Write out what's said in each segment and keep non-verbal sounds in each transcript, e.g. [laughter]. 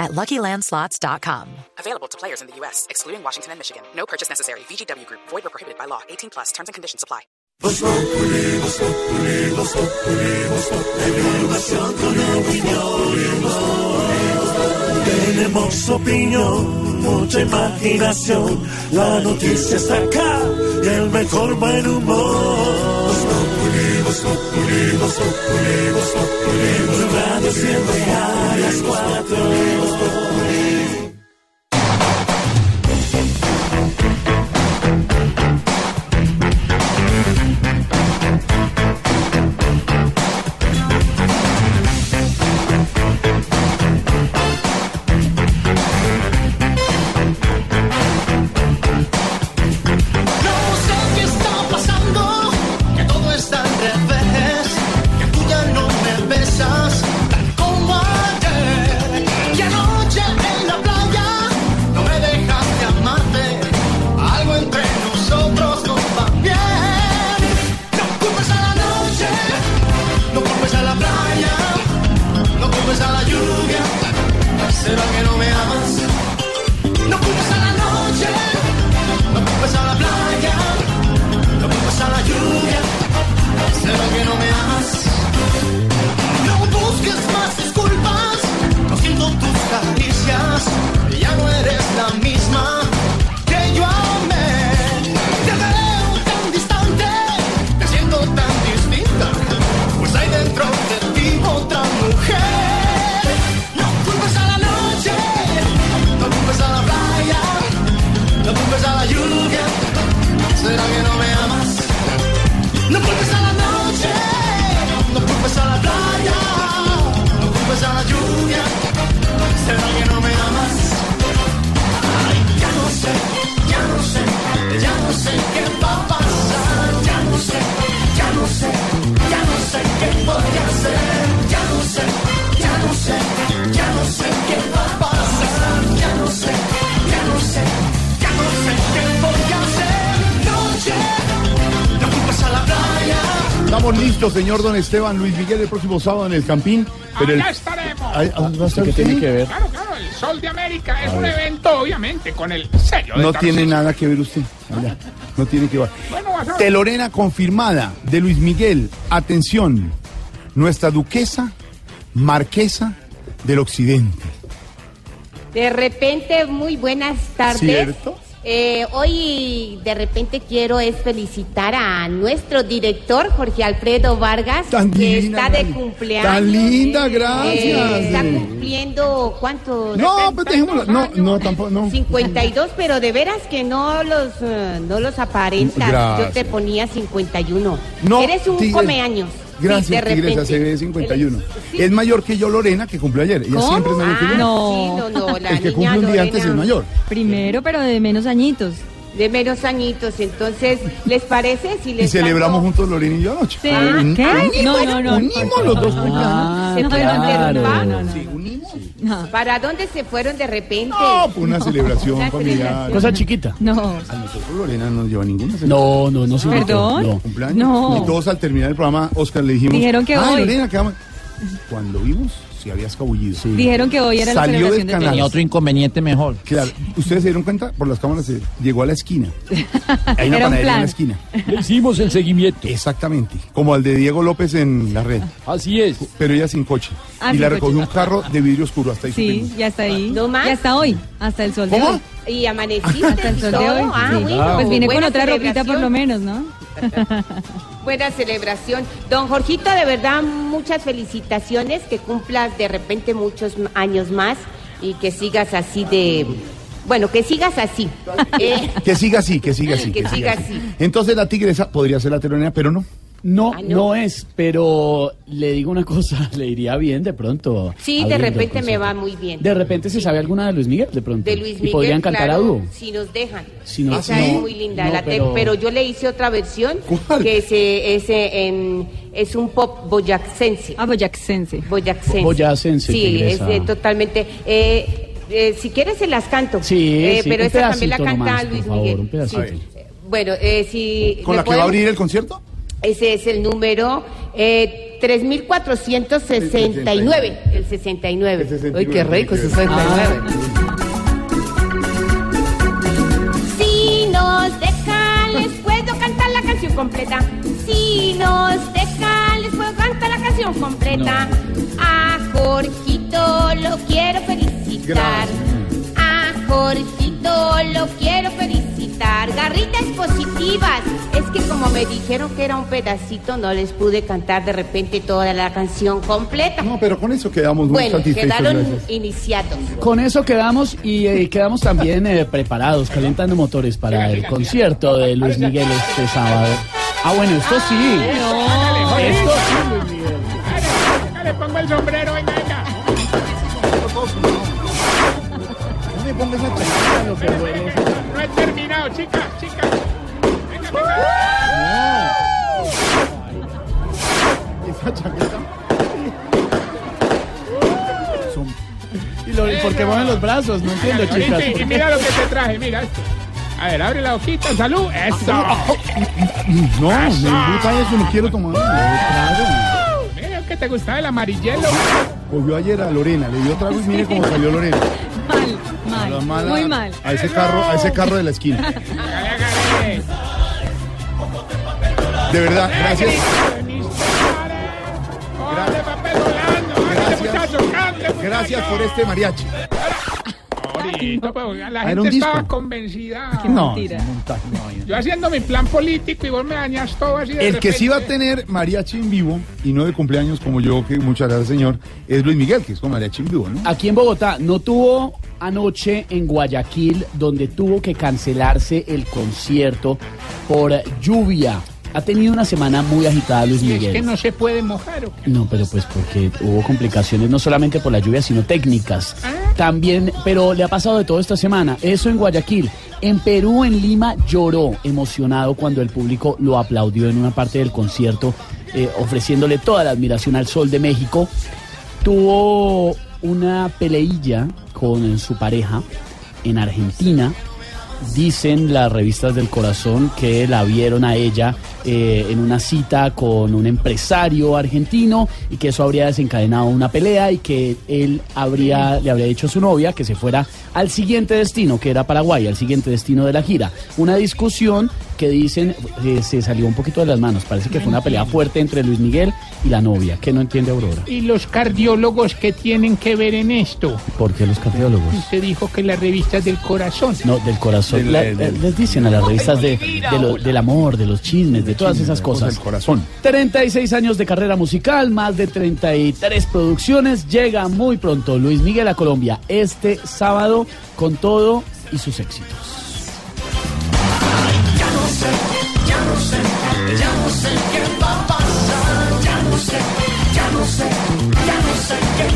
at LuckyLandSlots.com. Available to players in the U.S., excluding Washington and Michigan. No purchase necessary. VGW Group, void or prohibited by law. 18 plus terms and conditions apply. Tenemos opinión, mucha imaginación. La noticia está acá y el mejor buen humor. Tu radio siempre a las cuatro. Estamos listos, señor Don Esteban Luis Miguel, el próximo sábado en el Campín. Pero el... Estaremos. Ay, ¿a dónde va a estar usted? Claro, claro, el Sol de América es un evento, obviamente, con el sello de No tiene nada que ver usted. Allá. No tiene que ver. Bueno, vas a ver. Telorena confirmada de Luis Miguel. Atención, nuestra duquesa, marquesa del occidente. De repente, muy buenas tardes. ¿Cierto? Eh, hoy de repente quiero es felicitar a nuestro director Jorge Alfredo Vargas Tan que linda, está de cumpleaños. tan linda, Eh, gracias. está cumpliendo cuántos No, pues dejémoslo. No, no, tampoco, no. 52, pero de veras que no los eh, no los aparentas. Gracias. Yo te ponía 51. No, Eres un Tigre. comeaños. Sí, Gracias, repente. se ve 51. Sí. Es mayor que yo, Lorena, que cumplió ayer. Ella siempre es mayor que yo. Ah, No. sí, no, no, la el que niña cumple un día antes Lorena. es mayor. Primero, pero de menos añitos. De menos añitos. Entonces, ¿les parece si les Y celebramos canto? juntos Lorena y yo anoche. Sí. Un- ¿Qué? unimos- No, no, no. Unimos los dos cumpleaños. ¿Se No, fueron de rumba? no, no. Sí, unimos. ¿Para dónde se fueron de repente? No, pues una celebración Una familiar. celebración. Cosa chiquita. No. A nosotros Lorena no nos lleva ninguna celebración. No, no, no se. ¿Perdón? No. cumpleaños. No. Y todos al terminar el programa, Oscar le dijimos. Dijeron que Ay, hoy. Lorena, que vamos. Cuando vimos, se había escabullido. Dijeron que hoy era la Salió celebración del de canal. Tenía otro inconveniente mejor. Claro, ustedes se dieron cuenta, por las cámaras se llegó a la esquina. [laughs] Hay una Era un panadería en la esquina. Le hicimos el seguimiento. Exactamente. Como al de Diego López en la red. Así es. Pero ella sin coche. Ah, y sin la coche. recogió un carro de vidrio oscuro hasta ahí. Sí, ya está ahí. ¿No más? Ya está hoy. Hasta el sol de ¿Cómo? hoy. ¿Y amaneciste Hasta el y sol de hoy. Ah, Sí. bueno. Pues vine con otra ropita por lo menos, ¿no? Buena celebración. Don Jorgito, de verdad, muchas felicitaciones, que cumplas de repente muchos años más y que sigas así de... Bueno, que sigas así. Eh, Que siga así, que siga así. [laughs] Que siga así. Entonces la tigresa podría ser la telonera, pero no. No, Ah, no, ¿no? es, pero le digo una cosa, [laughs] le iría bien de pronto. Sí, de repente me va muy bien. De repente se sabe alguna de Luis Miguel, de pronto. De Luis Miguel, Y podrían cantar claro, a dúo. si nos dejan. Si no- Esa no, es muy linda, no, la te- pero- pero... yo le hice otra versión ¿Cuál? que es, eh, es, eh, en- es un pop boyacense. Ah, boyacense. Boyacense. Boyacense, Sí, es eh, totalmente. eh, eh, si quieres se las canto. Sí, Eh, sí, pero un esa también la canta nomás, por Luis favor, Miguel. un pedacito. Sí. Bueno, eh, si ¿Con ¿me la que va a abrir el concierto? Ese es el número eh, 3469. El 69. El 69. Ay, qué rico, Ah. 69. Si nos dejan, les puedo cantar la canción completa. Si nos dejan, les puedo cantar la canción completa. A Jorgito lo quiero felicitar. A Jorgito lo quiero felicitar. Garritas positivas. Es que como me dijeron que era un pedacito, no les pude cantar de repente toda la canción completa. No, pero con eso quedamos muy bueno, satisfechos. quedaron gracias. iniciados. Con eso quedamos y eh, quedamos también eh, preparados, calentando motores para el concierto de Luis Miguel este sábado. Ah, bueno, esto sí. Jorge. Esto sí, le pongo el sombrero, venga, venga. No me pongas esa terminado, chicas, chicas. Venga, venga. Esa chaqueta. Son- ¿Y lo, por qué mueven los brazos? No entiendo, chicas. ¿por Y mira lo que te traje, mira esto. A ver, abre la boquita, salud. Eso. No, me gusta eso, no quiero tomar. Mira que te gustaba el amarillelo. Volvió ayer a Lorena, le dio trago y mire cómo salió Lorena. Mal, muy mal. A ese carro, a ese carro de la esquina. [laughs] De verdad, gracias. Gracias. por este mariachi. Ahorita, pues, la Ah, gente era un estaba disco. convencida. No, mentira. es un montaje, no, Yo haciendo mi plan político y vos me dañas todo así de El que sí va a repente. tener mariachi en vivo y no de cumpleaños como yo, que muchas gracias señor, es Luis Miguel, que es con mariachi en vivo, ¿no? Aquí en Bogotá no tuvo anoche en Guayaquil donde tuvo que cancelarse el concierto por lluvia. Ha tenido una semana muy agitada Luis Y es Miguel. que no se puede mojar. ¿o qué? No, pero pues porque hubo complicaciones no solamente por la lluvia, sino técnicas. Ah. También, pero le ha pasado de todo esta semana. Eso en Guayaquil. En Perú, en Lima, lloró emocionado cuando el público lo aplaudió en una parte del concierto, eh, ofreciéndole toda la admiración al Sol de México. Tuvo una peleilla con su pareja en Argentina. Dicen las revistas del corazón que la vieron a ella eh, en una cita con un empresario argentino y que eso habría desencadenado una pelea y que él habría, le habría dicho a su novia que se fuera al siguiente destino, que era Paraguay, al siguiente destino de la gira. Una discusión que dicen eh, se salió un poquito de las manos. Parece que fue una pelea fuerte entre Luis Miguel y la novia, que no entiende Aurora. Y los cardiólogos que tienen que ver en esto. ¿Por qué los cardiólogos? Usted dijo que las revistas del corazón. No, del corazón. Del- La- del- Les dicen a las revistas de, de lo- del amor, de los chismes, de todas esas cosas. El corazón. 36 años de carrera musical, más de 33 producciones. Llega muy pronto Luis Miguel a Colombia este sábado con todo y sus éxitos.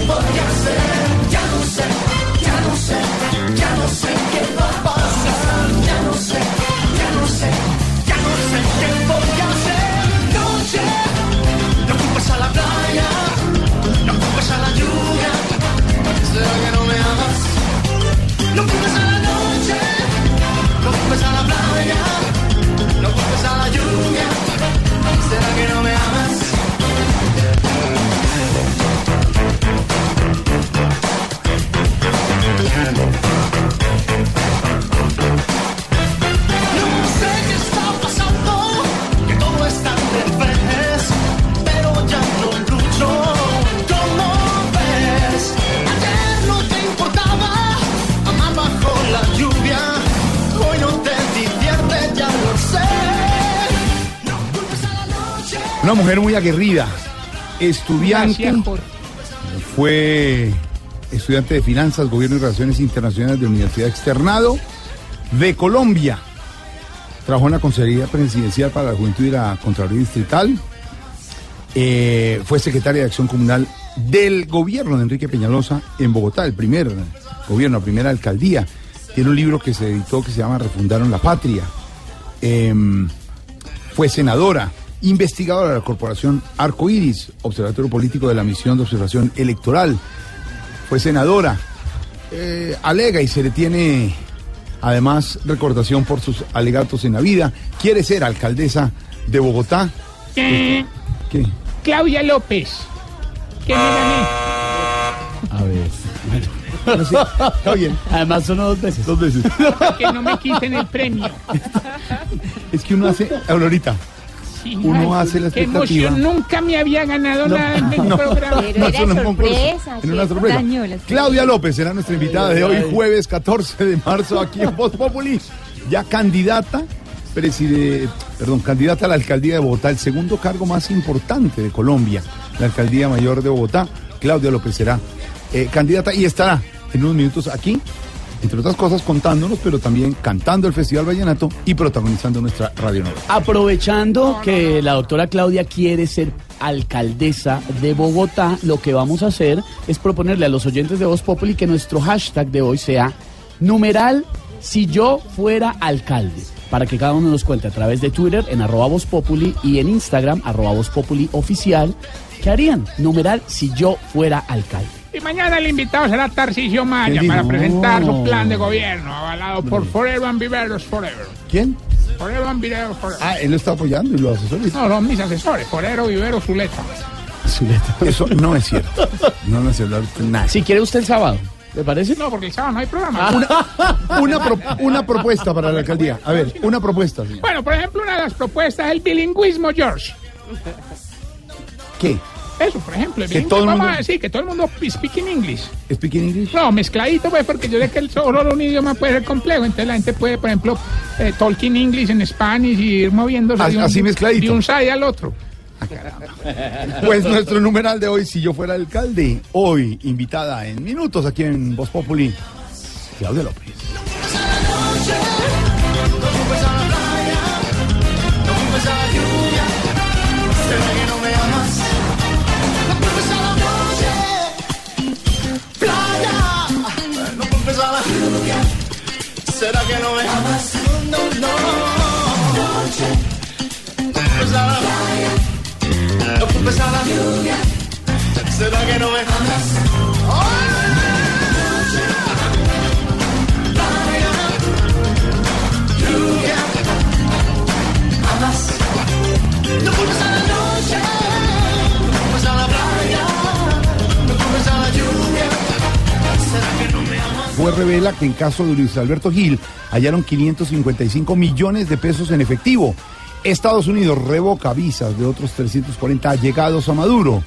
No Una mujer muy aguerrida, estudiante, fue estudiante de finanzas, gobierno y relaciones internacionales de Universidad Externado de Colombia. Trabajó en la Consejería Presidencial para la Juventud y la Contraloría Distrital. eh, fue secretaria de Acción Comunal del gobierno de Enrique Peñalosa en Bogotá, el primer gobierno, la primera alcaldía. Tiene un libro que se editó que se llama Refundaron la Patria. Em, fue senadora, investigadora de la Corporación Arco Iris, observatorio político de la misión de observación electoral. Fue senadora, eh, alega y se le tiene además recordación por sus alegatos en la vida. Quiere ser alcaldesa de Bogotá. Eh, ¿Qué? Claudia López. Me gané. A ver. No sé, está bien. Además son dos veces. Dos veces. Que no me quiten el premio. Es que uno hace, Aurorita, Sí, Uno hace la qué expectativa. emoción. Nunca me había ganado nada en el no. programa. Pero era concurso, en una sorpresa. Claudia López será nuestra invitada de hoy, jueves 14 de marzo, aquí en Voz Populi. Ya candidata, preside, perdón, candidata a la alcaldía de Bogotá, el segundo cargo más importante de Colombia, la alcaldía mayor de Bogotá. Claudia López será eh, candidata y estará en unos minutos aquí, entre otras cosas contándonos, pero también cantando el Festival Vallenato y protagonizando nuestra radionovela. Aprovechando que la doctora Claudia quiere ser alcaldesa de Bogotá, lo que vamos a hacer es proponerle a los oyentes de Voz Populi que nuestro hashtag de hoy sea numeral si yo fuera alcalde. Para que cada uno nos cuente a través de Twitter en arroba Voz Populi y en Instagram arroba Voz Populi oficial. ¿Qué harían? Numeral si yo fuera alcalde. Y mañana el invitado será Tarcisio Maya ¿Qué para presentar su plan de gobierno, avalado por Forever and Viveros Forever. ¿Quién? Forever and Viveros Forever. Ah, él lo está apoyando y lo asesoriza. No, son mis asesores, Forero, Vivero, Zuleta. Eso no es cierto. No, no es cierto. Nada. Si quiere usted el sábado, ¿le parece? No, porque el sábado no hay programa. Una, pro- una propuesta para la alcaldía. A ver, una propuesta, señor. Bueno, por ejemplo, una de las propuestas es el bilingüismo, George. ¿Qué? Eso, por ejemplo. El Que bilingüismo, todo el vamos mundo- a decir que todo el mundo speak in English. ¿Speak in English? No, mezcladito, pues, porque yo sé que el solo un idioma puede ser complejo. Entonces la gente puede, por ejemplo, eh, talking English en Spanish y ir moviéndose Así- de un, así mezcladito. de un side al otro. Pues nuestro numeral de hoy, si yo fuera alcalde, hoy invitada en minutos aquí en Voz Populi, Claudia López. ¿Será que no me amas? No, no. No culpes a la playa, no culpes a la lluvia. ¿Será que no me amas? No culpes a revela que en caso de Luis Alberto Gil hallaron 555 millones de pesos en efectivo. Estados Unidos revoca visas de otros 340 allegados a Maduro.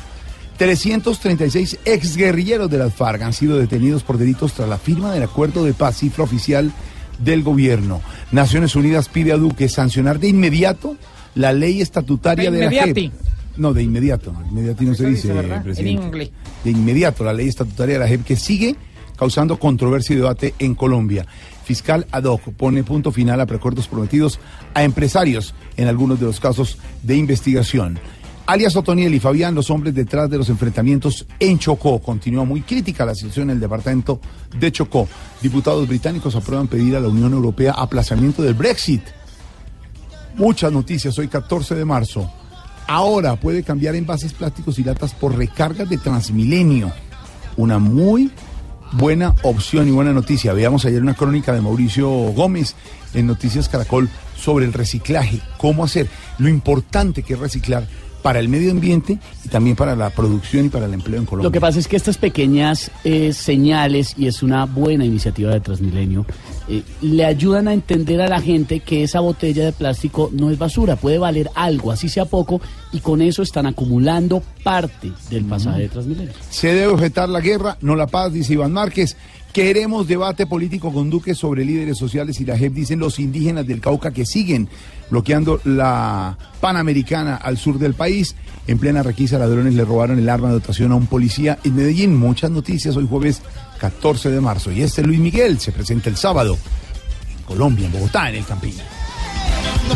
336 exguerrilleros de las FARC han sido detenidos por delitos tras la firma del acuerdo de paz cifra oficial del gobierno. Naciones Unidas pide a Duque sancionar de inmediato la ley estatutaria De de, la. JEP. No, de inmediato. Inmediati no se dice, presidente. En inglés. De inmediato la ley estatutaria de la JEP que sigue causando controversia y debate en Colombia. Fiscal ad pone punto final a preacuerdos prometidos a empresarios en algunos de los casos de investigación. Alias Otoniel y Fabián, los hombres detrás de los enfrentamientos en Chocó. Continúa muy crítica la situación en el departamento de Chocó. Diputados británicos aprueban pedir a la Unión Europea aplazamiento del Brexit. Muchas noticias hoy 14 de marzo. Ahora puede cambiar envases plásticos y latas por recargas de Transmilenio. Una muy buena opción y buena noticia. Veamos ayer una crónica de Mauricio Gómez en Noticias Caracol sobre el reciclaje, cómo hacer, lo importante que es reciclar para el medio ambiente y también para la producción y para el empleo en Colombia. Lo que pasa es que estas pequeñas eh, señales, y es una buena iniciativa de Transmilenio, eh, le ayudan a entender a la gente que esa botella de plástico no es basura, puede valer algo, así sea poco, y con eso están acumulando parte del pasaje de Transmilenio. Se debe objetar la guerra, no la paz, dice Iván Márquez. Queremos debate político con Duque sobre líderes sociales y la JEP, dicen los indígenas del Cauca que siguen bloqueando la Panamericana al sur del país. En plena requisa, ladrones le robaron el arma de dotación a un policía en Medellín. Muchas noticias hoy jueves 14 de marzo. Y este Luis Miguel se presenta el sábado en Colombia, en Bogotá, en el Campín. No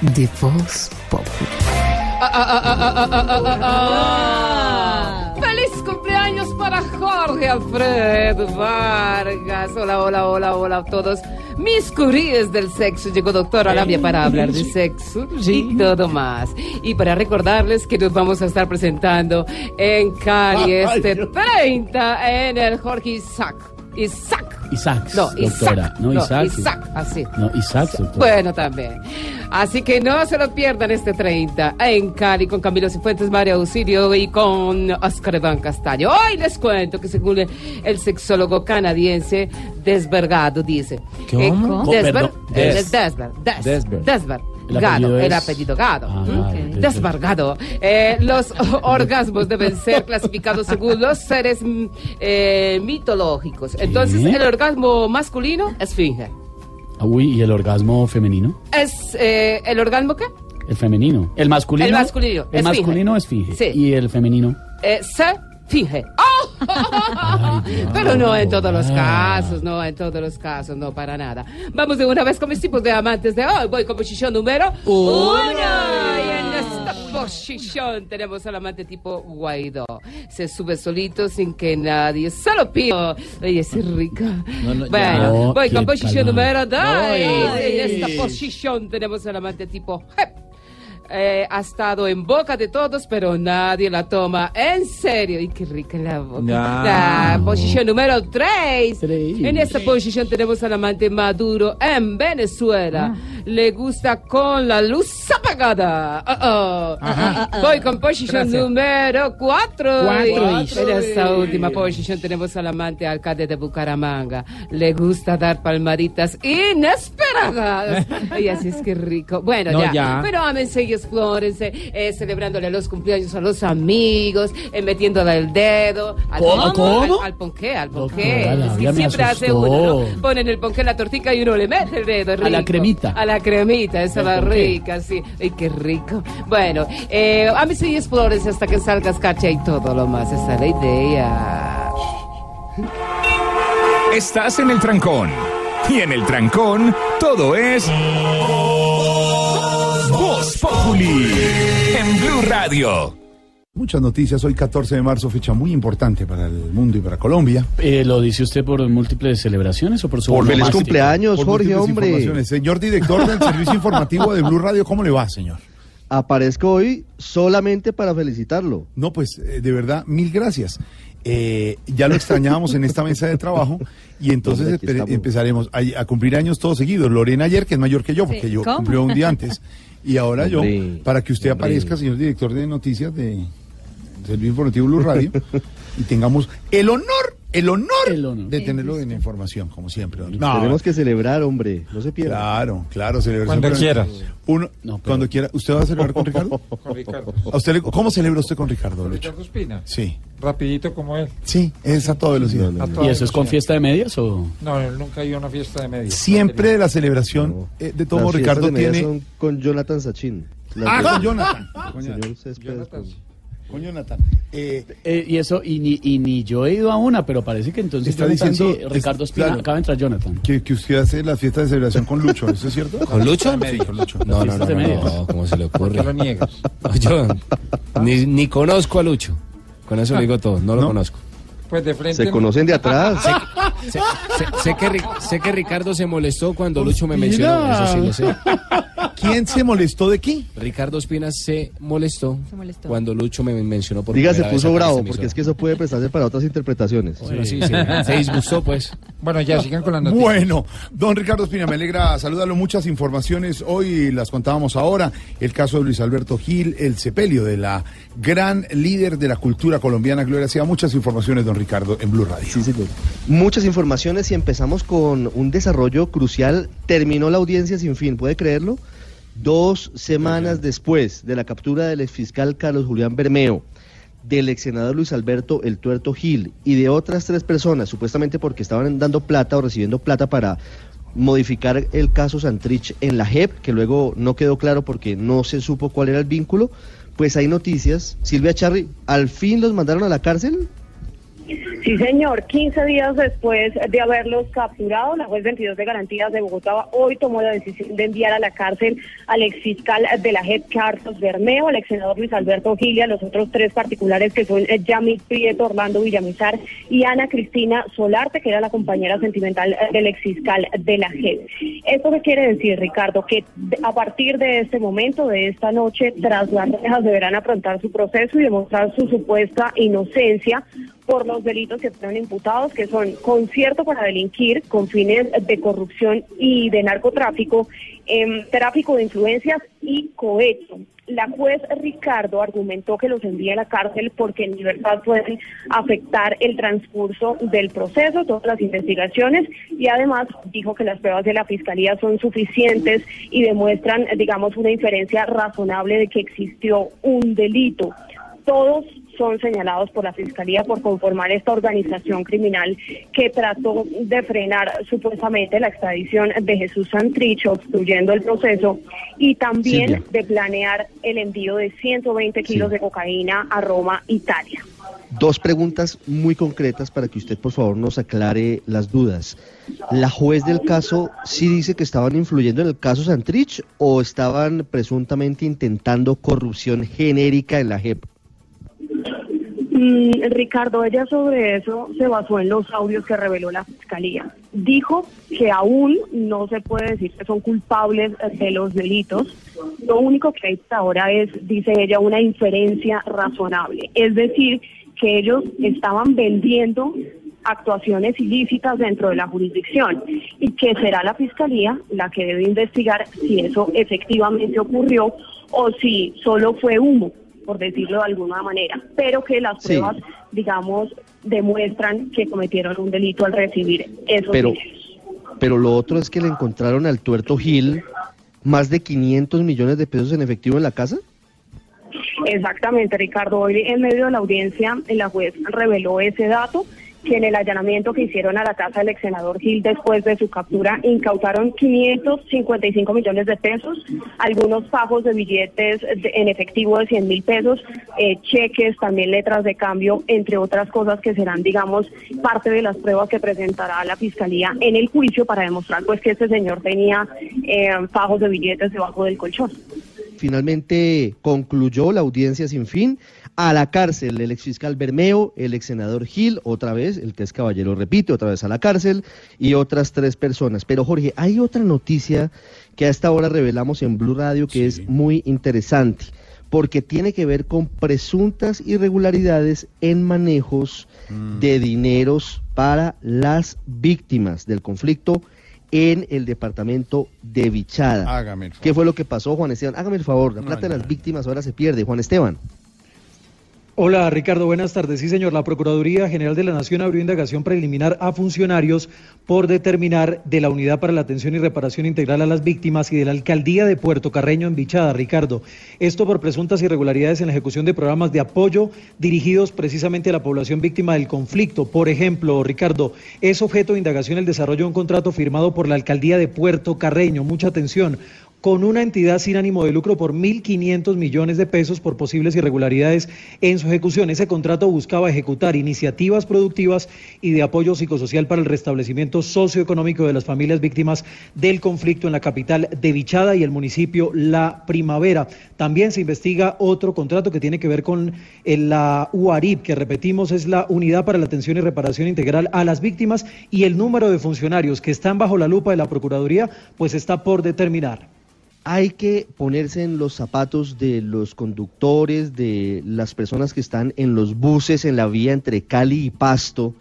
De Voz Populi. ¡Feliz cumpleaños para Jorge Alfredo Vargas! Hola, hola, hola, hola a todos. Mis curíes del sexo. Llegó doctora Labia para hablar de sexo y todo más. Y para recordarles que nos vamos a estar presentando en Cali este Dios. 30 en el Jorge Isaac. Isaac. Isaac, No, doctora. Isaac. No, Isaac. Isaac, así. No, Isaac, doctora. Bueno, también. Así que no se lo pierdan este 30 en Cali con Camilo Cifuentes, María Auxilio y con Oscar Iván Castaño. Hoy les cuento que según el, sexólogo canadiense Desbergado dice. ¿Cómo? Eh, Desber. Desber, Des- Desber. Desber. Gado, apellido el es- apellido Gado. Ah, ¿Mm? Desbargado. Eh, los [laughs] orgasmos deben ser clasificados según los seres mm, eh, mitológicos. Entonces, el orgasmo masculino, esfinge. Ah, Uy, ¿y el orgasmo femenino? Es eh, el orgasmo qué? El femenino. El masculino. El masculino, El esfinge. masculino es finge. Sí. Y el femenino. Eh, se finge. ¡Oh! [laughs] Pero no en todos los casos, no en todos los casos, no para nada. Vamos de una vez con mis tipos de amantes de hoy. Voy con posición número uno. Y en esta posición tenemos al amante tipo Guaidó. Se sube solito sin que nadie se lo pida. Oye, es rica. No, no, ya. bueno, No, voy con posición número dos. Ay. En esta posición tenemos al amante tipo Jep. Eh, ha estado en boca de todos, pero nadie la toma en serio. Y qué rica la boca. La posición número 3. Tres. En esta posición tenemos al amante Maduro en Venezuela. Le gusta con la luz apagada. Oh, oh. Voy con posición Gracias. número 4. Cuatro. En esta última posición tenemos al amante alcalde de Bucaramanga. Le gusta dar palmaditas inesperadas. [laughs] Ay, así es que rico. Bueno, No, ya. ya. Pero ámense y explórense, eh, celebrándole los cumpleaños a los amigos, eh, metiéndole el dedo. Al, ¿Cómo? al- ¿Cómo? Al, ponqué, al ponqué. Es que ya me siempre hace uno, ¿no? Ponen el ponqué en la tortica y uno le mete el dedo. A la cremita. A la cremita, esa va rica, sí. Ay, qué rico. Bueno, eh, ámense y explórense hasta que salgas cacha y todo lo más. Esa es la idea. Estás en el trancón. Y en el trancón, todo es. Voz Populi. En Blue Radio. Muchas noticias. Hoy 14 de marzo, fecha muy importante para el mundo y para Colombia. Eh, ¿Lo dice usted por múltiples celebraciones o por su Por feliz cumpleaños, Por Jorge, hombre. Señor director del servicio informativo de Blue Radio, ¿cómo le va, señor? Aparezco hoy solamente para felicitarlo. No, pues eh, de verdad, mil gracias. Eh, ya lo extrañábamos en esta mesa de trabajo y entonces Hombre, empezaremos a, a cumplir años todos seguidos. Lorena ayer, que es mayor que yo, porque yo ¿Cómo? cumplió un día antes, y ahora yo, para que usted hombre. aparezca, señor director de noticias de Servicio Informativo Blue Radio, y tengamos el honor, el honor, El honor. de tenerlo en información, como siempre. No, Tenemos que celebrar, hombre. No se pierda. Claro, claro, celebración. Cuando quieras. Uno, No, pero- cuando quiera. ¿Usted va a celebrar con Ricardo? [laughs] Con Ricardo. ¿A usted le- ¿Cómo celebra usted con Ricardo, Lucho? Ricardo Espina. Sí, Rapidito como él. sí, es a toda velocidad. No, no, A no. toda ¿Y eso es con fiesta de medias o...? No, él nunca ha ido a una fiesta de medios. Siempre la celebración, eh, de todo Ricardo de tiene... son con Jonathan Sachin. Ah, con Jonathan. Con Señor Jonathan. Céspedes, Jonathan. Con- Jonathan. Eh, Eh, y eso, y ni, y ni yo he ido a una, pero parece que entonces Está Jonathan diciendo- sí, Ricardo es- Espina, claro. acaba de entrar Jonathan. que, que usted hace la fiesta de celebración con Lucho, ¿eso es cierto? ¿Con Lucho? Sí, con Lucho. No, no, no, no, no, ¿cómo se le ¿Por qué ocurre? lo niegas? Yo ni, ni conozco a Lucho. Con eso le digo todo, no lo ¿No? conozco. Pues de frente. Se conocen de atrás. [laughs] Sé, sé- sé que, sé que Ricardo se molestó cuando Lucho me mencionó, eso sí lo sé. ¿Quién se molestó de qué? Ricardo Espina se molestó, Se molestó. cuando Lucho me mencionó por Diga, se puso bravo, porque es que eso puede prestarse para otras interpretaciones. Bueno, sí, se, se disgustó, pues. Bueno, ya sigan con las noticias. Bueno, don Ricardo Espina, me alegra saludarlo. Muchas informaciones hoy las contábamos ahora. El caso de Luis Alberto Gil, el sepelio de la gran líder de la cultura colombiana, Gloria Sea. Muchas informaciones, don Ricardo, en Blue Radio. Sí, señor. Muchas informaciones y empezamos con un desarrollo crucial. Terminó la audiencia sin fin, ¿puede creerlo? Dos semanas después de la captura del exfiscal Carlos Julián Bermeo, del ex senador Luis Alberto El Tuerto Gil y de otras tres personas, supuestamente porque estaban dando plata o recibiendo plata para modificar el caso Santrich en la JEP, que luego no quedó claro porque no se supo cuál era el vínculo, pues hay noticias. Silvia Charri, ¿al fin los mandaron a la cárcel? Sí, señor. 15 días después de haberlos capturado, la juez 22 de garantías de Bogotá hoy tomó la decisión de enviar a la cárcel al exfiscal de la JEP, Carlos Bermeo, al ex senador Luis Alberto Gilia, los otros tres particulares que son Yamil Prieto, Orlando Villamizar y Ana Cristina Solarte, que era la compañera sentimental del exfiscal de la JEP. ¿Esto qué quiere decir, Ricardo? Que a partir de este momento, de esta noche, tras las rejas deberán afrontar su proceso y demostrar su supuesta inocencia por los delitos que fueron imputados, que son concierto para delinquir con fines de corrupción y de narcotráfico, em, tráfico de influencias y cohecho. La juez Ricardo argumentó que los envía a la cárcel porque en libertad pueden afectar el transcurso del proceso, todas las investigaciones, y además dijo que las pruebas de la fiscalía son suficientes y demuestran, digamos, una inferencia razonable de que existió un delito. Todos son señalados por la Fiscalía por conformar esta organización criminal que trató de frenar supuestamente la extradición de Jesús Santrich, obstruyendo el proceso, y también Silvia. de planear el envío de 120 kilos Sí. de cocaína a Roma, Italia. Dos preguntas muy concretas para que usted, por favor, nos aclare las dudas. ¿La juez del caso sí dice que estaban influyendo en el caso Santrich o estaban presuntamente intentando corrupción genérica en la JEP? Mm, Ricardo, ella sobre eso se basó en los audios que reveló la fiscalía. Dijo que aún no se puede decir que son culpables de los delitos. Lo único que hay hasta ahora es, dice ella, una inferencia razonable. Es decir, que ellos estaban vendiendo actuaciones ilícitas dentro de la jurisdicción y que será la fiscalía la que debe investigar si eso efectivamente ocurrió o si solo fue humo por decirlo de alguna manera, pero que las Sí. pruebas, digamos, demuestran que cometieron un delito al recibir esos Pero, dineros. pero lo otro es que le encontraron al tuerto Gil más de 500 millones de pesos en efectivo en la casa. Exactamente, Ricardo. Hoy en medio de la audiencia, la juez reveló ese dato que en el allanamiento que hicieron a la casa del ex senador Gil después de su captura incautaron 555 millones de pesos, algunos pagos de billetes en efectivo de 100 mil pesos, eh, cheques, también letras de cambio, entre otras cosas que serán, digamos, parte de las pruebas que presentará la fiscalía en el juicio para demostrar pues que este señor tenía eh, pagos de billetes debajo del colchón. Finalmente concluyó la audiencia sin fin. A la cárcel el exfiscal Bermeo, el ex senador Gil, otra vez, el que es caballero repite, otra vez a la cárcel, y otras tres personas. Pero Jorge, hay otra noticia que a esta hora revelamos en Blue Radio que es muy interesante, porque tiene que ver con presuntas irregularidades en manejos de dineros para las víctimas del conflicto en el departamento de Vichada. Hágame el favor. ¿Qué fue lo que pasó, Juan Esteban? Hágame el favor, la plata de las víctimas ahora se pierde. Juan Esteban. Hola Ricardo, buenas tardes. Sí señor, la Procuraduría General de la Nación abrió indagación preliminar a funcionarios por determinar de la Unidad para la Atención y Reparación Integral a las Víctimas y de la Alcaldía de Puerto Carreño en Bichada, Ricardo. Esto por presuntas irregularidades en la ejecución de programas de apoyo dirigidos precisamente a la población víctima del conflicto. Por ejemplo, Ricardo, es objeto de indagación el desarrollo de un contrato firmado por la Alcaldía de Puerto Carreño. Mucha atención con una entidad sin ánimo de lucro por 1.500 millones de pesos por posibles irregularidades en su ejecución. Ese contrato buscaba ejecutar iniciativas productivas y de apoyo psicosocial para el restablecimiento socioeconómico de las familias víctimas del conflicto en la capital de Vichada y el municipio La Primavera. También se investiga otro contrato que tiene que ver con eh, la UARIP, que repetimos es la Unidad para la Atención y Reparación Integral a las Víctimas y el número de funcionarios que están bajo la lupa de la Procuraduría pues está por determinar. Hay que ponerse en los zapatos de los conductores, de las personas que están en los buses en la vía entre Cali y Pasto.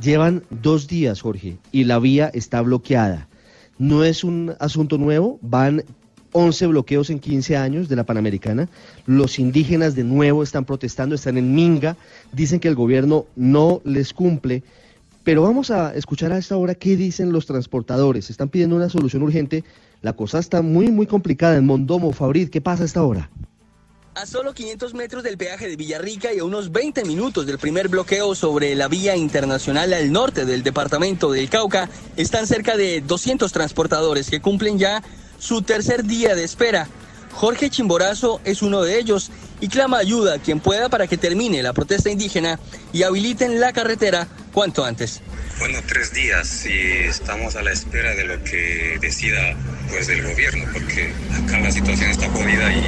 Llevan dos días, Jorge, y la vía está bloqueada. No es un asunto nuevo, van 11 bloqueos en 15 años de la Panamericana. Los indígenas de nuevo están protestando, están en Minga, dicen que el gobierno no les cumple. Pero vamos a escuchar a esta hora qué dicen los transportadores. Están pidiendo una solución urgente la cosa está muy, muy complicada en Mondomo. Fabrid, ¿qué pasa a esta hora? A solo 500 metros del peaje de Villarrica y a unos 20 minutos del primer bloqueo sobre la vía internacional al norte del departamento del Cauca, están cerca de 200 transportadores que cumplen ya su tercer día de espera. Jorge Chimborazo es uno de ellos y clama ayuda a quien pueda para que termine la protesta indígena y habiliten la carretera cuanto antes. Bueno, tres días y estamos a la espera de lo que decida pues del gobierno, porque acá la situación está jodida y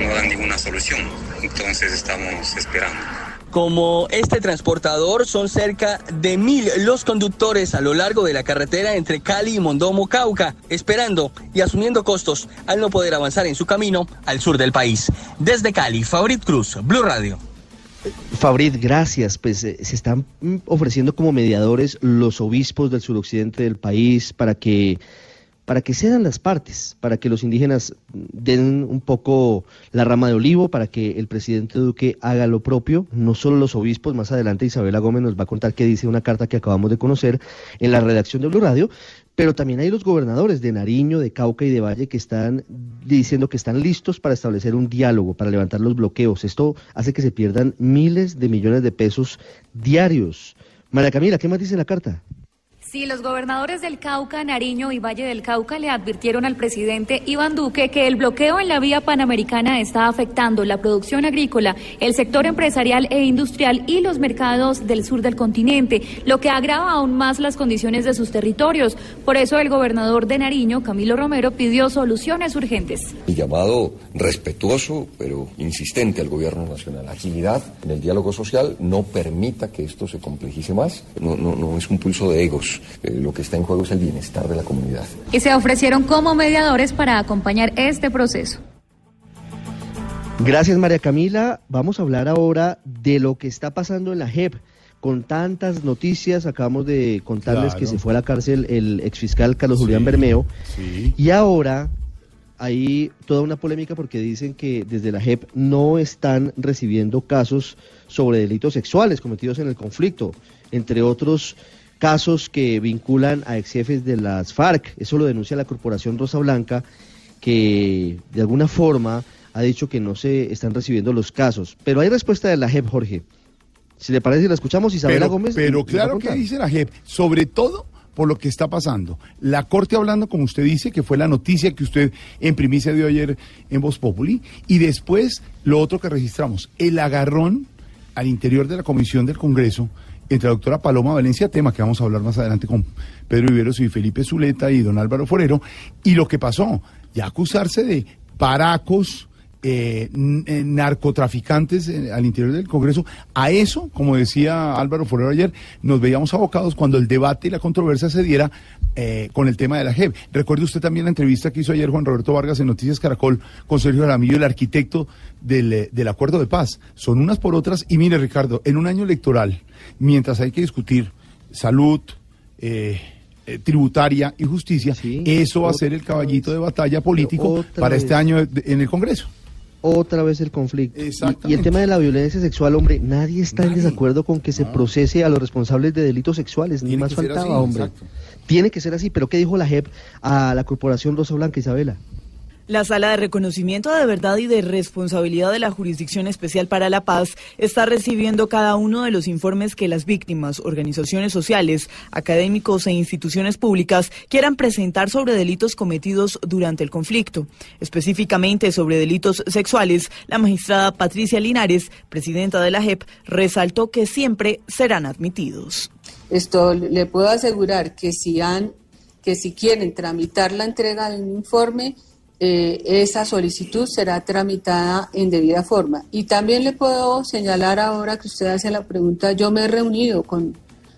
no dan ninguna solución. Entonces estamos esperando. Como este transportador, son cerca de mil los conductores a lo largo de la carretera entre Cali y Mondomo, Cauca, esperando y asumiendo costos al no poder avanzar en su camino al sur del país. Desde Cali, Fabrit Cruz, Blue Radio. Fabrid, gracias. Pues eh, se están mm, ofreciendo como mediadores los obispos del suroccidente del país para que para que cedan las partes, para que los indígenas den un poco la rama de olivo, para que el presidente Duque haga lo propio, no solo los obispos, más adelante Isabela Gómez nos va a contar qué dice una carta que acabamos de conocer en la redacción de Blue Radio, pero también hay los gobernadores de Nariño, de Cauca y de Valle que están diciendo que están listos para establecer un diálogo, para levantar los bloqueos. Esto hace que se pierdan miles de millones de pesos diarios. María Camila, ¿qué más dice la carta? Sí, los gobernadores del Cauca, Nariño y Valle del Cauca le advirtieron al presidente Iván Duque que el bloqueo en la vía panamericana está afectando la producción agrícola, el sector empresarial e industrial y los mercados del sur del continente, lo que agrava aún más las condiciones de sus territorios. Por eso el gobernador de Nariño, Camilo Romero, pidió soluciones urgentes. Mi llamado respetuoso pero insistente al gobierno nacional. Agilidad en el diálogo social no permita que esto se complejice más. No, no, no es un pulso de egos. Eh, lo que está en juego es el bienestar de la comunidad. Y se ofrecieron como mediadores para acompañar este proceso. Gracias María Camila. Vamos a hablar ahora de lo que está pasando en la JEP. Con tantas noticias, acabamos de contarles Claro. que se fue a la cárcel el exfiscal Carlos Sí, Julián Bermeo. sí. Y ahora hay toda una polémica porque dicen que desde la JEP no están recibiendo casos sobre delitos sexuales cometidos en el conflicto, entre otros casos que vinculan a ex jefes de las FARC. Eso lo denuncia la Corporación Rosa Blanca, que de alguna forma ha dicho que no se están recibiendo los casos. Pero hay respuesta de la JEP, Jorge. Si le parece, la escuchamos, Isabela pero, Gómez. Pero claro que dice la JEP, sobre todo por lo que está pasando. La Corte hablando, como usted dice, que fue la noticia que usted en primicia dio ayer en Voz Populi, y después lo otro que registramos, el agarrón al interior de la Comisión del Congreso entre la doctora Paloma Valencia, tema que vamos a hablar más adelante con Pedro Iberos y Felipe Zuleta y don Álvaro Forero, y lo que pasó, ya acusarse de paracos, eh, eh, narcotraficantes eh, al interior del Congreso. A eso, como decía Álvaro Forero ayer, nos veíamos abocados cuando el debate y la controversia se diera eh, con el tema de la JEP. Recuerde usted también la entrevista que hizo ayer Juan Roberto Vargas en Noticias Caracol con Sergio Aramillo, el arquitecto del, eh, del acuerdo de paz. Son unas por otras. Y mire, Ricardo, en un año electoral, mientras hay que discutir salud, tributaria y justicia, eso va a ser el caballito de batalla político para este año en el Congreso. Otra vez el conflicto. Y- Y, el tema de la violencia sexual, hombre, nadie está en desacuerdo con que se procese a los responsables de delitos sexuales, ni más faltaba, así, hombre. exacto. Tiene que ser así, pero ¿qué dijo la JEP a la Corporación Rosa Blanca, Isabela? La Sala de Reconocimiento de Verdad y de Responsabilidad de la Jurisdicción Especial para la Paz está recibiendo cada uno de los informes que las víctimas, organizaciones sociales, académicos e instituciones públicas quieran presentar sobre delitos cometidos durante el conflicto. Específicamente sobre delitos sexuales, la magistrada Patricia Linares, presidenta de la JEP, resaltó que siempre serán admitidos. Esto le puedo asegurar que si han, que si quieren tramitar la entrega de un informe, eh, esa solicitud será tramitada en debida forma. Y también le puedo señalar ahora que usted hace la pregunta, yo me he reunido con,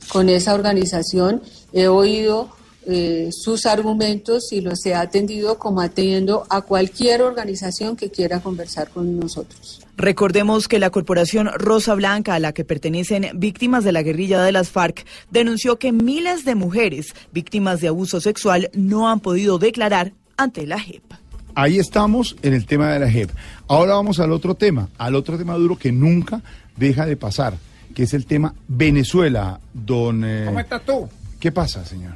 con esa organización, he oído eh, sus argumentos y los he atendido como atendiendo a cualquier organización que quiera conversar con nosotros. Recordemos que la Corporación Rosa Blanca, a la que pertenecen víctimas de la guerrilla de las FARC, denunció que miles de mujeres víctimas de abuso sexual no han podido declarar ante la JEP. Ahí estamos en el tema de la JEP. Ahora vamos al otro tema, al otro tema duro que nunca deja de pasar, que es el tema Venezuela, don... eh, ¿Cómo estás tú? ¿Qué pasa, señor?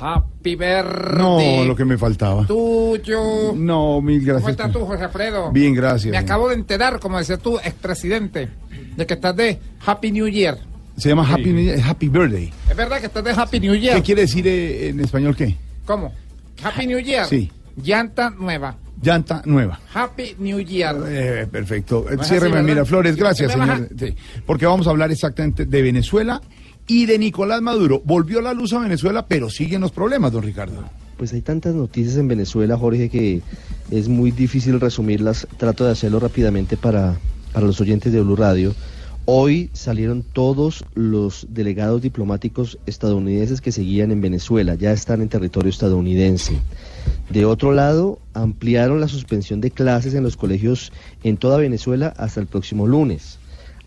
Happy birthday. No, lo que me faltaba. Tuyo. No, mil ¿Cómo gracias. estás tú, José Alfredo? Bien, gracias. Me acabo de enterar, como decías tú, expresidente, de que estás de Happy New Year. Se llama Happy, New Year- Happy Birthday. ¿Es verdad que estás de Happy New Year? ¿Qué quiere decir eh, en español qué? ¿Cómo? Happy New Year. Sí. Llanta nueva. Llanta nueva. Happy New Year. Eh, perfecto. ¿No es Ciérreme, así, verdad? Miraflores. Gracias, señor. Sí, porque vamos a hablar exactamente de Venezuela y de Nicolás Maduro. Volvió la luz a Venezuela, pero siguen los problemas, don Ricardo. Pues hay tantas noticias en Venezuela, Jorge, que es muy difícil resumirlas. Trato de hacerlo rápidamente para, para los oyentes de Blue Radio. Hoy salieron todos los delegados diplomáticos estadounidenses que seguían en Venezuela, ya están en territorio estadounidense. De otro lado, ampliaron la suspensión de clases en los colegios en toda Venezuela hasta el próximo lunes.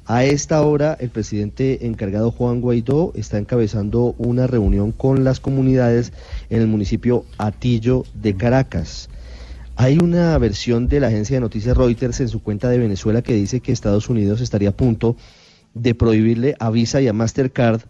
A esta hora, el presidente encargado Juan Guaidó está encabezando una reunión con las comunidades en el municipio Atillo de Caracas. Hay una versión de la agencia de noticias Reuters en su cuenta de Venezuela que dice que Estados Unidos estaría a punto de prohibirle a Visa y a Mastercard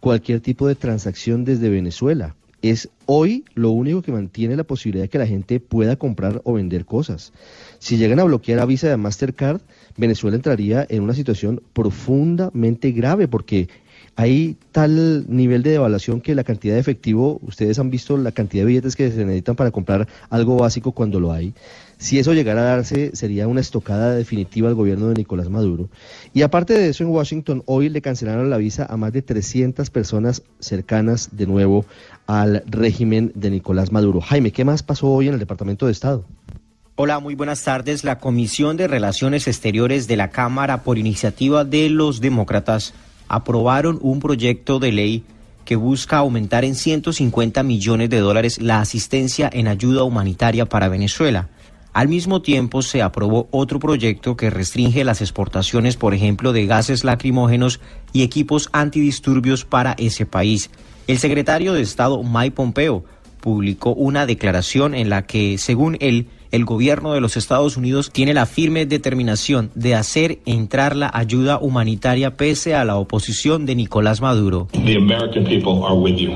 cualquier tipo de transacción desde Venezuela. Es hoy lo único que mantiene la posibilidad de que la gente pueda comprar o vender cosas. Si llegan a bloquear a Visa y a Mastercard, Venezuela entraría en una situación profundamente grave porque hay tal nivel de devaluación que la cantidad de efectivo, ustedes han visto la cantidad de billetes que se necesitan para comprar algo básico cuando lo hay. Si eso llegara a darse, sería una estocada definitiva al gobierno de Nicolás Maduro. Y aparte de eso, en Washington hoy le cancelaron la visa a más de 300 personas cercanas de nuevo al régimen de Nicolás Maduro. Jaime, ¿qué más pasó hoy en el Departamento de Estado? Hola, muy buenas tardes. La Comisión de Relaciones Exteriores de la Cámara, por iniciativa de los demócratas, aprobaron un proyecto de ley que busca aumentar en 150 millones de dólares la asistencia en ayuda humanitaria para Venezuela. Al mismo tiempo, se aprobó otro proyecto que restringe las exportaciones, por ejemplo, de gases lacrimógenos y equipos antidisturbios para ese país. El secretario de Estado, Mike Pompeo, publicó una declaración en la que, según él, el gobierno de los Estados Unidos tiene la firme determinación de hacer entrar la ayuda humanitaria pese a la oposición de Nicolás Maduro. The American people are with you.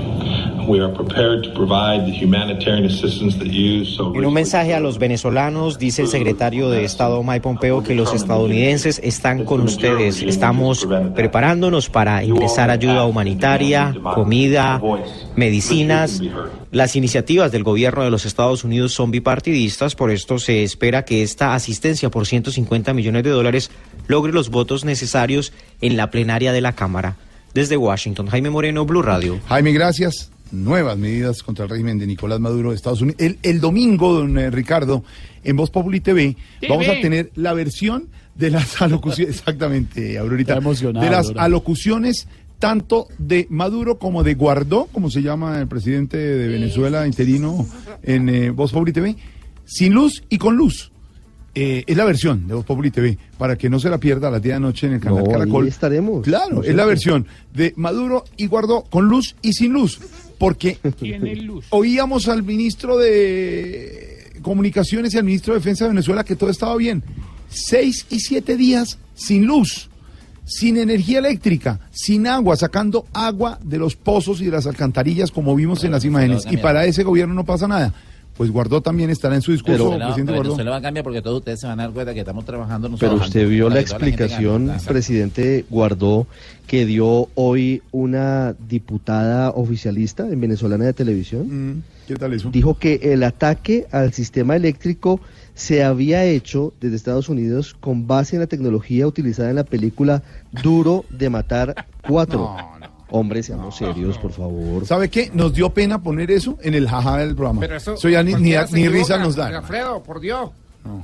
We are prepared to provide the humanitarian assistance that you so En un mensaje a los venezolanos, dice el secretario de Estado Mike Pompeo que los estadounidenses están con ustedes. Estamos preparándonos para ingresar ayuda humanitaria, comida, medicinas. Las iniciativas del gobierno de los Estados Unidos son bipartidistas, por esto se espera que esta asistencia por 150 millones de dólares logre los votos necesarios en la plenaria de la Cámara. Desde Washington, Jaime Moreno, Blue Radio. Jaime, gracias. Nuevas medidas contra el régimen de Nicolás Maduro de Estados Unidos. El, el domingo, don eh, Ricardo, en Voz Populi TV, vamos a tener la versión de las [laughs] alocuciones, exactamente, Aurorita, de las alocuciones tanto de Maduro como de Guardó, como se llama el presidente de Venezuela interino en eh, Voz Populi TV, sin luz y con luz. Eh, es la versión de Voz Populi TV, para que no se la pierda a las 10 de la noche en el canal No, ahí Caracol. estaremos. Claro, No es la qué. versión de Maduro y Guardó con luz y sin luz. Porque [laughs] Tiene luz. oíamos al ministro de Comunicaciones y al ministro de Defensa de Venezuela que todo estaba bien. Seis y siete días sin luz, sin energía eléctrica, sin agua, sacando agua de los pozos y de las alcantarillas como vimos en las imágenes. Y para ese gobierno no pasa nada. Pues Guardó también estará en su discurso, Pero, presidente Guardó. Venezuela va a cambiar porque todos ustedes se van a dar cuenta que estamos trabajando nosotros. Pero usted vio la explicación, presidente Guardó, que dio hoy una diputada oficialista en venezolana de televisión. Mm, ¿Qué tal eso? Dijo que el ataque al sistema eléctrico se había hecho desde Estados Unidos con base en la tecnología utilizada en la película Duro de Matar 4. Hombre, seamos serios, por favor. ¿Sabe qué? Nos dio pena poner eso en el jaja del programa. Pero eso, ya ni, risa nos da. Alfredo, por Dios.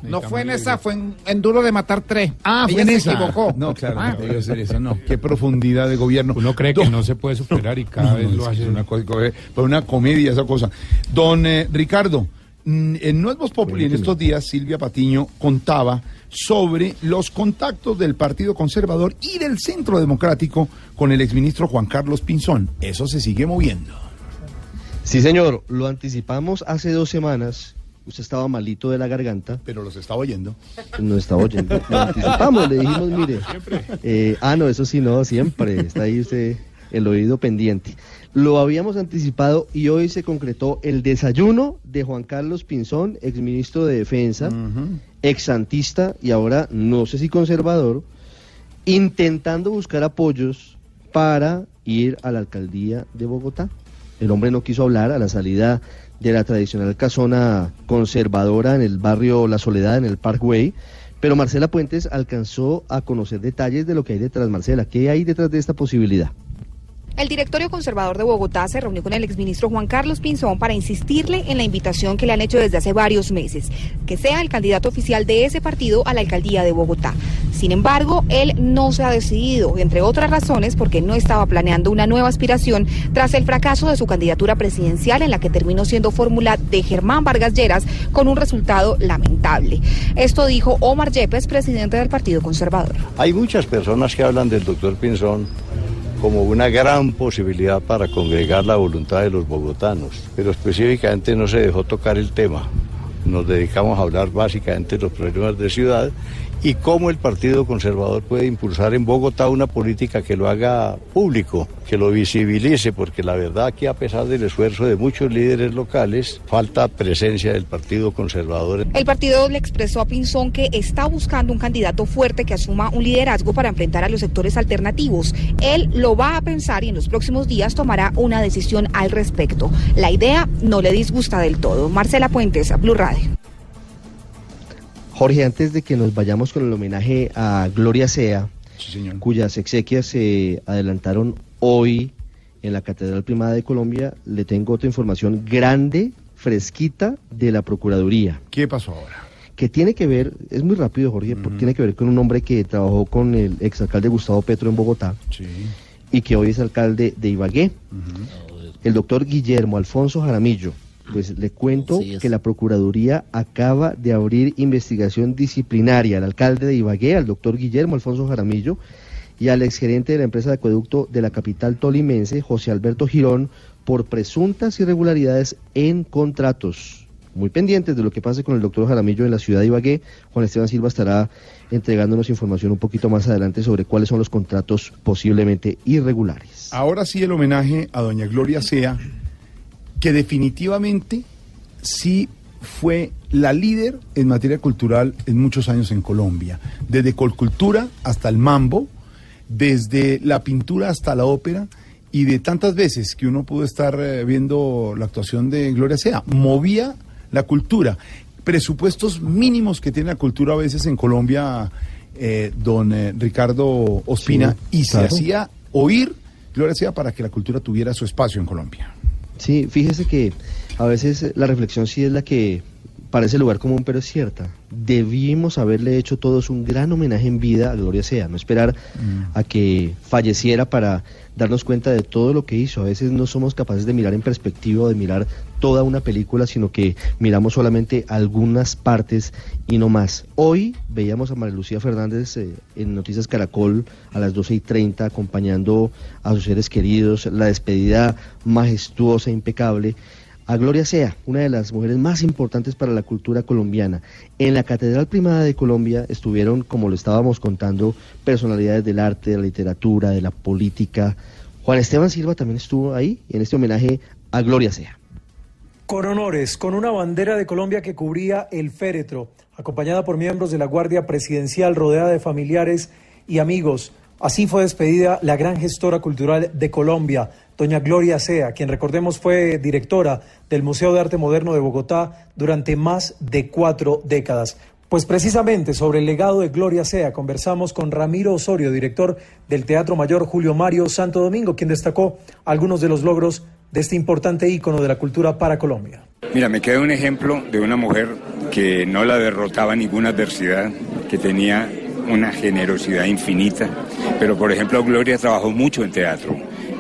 No, está fue en esa, fue en, en Duro de Matar tres. Ah, fue en se esa. equivocó. No, claro, Ah. no debió ser eso, no. Qué profundidad de gobierno. Uno cree que no se puede superar y cada [laughs] vez lo es hace. Una, cosa, una comedia esa cosa. Don eh, Ricardo, mm, en No es Voz Populi, en estos días Silvia Patiño contaba sobre los contactos del Partido Conservador y del Centro Democrático con el exministro Juan Carlos Pinzón. Eso se sigue moviendo. Sí, señor, lo anticipamos hace dos semanas. Usted estaba malito de la garganta. Pero los estaba oyendo. No estaba oyendo. Lo [laughs] anticipamos, le dijimos, mire. eh, ah, no, eso sí, no, siempre. Está ahí usted el oído pendiente. Lo habíamos anticipado y hoy se concretó el desayuno de Juan Carlos Pinzón, exministro de Defensa, exsantista y ahora no sé si conservador, intentando buscar apoyos para ir a la alcaldía de Bogotá. El hombre no quiso hablar a la salida de la tradicional casona conservadora en el barrio La Soledad, en el Parkway, pero Marcela Puentes alcanzó a conocer detalles de lo que hay detrás. Marcela, ¿qué hay detrás de esta posibilidad? El directorio conservador de Bogotá se reunió con el exministro Juan Carlos Pinzón para insistirle en la invitación que le han hecho desde hace varios meses, que sea el candidato oficial de ese partido a la alcaldía de Bogotá. Sin embargo, él no se ha decidido, entre otras razones, porque no estaba planeando una nueva aspiración tras el fracaso de su candidatura presidencial en la que terminó siendo fórmula de Germán Vargas Lleras con un resultado lamentable. Esto dijo Omar Yepes, presidente del Partido Conservador. Hay muchas personas que hablan del doctor Pinzón como una gran posibilidad para congregar la voluntad de los bogotanos, pero específicamente no se dejó tocar el tema. Nos dedicamos a hablar básicamente de los problemas de ciudad y cómo el Partido Conservador puede impulsar en Bogotá una política que lo haga público, que lo visibilice, porque la verdad que a pesar del esfuerzo de muchos líderes locales, falta presencia del Partido Conservador. El partido le expresó a Pinzón que está buscando un candidato fuerte que asuma un liderazgo para enfrentar a los sectores alternativos. Él lo va a pensar y en los próximos días tomará una decisión al respecto. La idea no le disgusta del todo. Marcela Puentes, Blue Radio. Jorge, antes de que nos vayamos con el homenaje a Gloria Sea, cuyas exequias se adelantaron hoy en la Catedral Primada de Colombia, le tengo otra información grande, fresquita, de la Procuraduría. ¿Qué pasó ahora? Que tiene que ver, es muy rápido, Jorge, porque tiene que ver con un hombre que trabajó con el exalcalde Gustavo Petro en Bogotá y que hoy es alcalde de Ibagué, el doctor Guillermo Alfonso Jaramillo. Pues le cuento que la Procuraduría acaba de abrir investigación disciplinaria al alcalde de Ibagué, al doctor Guillermo Alfonso Jaramillo, y al exgerente de la empresa de acueducto de la capital tolimense, José Alberto Girón, por presuntas irregularidades en contratos. Muy pendientes de lo que pase con el doctor Jaramillo en la ciudad de Ibagué, Juan Esteban Silva estará entregándonos información un poquito más adelante sobre cuáles son los contratos posiblemente irregulares. Ahora sí el homenaje a doña Gloria Sea, que definitivamente sí fue la líder en materia cultural en muchos años en Colombia, desde colcultura hasta el mambo, desde la pintura hasta la ópera y de tantas veces que uno pudo estar eh, viendo la actuación de Gloria Sea, movía la cultura, presupuestos mínimos que tiene la cultura a veces en Colombia, eh, don eh, Ricardo Ospina, Sí, y se hacía oír Gloria Sea para que la cultura tuviera su espacio en Colombia. Sí, fíjese que a veces la reflexión sí es la que parece lugar común, pero es cierta. Debimos haberle hecho todos un gran homenaje en vida a Gloria Sea, no esperar a que falleciera para darnos cuenta de todo lo que hizo. A veces no somos capaces de mirar en perspectiva o de mirar toda una película, sino que miramos solamente algunas partes y no más. Hoy veíamos a María Lucía Fernández eh, en Noticias Caracol a las 12 y 30 acompañando a sus seres queridos, la despedida majestuosa, impecable. A Gloria Sea, una de las mujeres más importantes para la cultura colombiana. En la Catedral Primada de Colombia estuvieron, como lo estábamos contando, personalidades del arte, de la literatura, de la política. Juan Esteban Silva también estuvo ahí en este homenaje a Gloria Sea. Con honores, con una bandera de Colombia que cubría el féretro, acompañada por miembros de la Guardia Presidencial, rodeada de familiares y amigos. Así fue despedida la gran gestora cultural de Colombia, doña Gloria Sea, quien recordemos fue directora del Museo de Arte Moderno de Bogotá durante más de cuatro décadas. Pues precisamente sobre el legado de Gloria Sea conversamos con Ramiro Osorio, director del Teatro Mayor Julio Mario Santo Domingo, quien destacó algunos de los logros de este importante ícono de la cultura para Colombia. Mira, me queda un ejemplo de una mujer que no la derrotaba ninguna adversidad, que tenía una generosidad infinita. Pero, por ejemplo, Gloria trabajó mucho en teatro.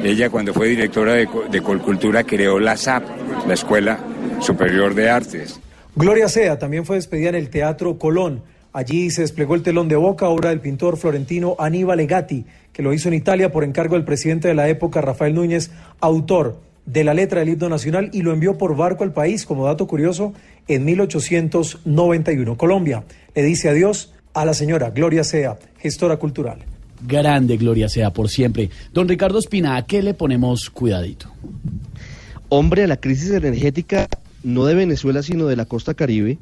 Ella, cuando fue directora de, Co- de Colcultura, creó la SAP, la Escuela Superior de Artes. Gloria Sea también fue despedida en el Teatro Colón. Allí se desplegó el telón de boca, obra del pintor florentino Aníbal Legati, que lo hizo en Italia por encargo del presidente de la época, Rafael Núñez, autor de la letra del himno nacional y lo envió por barco al país, como dato curioso, en 1891. Colombia le dice adiós a la señora Gloria Sea, gestora cultural. Grande gloria sea por siempre. Don Ricardo Espina, ¿a qué le ponemos cuidadito? Hombre, a la crisis energética no de Venezuela, sino de la costa caribe,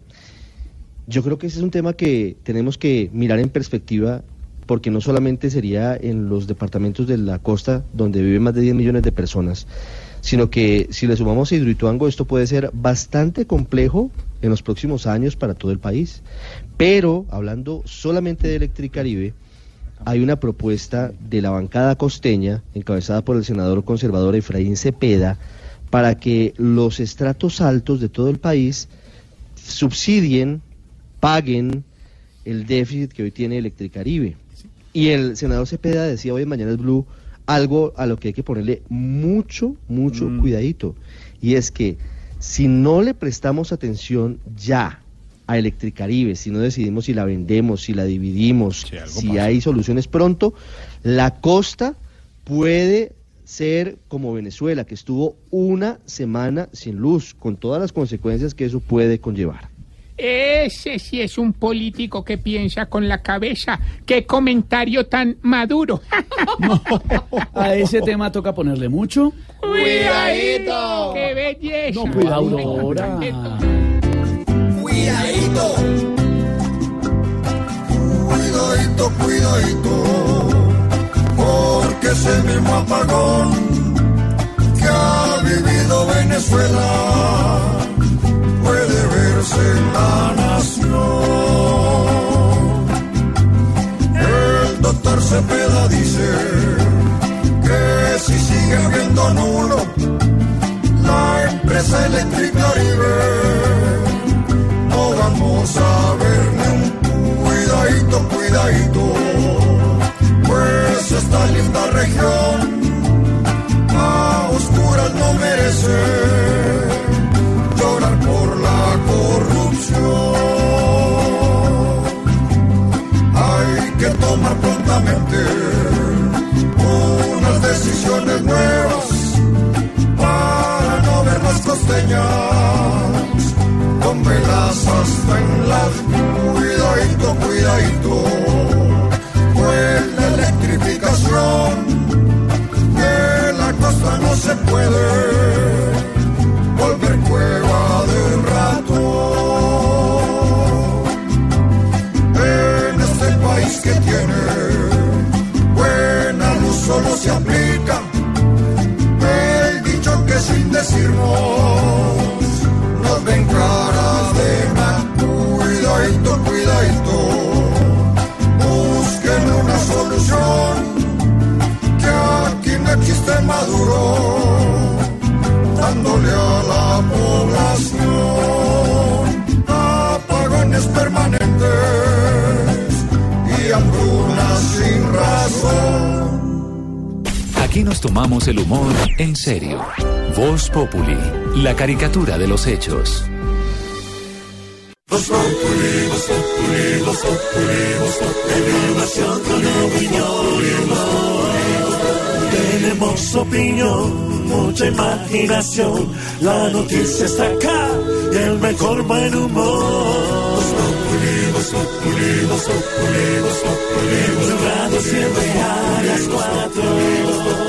yo creo que ese es un tema que tenemos que mirar en perspectiva porque no solamente sería en los departamentos de la costa donde viven más de 10 millones de personas, sino que si le sumamos a Hidroituango esto puede ser bastante complejo en los próximos años para todo el país. Pero hablando solamente de Electricaribe, hay una propuesta de la bancada costeña, encabezada por el senador conservador Efraín Cepeda, para que los estratos altos de todo el país subsidien, paguen el déficit que hoy tiene Electricaribe. Y el senador Cepeda decía hoy en Mañana Blue algo a lo que hay que ponerle mucho, mucho cuidadito. Y es que si no le prestamos atención ya a Electricaribe, si no decidimos si la vendemos, si la dividimos, si hay soluciones pronto, la costa puede ser como Venezuela, que estuvo una semana sin luz, con todas las consecuencias que eso puede conllevar. Ese sí es un político que piensa con la cabeza. Qué comentario tan maduro. [laughs] A ese tema toca ponerle mucho. ¡Cuidadito! ¡Qué belleza! No, cuidado, Aurora. Cuidadito. Cuidadito, cuidadito. Porque ese mismo apagón que ha vivido Venezuela puede verse en la nación. El doctor Cepeda dice que si sigue habiendo nulo la empresa eléctrica no vamos a ver ni un cuidadito, cuidadito, pues esta linda región a oscuras no merece llorar por la corrupción. Hay que tomar prontamente unas decisiones nuevas para no ver las costeñas velas hasta en las cuidadito, cuidadito, pues la electrificación de la costa no se puede volver cueva de rato. En este país que tiene buena luz solo se que aquí no existe maduro dándole a la población apagones permanentes y hambrunas sin razón. Aquí nos tomamos el humor en serio. Voz Populi, la caricatura de los hechos. Voz Populi, Voz Populi, Voz Populi, Voz Populi. Información con opinión, mucha imaginación. La noticia está acá y el mejor buen humor. Siempre a las cuatro.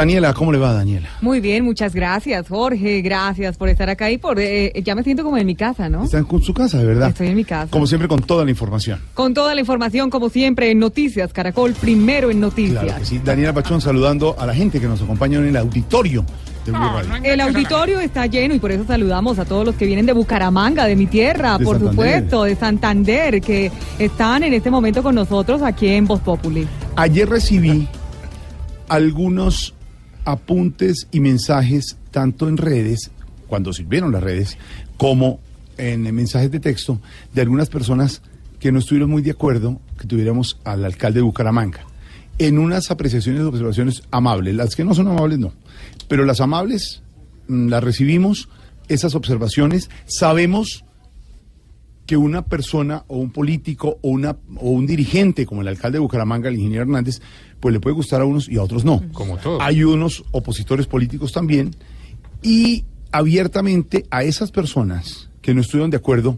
Daniela, ¿cómo le va, Daniela? Muy bien, muchas gracias, Jorge. Gracias por estar acá y por. eh, ya me siento como en mi casa, ¿no? Está en su casa, ¿verdad? Estoy en mi casa. Como siempre, con toda la información. Con toda la información, como siempre, en Noticias Caracol, primero en Noticias. Claro que sí. Daniela Pachón saludando a la gente que nos acompaña en el auditorio de Radio. El auditorio está lleno y por eso saludamos a todos los que vienen de Bucaramanga, de mi tierra, De por Santander. supuesto, de Santander, que están en este momento con nosotros aquí en Voz Populi. Ayer recibí [laughs] algunos apuntes y mensajes, tanto en redes, cuando sirvieron las redes, como en mensajes de texto, de algunas personas que no estuvieron muy de acuerdo que tuviéramos al alcalde de Bucaramanga. En unas apreciaciones y observaciones amables, las que no son amables no, pero las amables mm, las recibimos, esas observaciones, sabemos que una persona o un político o, una, o un dirigente como el alcalde de Bucaramanga, el ingeniero Hernández, pues le puede gustar a unos y a otros no. Como todo. Hay unos opositores políticos también y abiertamente a esas personas que no estuvieron de acuerdo,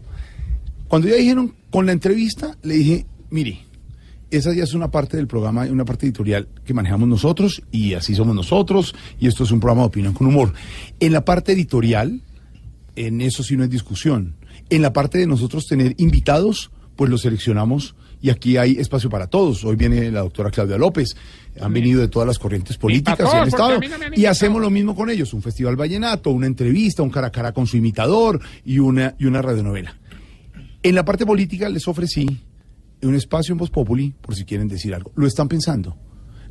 cuando ya dijeron con la entrevista, le dije, mire, esa ya es una parte del programa, una parte editorial que manejamos nosotros y así somos nosotros y esto es un programa de opinión con humor. En la parte editorial, en eso sí no hay discusión. En la parte de nosotros tener invitados, pues los seleccionamos y aquí hay espacio para todos. Hoy viene la doctora Claudia López, han venido de todas las corrientes políticas y han estado. no Y hacemos lo mismo con ellos, un festival vallenato, una entrevista, un cara a cara con su imitador y una, y una radionovela. En la parte política les ofrecí un espacio en Voz Populi por si quieren decir algo. Lo están pensando.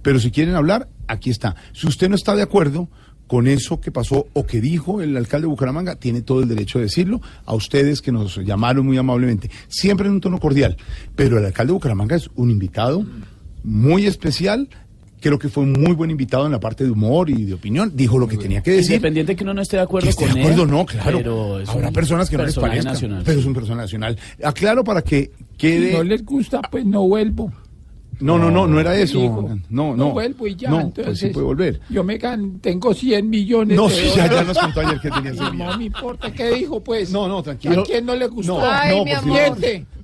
Pero si quieren hablar, aquí está. Si usted no está de acuerdo con eso que pasó o que dijo el alcalde de Bucaramanga, tiene todo el derecho de decirlo. A ustedes que nos llamaron muy amablemente, siempre en un tono cordial. Pero el alcalde de Bucaramanga es un invitado muy especial. Creo que fue un muy buen invitado en la parte de humor y de opinión. Dijo lo que tenía que decir. Independiente que uno no esté de acuerdo Que esté con de acuerdo, él. no, claro. Pero es Habrá un personas que no les parezca, nacional. pero es un personaje nacional. Aclaro para que quede... Si no les gusta, pues no vuelvo. No, no, no, no era eso. Digo, no, no. no vuelvo y ya, No, entonces- pues sí puede volver. Yo me gan tengo 100 millones No, de sí, ya, ya nos contó ayer que tenía 100 [laughs] No, millones. No me importa qué dijo, pues. No, no, tranquilo. ¿A quién no le gustó? No, Ay, no, mi por favor.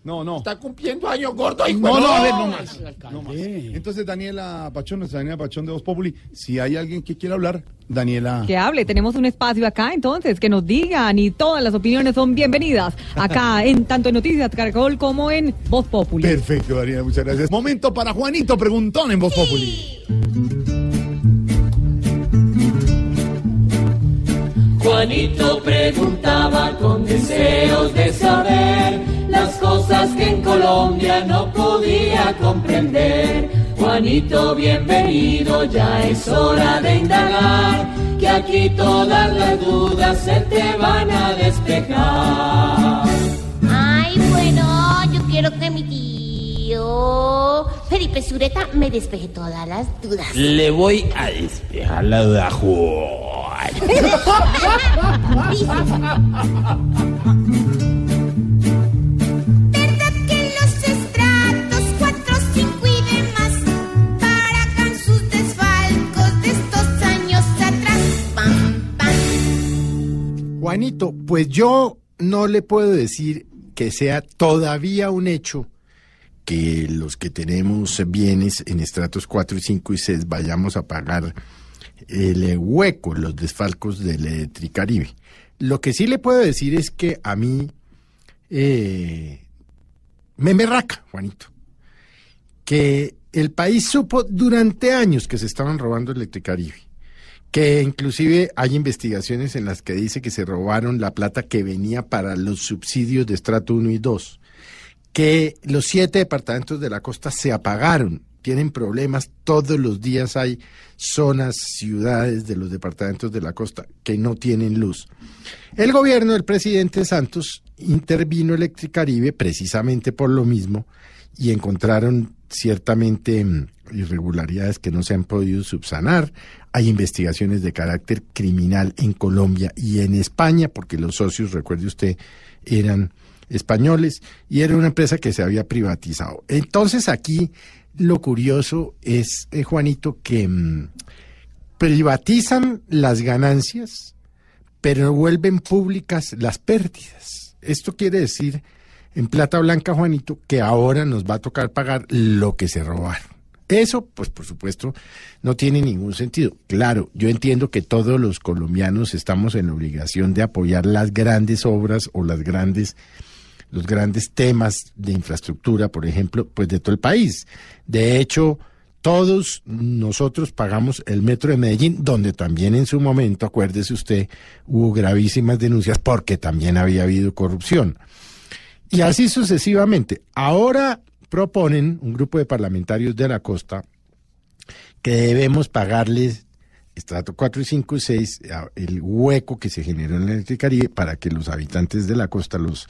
No, no. Está cumpliendo años gordo y No, no, a ver, no más. No más. Entonces, Daniela Pachón, nuestra Daniela Pachón de Voz Populi, si hay alguien que quiera hablar, Daniela. Que hable, tenemos un espacio acá, entonces, que nos digan y todas las opiniones son bienvenidas acá [laughs] en tanto en Noticias Caracol como en Voz Populi. Perfecto, Daniela, muchas gracias. Momento para Juanito Preguntón en Voz Populi. Juanito preguntaba con deseos de saber las cosas que en Colombia no podía comprender. Juanito, bienvenido, ya es hora de indagar, que aquí todas las dudas se te van a despejar. Ay, bueno, yo quiero que mi Felipe Sureta me despeje todas las dudas. Le voy a despejar la duda, Juan. ¿Verdad que los estratos 4, 5 y demás paracan sus desfalcos de estos años atrás? Pam, pam. Juanito, pues yo no le puedo decir que sea todavía un hecho que los que tenemos bienes en estratos 4, 5 y 6 vayamos a pagar el hueco, los desfalcos del Electricaribe. Lo que sí le puedo decir es que a mí eh, me merraca, Juanito, que el país supo durante años que se estaban robando el Electricaribe que inclusive hay investigaciones en las que dice que se robaron la plata que venía para los subsidios de estrato 1 y 2, que los siete departamentos de la costa se apagaron, tienen problemas, todos los días hay zonas, ciudades de los departamentos de la costa que no tienen luz. El gobierno del presidente Santos intervino Electricaribe precisamente por lo mismo y encontraron ciertamente mm, irregularidades que no se han podido subsanar. Hay investigaciones de carácter criminal en Colombia y en España, porque los socios, recuerde usted, eran españoles y era una empresa que se había privatizado. Entonces aquí lo curioso es, eh, Juanito, que mm, privatizan las ganancias, pero vuelven públicas las pérdidas. Esto quiere decir, en plata blanca, Juanito, que ahora nos va a tocar pagar lo que se robaron. Eso, pues por supuesto, no tiene ningún sentido. Claro, yo entiendo que todos los colombianos estamos en la obligación de apoyar las grandes obras o las grandes los grandes temas de infraestructura, por ejemplo, pues de todo el país. De hecho, todos nosotros pagamos el metro de Medellín, donde también en su momento, acuérdese usted, hubo gravísimas denuncias porque también había habido corrupción. Y así sucesivamente. Ahora proponen un grupo de parlamentarios de la costa que debemos pagarles estrato 4 y 5 y 6 el hueco que se generó en el Electricaribe para que los habitantes de la costa los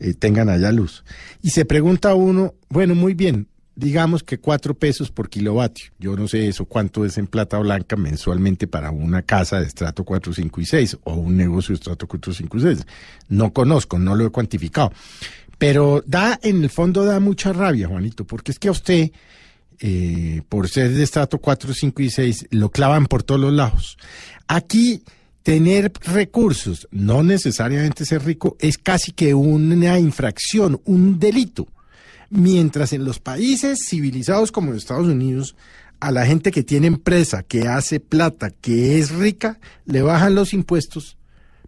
eh, tengan allá luz. Y se pregunta uno, bueno, muy bien, digamos que cuatro pesos por kilovatio. Yo no sé eso cuánto es en plata blanca mensualmente para una casa de estrato 4, 5 y 6 o un negocio de estrato 4, 5 y 6. No conozco, no lo he cuantificado. Pero da, en el fondo da mucha rabia, Juanito, porque es que a usted, eh, por ser de estrato 4, 5 y 6, lo clavan por todos los lados. Aquí tener recursos, no necesariamente ser rico, es casi que una infracción, un delito. Mientras en los países civilizados como los Estados Unidos, a la gente que tiene empresa, que hace plata, que es rica, le bajan los impuestos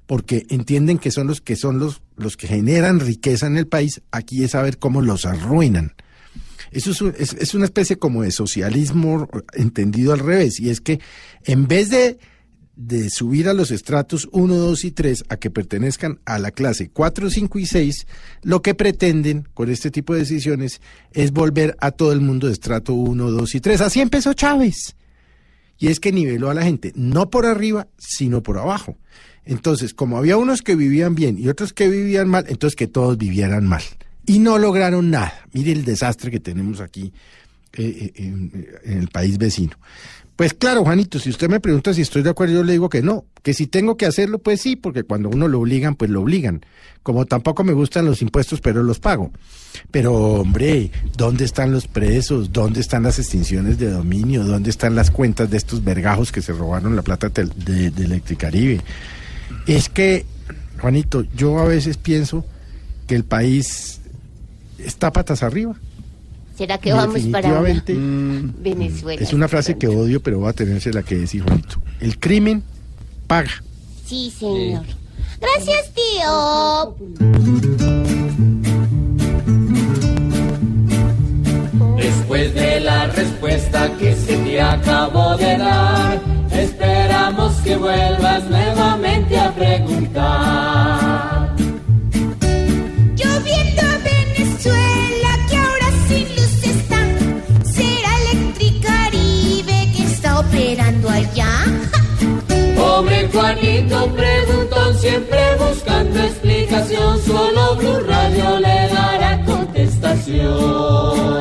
porque entienden que son los que son los, los que generan riqueza en el país. Aquí es saber cómo los arruinan. Eso es, un- es- es una especie como de socialismo entendido al revés. Y es que en vez de, de subir a los estratos 1, 2 y 3 a que pertenezcan a la clase 4, 5 y 6, lo que pretenden con este tipo de decisiones es volver a todo el mundo de estrato 1, 2 y 3. Así empezó Chávez. Y es que niveló a la gente, no por arriba, sino por abajo. Entonces, como había unos que vivían bien y otros que vivían mal, entonces que todos vivieran mal. Y no lograron nada. Mire el desastre que tenemos aquí eh, eh, en, en el país vecino. Pues claro, Juanito, si usted me pregunta si estoy de acuerdo, yo le digo que no. Que si tengo que hacerlo, pues sí, porque cuando uno lo obligan, pues lo obligan. Como tampoco me gustan los impuestos, pero los pago. Pero hombre, ¿dónde están los presos? ¿Dónde están las extinciones de dominio? ¿Dónde están las cuentas de estos vergajos que se robaron la plata de Electricaribe? Es que, Juanito, yo a veces pienso que el país está patas arriba. ¿Será que vamos para una [laughs] Venezuela? Es una frase que odio, pero voy a tenerse la que decir, Juanito. El crimen paga. Sí, señor. Gracias, tío. Después de la respuesta que se te acabó de dar, esperamos que vuelvas nuevamente a preguntar. Pobre Juanito preguntó siempre buscando explicación, solo Blue Radio le dará contestación.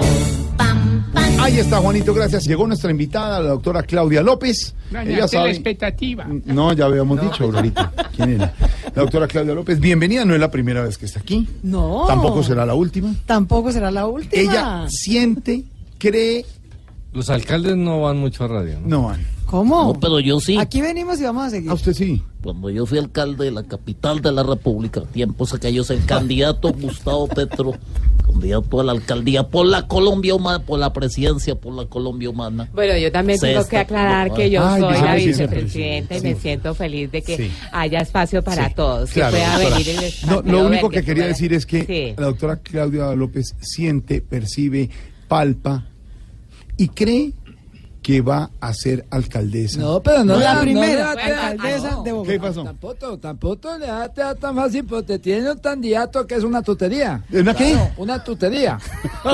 Ahí está, Juanito, gracias. Llegó nuestra invitada, la doctora Claudia López. Ella la sabe. expectativa. No, ya habíamos dicho, Aurorita. ¿Quién era? La doctora Claudia López, bienvenida. No es la primera vez que está aquí. No. Tampoco será la última. Tampoco será la última. Ella siente, cree. Los alcaldes no van mucho a radio. No van. ¿Cómo? No, pero yo sí. Aquí venimos y vamos a seguir. A usted sí. Cuando yo fui alcalde de la capital de la República, tiempos aquellos, el candidato [laughs] Gustavo Petro, candidato a la alcaldía por la Colombia humana, por la presidencia, por la Colombia humana. Bueno, yo también tengo que aclarar que yo Ay, soy la vicepresidenta. y me siento feliz de que Sí. haya espacio para Sí, todos, claro, que pueda doctora. venir el No, lo único que quería pueda- decir es que Sí. la doctora Claudia López siente, percibe, palpa y cree que va a ser alcaldesa. No, pero no la No, primera no, alcaldesa de Bogotá. ¿Qué pasó? Tampoco, tampoco le da te da tan fácil, porque te tiene un candidato que es una tutería. ¿Una qué? Claro, una tutería.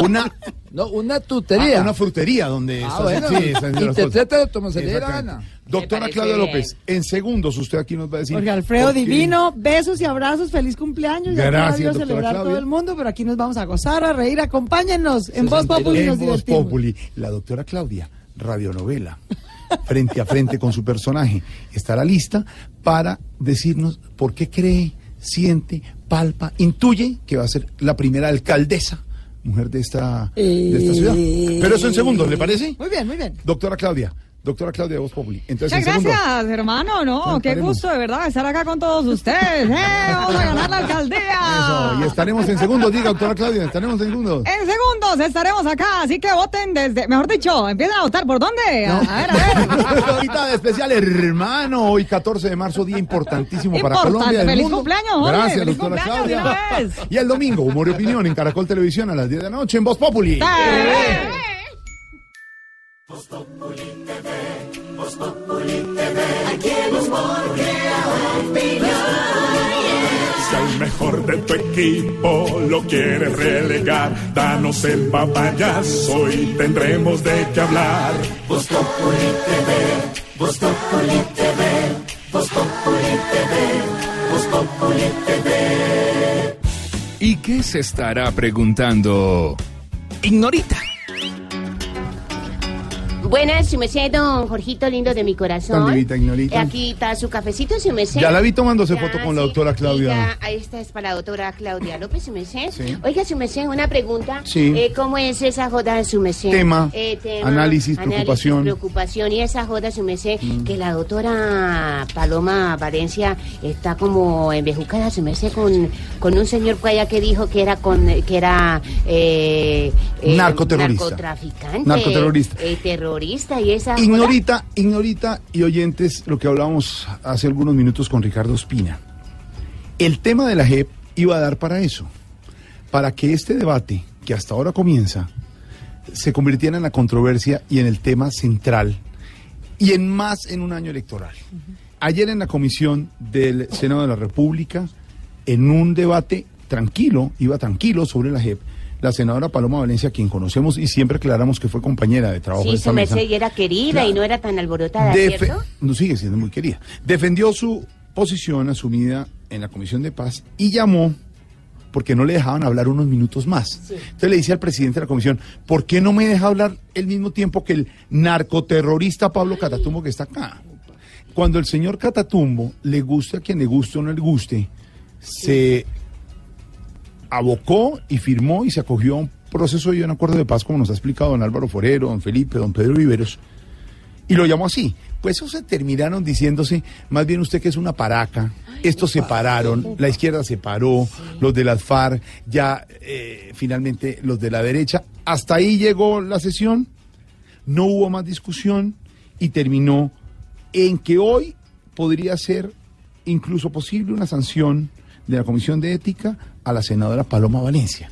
Una, no, una tutería. Ah, una frutería donde Ah, está- bueno, sí, están las interpreta cosas. como se le dé la Exactamente. gana. Doctora Claudia bien. López, en segundos usted aquí nos va a decir. Jorge Alfredo Divino, besos y abrazos, feliz cumpleaños. Ya Gracias, radio doctora celebrar Claudia. todo el mundo, pero aquí nos vamos a gozar, a reír, acompáñennos. En Voz Populi En nos Voz. Populi, la doctora Claudia, radionovela, frente a frente con su personaje, estará lista para decirnos por qué cree, siente, palpa, intuye que va a ser la primera alcaldesa mujer de esta, de esta ciudad. Pero eso en segundos, ¿le parece? Muy bien, muy bien. Doctora Claudia, doctora Claudia de Voz Populi. Entonces, Muchas gracias, hermano. No, qué gusto de verdad estar acá con todos ustedes. ¡Eh! Vamos a ganar la alcaldía. Eso, y estaremos en segundos, diga doctora Claudia, estaremos en segundos. En segundos estaremos acá, así que voten desde, mejor dicho, empiecen a votar por dónde. A, a ver, a ver. [laughs] Invitada especial, hermano, hoy 14 de marzo, día importantísimo para. Colombia. del Feliz mundo. cumpleaños, Jorge. Gracias, Feliz doctora cumpleaños de Claudia. Y el domingo, humor y opinión en Caracol Televisión a las 10 de la noche en Voz Populi. Aquí el humor crea opinión. Si al mejor de tu equipo lo quieres relegar, danos el papayazo y tendremos de qué hablar. Voz Populi TV, Voz Populi TV, Voz Populi TV, Voz Populi TV. ¿Y qué se estará preguntando? Ignorita. Buenas, su merced, don Jorgito lindo de mi corazón. Tan vivita, Ignorita. Eh, Aquí está su cafecito, su merced. Ya la vi tomándose Ya, foto con la doctora Claudia. Ya, ahí está, es para la doctora Claudia López, su merced. Sí. Oiga, su merced, una pregunta. Sí. Eh, ¿Cómo es esa joda, su merced? Tema, Eh, análisis, preocupación. preocupación. Y esa joda, su merced, Mm. que la doctora Paloma Valencia está como embejucada, su merced, con, con un señor allá que dijo que era con que era eh, Narcoterrorista. narcotraficante. Narcoterrorista. eh, terrorista y esa joda. Ignorita, ignorita y oyentes, lo que hablábamos hace algunos minutos con Ricardo Espina. El tema de la JEP iba a dar para eso, para que este debate, que hasta ahora comienza, se convirtiera en la controversia y en el tema central, y en más en un año electoral. Ayer en la comisión del Senado de la República, en un debate tranquilo, iba tranquilo sobre la JEP, la senadora Paloma Valencia, quien conocemos y siempre aclaramos que fue compañera de trabajo de Sí, esta su mesa. merced, y era querida Claro. y no era tan alborotada, ¿cierto? No sigue siendo muy querida. Defendió su posición asumida en la Comisión de Paz y llamó porque no le dejaban hablar unos minutos más. Entonces le dice al presidente de la comisión, ¿por qué no me deja hablar el mismo tiempo que el narcoterrorista Pablo Catatumbo que está acá? Cuando el señor Catatumbo, le guste a quien le guste o no le guste, se abocó y firmó y se acogió a un proceso y un acuerdo de paz, como nos ha explicado don Álvaro Forero, don Felipe, don Pedro Viveros, y lo llamó así. Pues eso se terminaron diciéndose, más bien usted que es una paraca, estos se pararon, la izquierda se paró, los de las FARC, ya eh, finalmente los de la derecha, hasta ahí llegó la sesión, no hubo más discusión y terminó en que hoy podría ser incluso posible una sanción de la Comisión de Ética a la senadora Paloma Valencia.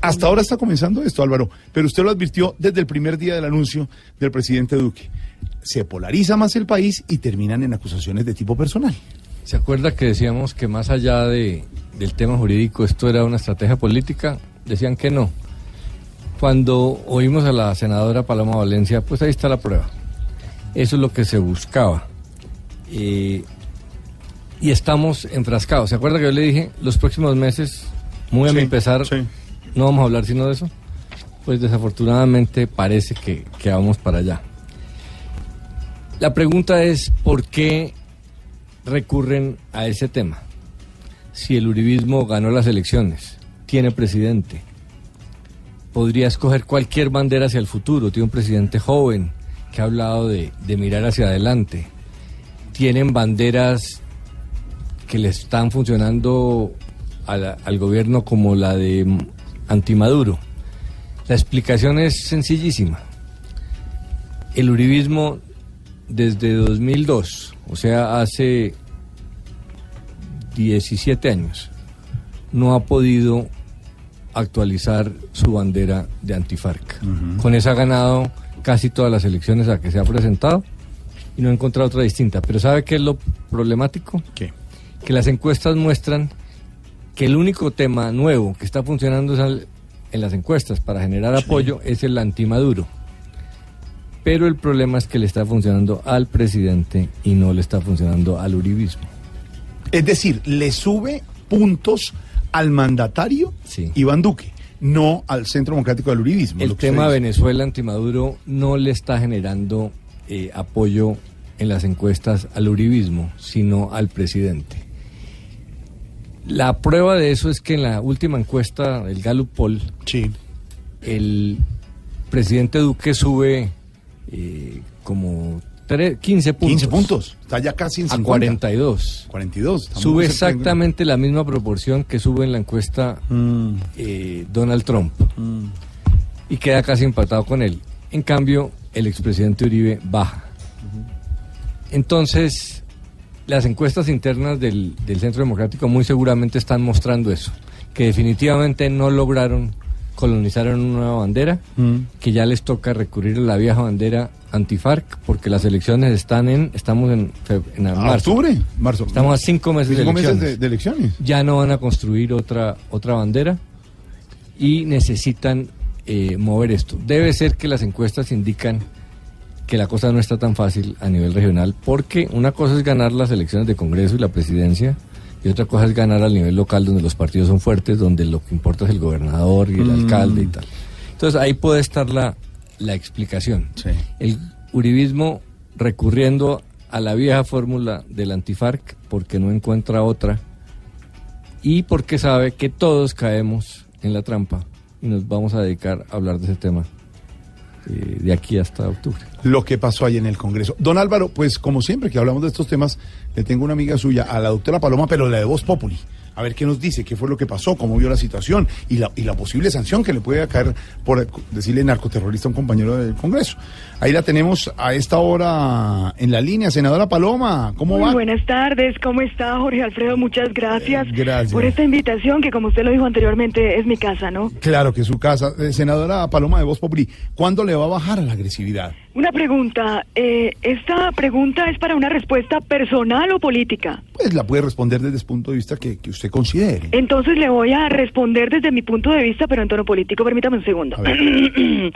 Hasta ahora está comenzando esto, Álvaro, pero usted lo advirtió desde el primer día del anuncio del presidente Duque. Se polariza más el país y terminan en acusaciones de tipo personal. ¿Se acuerda que decíamos que más allá de, del tema jurídico esto era una estrategia política? Decían que no. Cuando oímos a la senadora Paloma Valencia, pues ahí está la prueba. Eso es lo que se buscaba. Eh, y estamos enfrascados. ¿Se acuerda que yo le dije los próximos meses, muy a mi pesar, no vamos a hablar sino de eso? Pues desafortunadamente parece que, que vamos para allá. La pregunta es, ¿por qué recurren a ese tema? Si el uribismo ganó las elecciones, tiene presidente, podría escoger cualquier bandera hacia el futuro, tiene un presidente joven que ha hablado de, de mirar hacia adelante, tienen banderas que le están funcionando la- al gobierno como la de antimaduro. La explicación es sencillísima. El uribismo desde 2002, o sea, hace 17 años, no ha podido actualizar su bandera de antifarc. Con esa ha ganado casi todas las elecciones a que se ha presentado y no ha encontrado otra distinta. Pero ¿sabe qué es lo problemático? ¿Qué? Que las encuestas muestran que el único tema nuevo que está funcionando en las encuestas para generar apoyo es el antimaduro. Pero el problema es que le está funcionando al presidente y no le está funcionando al uribismo. Es decir, le sube puntos al mandatario Iván Duque, no al Centro Democrático del Uribismo. El tema. Venezuela antimaduro no le está generando eh, apoyo en las encuestas al uribismo, sino al presidente. La prueba de eso es que en la última encuesta, el Gallup Poll, el presidente Duque sube eh, como tre- 15 puntos. 15 puntos. Está ya casi en a 50. 42. 42. estamos Sube exactamente la misma proporción que sube en la encuesta Mm. eh, Donald Trump. Y queda casi empatado con él. En cambio, el expresidente Uribe baja. Entonces, las encuestas internas del, del Centro Democrático muy seguramente están mostrando eso, que definitivamente no lograron colonizar en una nueva bandera, Mm. que ya les toca recurrir a la vieja bandera antifarc, porque las elecciones están en, estamos en, en A marzo. octubre, marzo. Estamos a cinco meses, de Cinco meses elecciones. de- de elecciones. Ya no van a construir otra, otra bandera y necesitan eh, mover esto. Debe ser que las encuestas indican que la cosa no está tan fácil a nivel regional, porque una cosa es ganar las elecciones de Congreso y la presidencia, y otra cosa es ganar al nivel local, donde los partidos son fuertes, donde lo que importa es el gobernador y el Mm. alcalde y tal. Entonces ahí puede estar la, la explicación. El uribismo recurriendo a la vieja fórmula del antifarc porque no encuentra otra y porque sabe que todos caemos en la trampa y nos vamos a dedicar a hablar de ese tema eh, de aquí hasta octubre. Lo que pasó ahí en el Congreso. Don Álvaro, pues como siempre que hablamos de estos temas, le tengo una amiga suya, a la doctora Paloma, pero la de Voz Populi. A ver qué nos dice, qué fue lo que pasó, cómo vio la situación y la, y la posible sanción que le puede caer por decirle narcoterrorista a un compañero del Congreso. Ahí la tenemos a esta hora en la línea. Senadora Paloma, ¿cómo Muy va? buenas tardes, ¿cómo está Jorge Alfredo? Muchas gracias, Eh, gracias. por esta invitación que como usted lo dijo anteriormente es mi casa, ¿no? Claro que es su casa. Eh, senadora Paloma de Voz Populi, ¿cuándo le va a bajar a la agresividad? Una pregunta, eh, ¿esta pregunta es para una respuesta personal o política? Pues la puede responder desde el punto de vista que, que usted considere. Entonces le voy a responder desde mi punto de vista, pero en tono político, permítame un segundo. [clears throat] La agresividad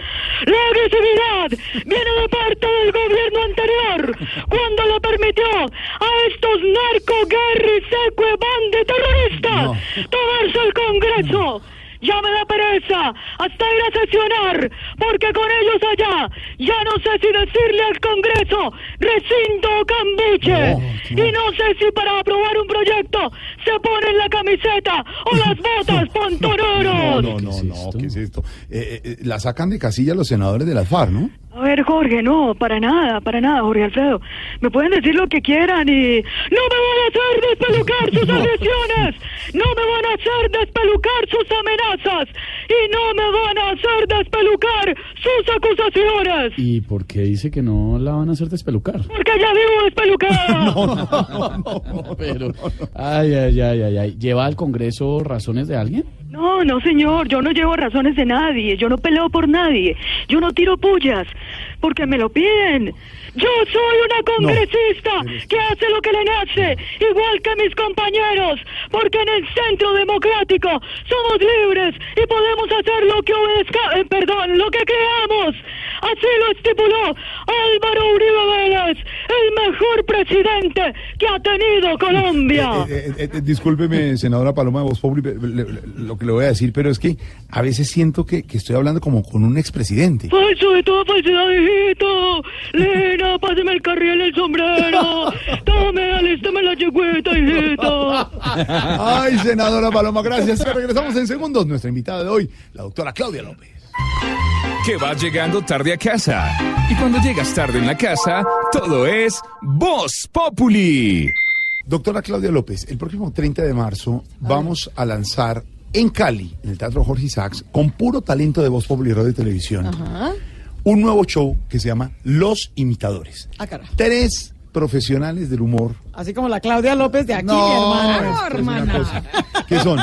viene de parte del gobierno anterior, cuando le permitió a estos narco guerri seque bande terroristas tomarse el Congreso. Ya me da pereza hasta ir a sesionar, porque con ellos allá ya no sé si decirle al Congreso recinto o cambuche. y no sé si para aprobar un proyecto se ponen la camiseta o las [laughs] botas No, pontoneros. no, no, no, ¿qué es esto? Eh, eh, la sacan de casilla los senadores de las FARC, ¿no? A ver, Jorge, no, para nada, para nada, Jorge Alfredo. Me pueden decir lo que quieran y no me van a hacer despelucar sus [laughs] agresiones, no me van a hacer despelucar sus amenazas y no me van a hacer despelucar sus acusaciones. ¿Y por qué dice que no la van a hacer despelucar? Porque ya vivo despelucada. [laughs] Pero, ay, ay, ay, ay, ay. ¿Lleva al Congreso razones de alguien? No, no, señor, yo no llevo razones de nadie, yo no peleo por nadie, yo no tiro pullas, porque me lo piden. Yo soy una congresista que hace lo que le nace, igual que mis compañeros, porque en el centro democrático somos libres y podemos hacer lo que obedezca, eh, perdón, lo que creamos. Así lo estipuló Álvaro Uribe Vélez, el mejor presidente que ha tenido Colombia. Eh, eh, eh, discúlpeme, senadora Paloma de Voz lo que le voy a decir, pero es que a veces siento que, que estoy hablando como con un expresidente. Falso de toda falsedad, hijito. Lena, pásame el carriel el sombrero. Tome, alístame la chigüita, hijito. Ay, senadora Paloma, gracias. Regresamos en segundos. Nuestra invitada de hoy, la doctora Claudia López. que vas llegando tarde a casa. Y cuando llegas tarde en la casa, todo es Voz Populi. Doctora Claudia López, el próximo 30 de marzo vamos a lanzar en Cali, en el Teatro Jorge Isaacs, con puro talento de Voz Populi Radio y Televisión, Ajá. Un nuevo show que se llama Los Imitadores. Ah, cara. Tres profesionales del humor Así como la Claudia López de aquí, No, mi hermana. cosa. que son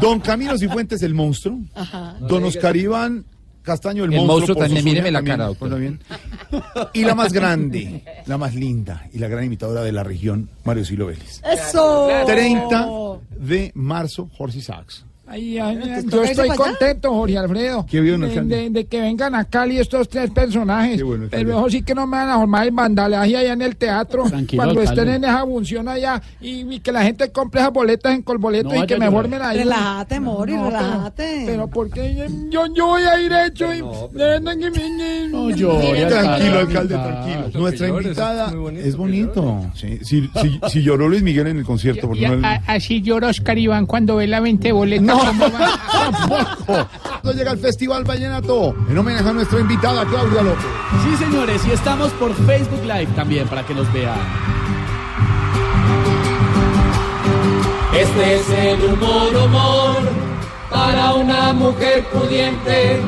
Don Camilo Cifuentes, el monstruo, Ajá. Don Oscar Iván Castaño, el, El monstruo. también, míreme la también, cara, doctor. también. Y la más grande, la más linda y la gran imitadora de la región, Mario Silo Vélez. Eso. 30 de marzo, Jorge Sachs. Ay, ay, ay, ¿Te yo estoy contento, Jorge Alfredo. Qué bien, de, de- de que vengan a Cali estos tres personajes. Qué bueno. Pero eso sí que no me van a formar el vandalaje allá en el teatro. Tranquilo, cuando alcalde. estén en esa función allá y, y que la gente compre esas boletas en Colboleto No y que me formen ahí. Relájate, Mori, No, pero- relájate. Pero, porque yo, yo voy a ir hecho y... No llore, Tranquilo, alcalde. tranquilo. Nuestra invitada es bonito es que bonito. Sí, Si, si- si lloró Luis Miguel en el concierto. así llora Oscar Iván cuando ve la 20 boleta. ¿Cómo va? Cuando llega el Festival Vallenato, en homenaje a nuestra invitada Claudia López. Sí, señores, y estamos por Facebook Live también para que nos vean. Este es el humor, humor, para una mujer pudiente,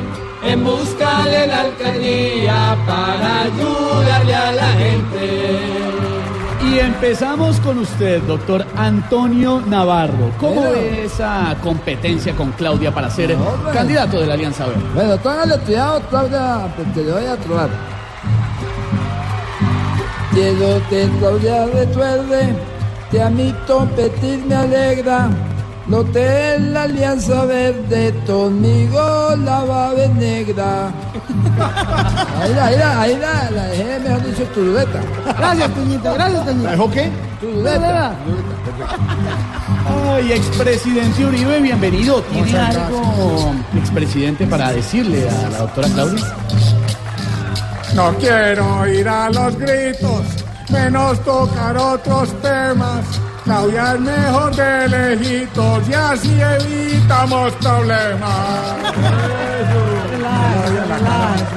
en busca de la alcaldía, para ayudarle a la gente. Y empezamos con usted, doctor Antonio Navarro. ¿Cómo Bueno. ve esa competencia con Claudia para ser candidato de la Alianza Verde? Bueno, póngale cuidado, Claudia, te le voy a trobar. Quiero que Claudia recuerde que a mí competir me alegra, De la Alianza Verde, conmigo la [laughs] va de negra. Ahí la, ahí la, ahí la, la dejé, mejor dicho, turuleta. Gracias, Toñito, gracias, Toñito. ¿La dejó qué? Turuleta. Ay, expresidente Uribe, bienvenido. ¿Tiene Muchas algo, expresidente, para decirle a la doctora Claudia? No quiero ir a los gritos, menos tocar otros temas. Claudia es mejor de lejitos y así evitamos problemas.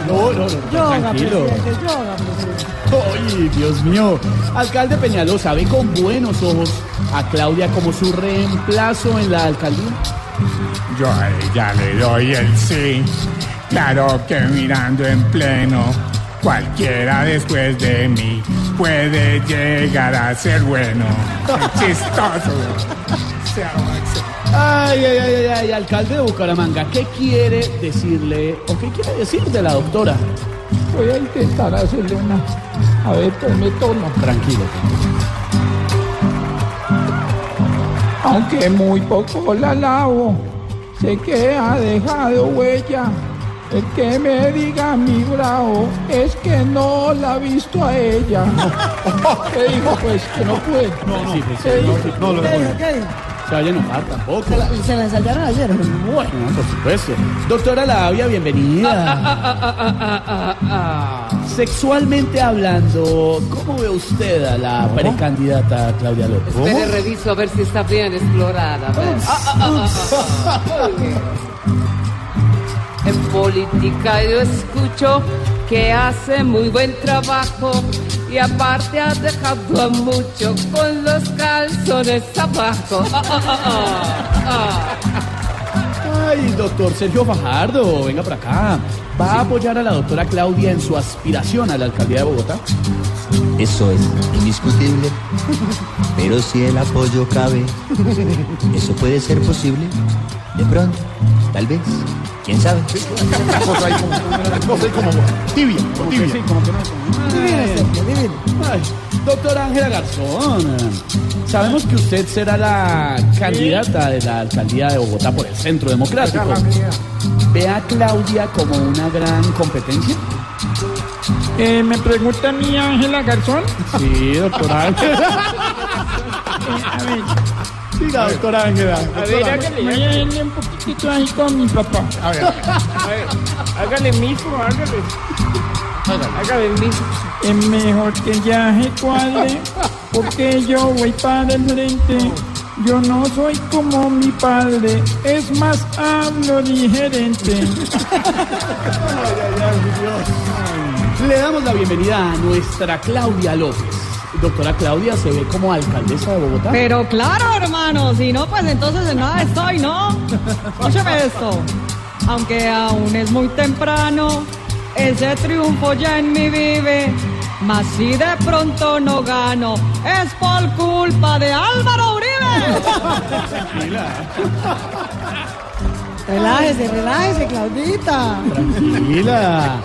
No, no, no, Yoga, tranquilo. presidente, yoga, presidente. Ay, Dios mío. Alcalde Peñalosa, ¿ve con buenos ojos a Claudia como su reemplazo en la alcaldía? Yo a ella le doy el sí. Claro que mirando en pleno, cualquiera después de mí puede llegar a ser bueno. Chistoso. Ay, ay, ay, ay, ay, alcalde de Bucaramanga, ¿qué quiere decirle o qué quiere decir de la doctora? Voy a intentar hacerle una. A ver, ponme tono. Tranquilo. Aunque muy poco la lavo, sé que ha dejado huella. El que me diga mi bravo es que no la ha visto a ella. ¿Qué dijo? Pues que no puede. No, no, ¿Qué dijo? no, lo ¿Qué dijo? ¿Qué dijo? Se vaya a enojar tampoco. Se la, se la ensayaron ayer. Bueno, por supuesto. Doctora Lavia, bienvenida. Sexualmente hablando, ¿cómo ve usted a la precandidata Claudia López? Espere, reviso a ver si está bien explorada. En política yo escucho que hace muy buen trabajo y aparte ha dejado a mucho con los calzones abajo. [laughs] Ay, doctor Sergio Fajardo, venga para acá. ¿Va a apoyar a la doctora Claudia en su aspiración a la alcaldía de Bogotá? Eso es indiscutible. Pero si el apoyo cabe, eso puede ser posible. De pronto, tal vez. ¿Quién sabe? Una cosa ahí como, una cosa ahí como tibia, como tibia. Sí, como que no. Doctora Ángela Garzón, sabemos que usted será la candidata de la alcaldía de Bogotá por el Centro Democrático. ¿Ve a Claudia como una gran competencia? Eh, ¿Me pregunta a mí Ángela Garzón? Sí, doctora Ángela. a ver, Diga, doctora Ángela. a ver, hágale, hágale un poquitito ahí con mi papá. A ver, A ver, hágale mismo, hágale. Hágale mismo. Es mejor que el viaje cuadre, porque yo voy para el frente. Yo no soy como mi padre, es más hablo diferente. Le damos la bienvenida a nuestra Claudia López. Doctora Claudia, ¿se ve como alcaldesa de Bogotá? Pero claro, hermano, si no, pues entonces en nada estoy, ¿no? Escúchame esto. Aunque aún es muy temprano, ese triunfo ya en mí vive. Mas si de pronto no gano, es por culpa de Álvaro Uribe. [laughs] Relájese, relájese, Claudita. Tranquila.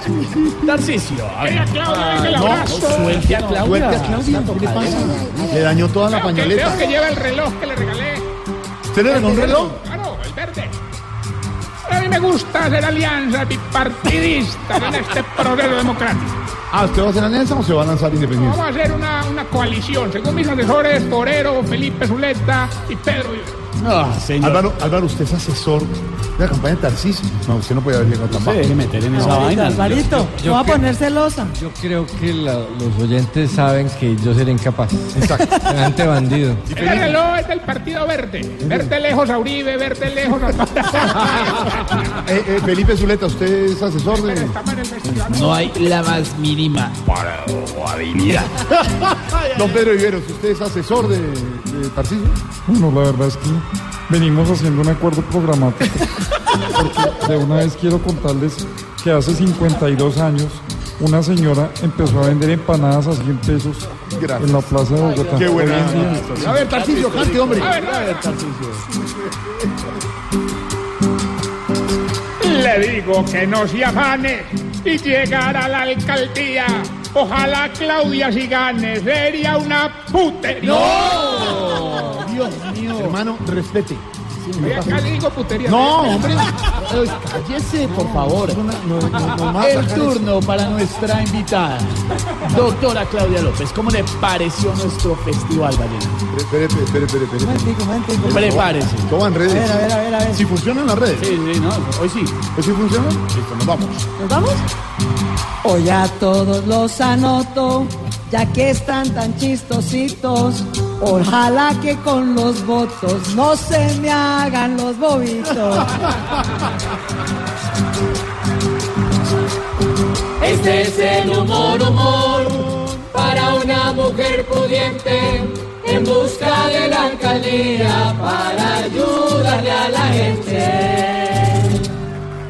Tarcisio. a ver. Venga, Claudia, el no, abrazo. suelte a Claudia. Suelte a Claudia, ¿qué le pasa? Le dañó toda la pañoleta. creo que lleva el reloj que le regalé. ¿Usted le regaló un reloj? Claro, el verde. A mí me gusta hacer alianzas bipartidistas en este proceso democrático. Ah, ¿usted va a hacer alianza o se va a lanzar independiente? Vamos a hacer una, una coalición, según mis asesores, Torero, Felipe Zuleta y Pedro Viveros. Ah, señor. Álvaro, Álvaro, usted es asesor de la campaña de Tarcisio. No, usted no puede haber llegado tan bajo. deje meter en esa vaina. Alvarito, Yo no va a poner celosa. Yo creo que la- los oyentes saben que yo seré incapaz. Exacto. Semejante bandido. El reloj es del Partido Verde. Verde lejos a Uribe, verde lejos a... [laughs] Eh, eh, Felipe Zuleta, ¿usted es asesor de...? No hay la más mínima probabilidad. [laughs] Don Pedro Viveros, ¿usted es asesor de, de Tarcisio? Bueno, la verdad es que venimos haciendo un acuerdo programático. Porque de una vez quiero contarles que hace 52 años una señora empezó a vender empanadas a 100 pesos en la plaza de Bogotá. Qué buena. A ver, Tarcisio, cante, hombre. A ver, a ver. Le digo que no se afane y llegar a la alcaldía. Ojalá Claudia si gane, sería una putería. Dios mío. Hermano, respete. Acá le digo putería. No, hombre. Cállese, por favor. El turno para nuestra invitada, doctora Claudia López. ¿Cómo le pareció nuestro festival, Vallenato? Espere, espere, espere, espere. Momentico, momentico. Prepárese. Todo en redes. A ver, a ver, a ver, a ver. Si funcionan las redes. Sí, sí, no, hoy sí. ¿Hoy sí funcionan? Listo, nos vamos. ¿Nos vamos? Hoy a todos los anoto, ya que están tan chistositos. Ojalá que con los votos no se me hagan los bobitos. Este es el humor, humor, para una mujer pudiente en busca de la alcaldía para ayudarle a la gente.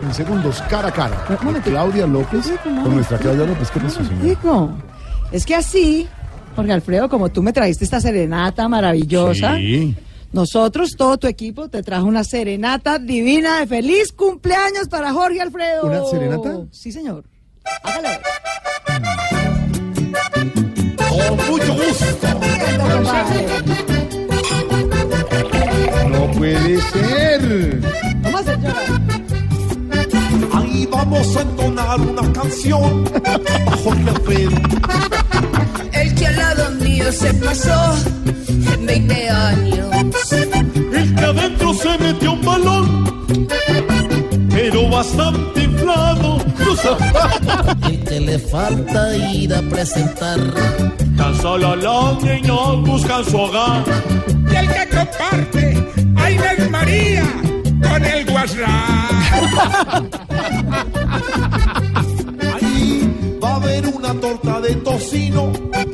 En segundos, cara a cara. Claudia López. Con nuestra Claudia López. ¿Qué pasó, señor? Digo, es que así, Jorge Alfredo, como tú me trajiste esta serenata maravillosa, Sí. nosotros, todo tu equipo, te trajo una serenata divina de feliz cumpleaños para Jorge Alfredo. ¿Una serenata? Sí, señor. Hágalo. Con mucho gusto. No puede ser. Vamos a hacer vamos a entonar una canción a Jorge Alfredo. El que al lado mío se pasó en 20 años. El que adentro se metió un balón, pero bastante inflado. El que le falta ir a presentar. Tan solo los niños buscan su hogar. Y el que comparte a Inés María con el WhatsApp. Ahí va a haber una torta de tocino a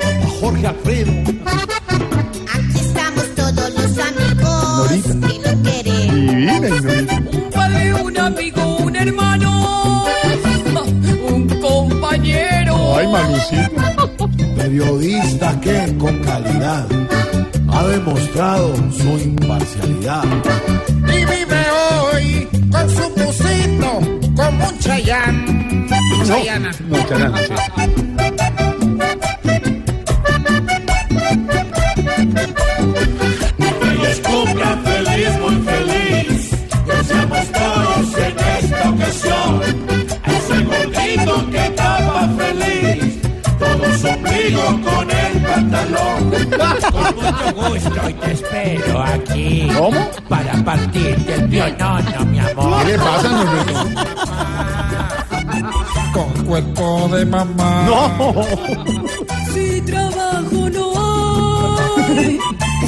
Jorge Alfredo. Aquí estamos todos los amigos que lo Ignorita. Un padre, un amigo, un hermano, un compañero. Ay, Malucita. Periodista que con calidad ha demostrado su imparcialidad. Con su busito como un chayán. Chayana. No, Charana, sí. Con el pantalón. Con mucho gusto y te espero aquí. ¿Cómo? Para partirte el pionono, mi amor. ¿Qué le pasa, Norberto? Con cuerpo de mamá. No. Si trabajo no hay,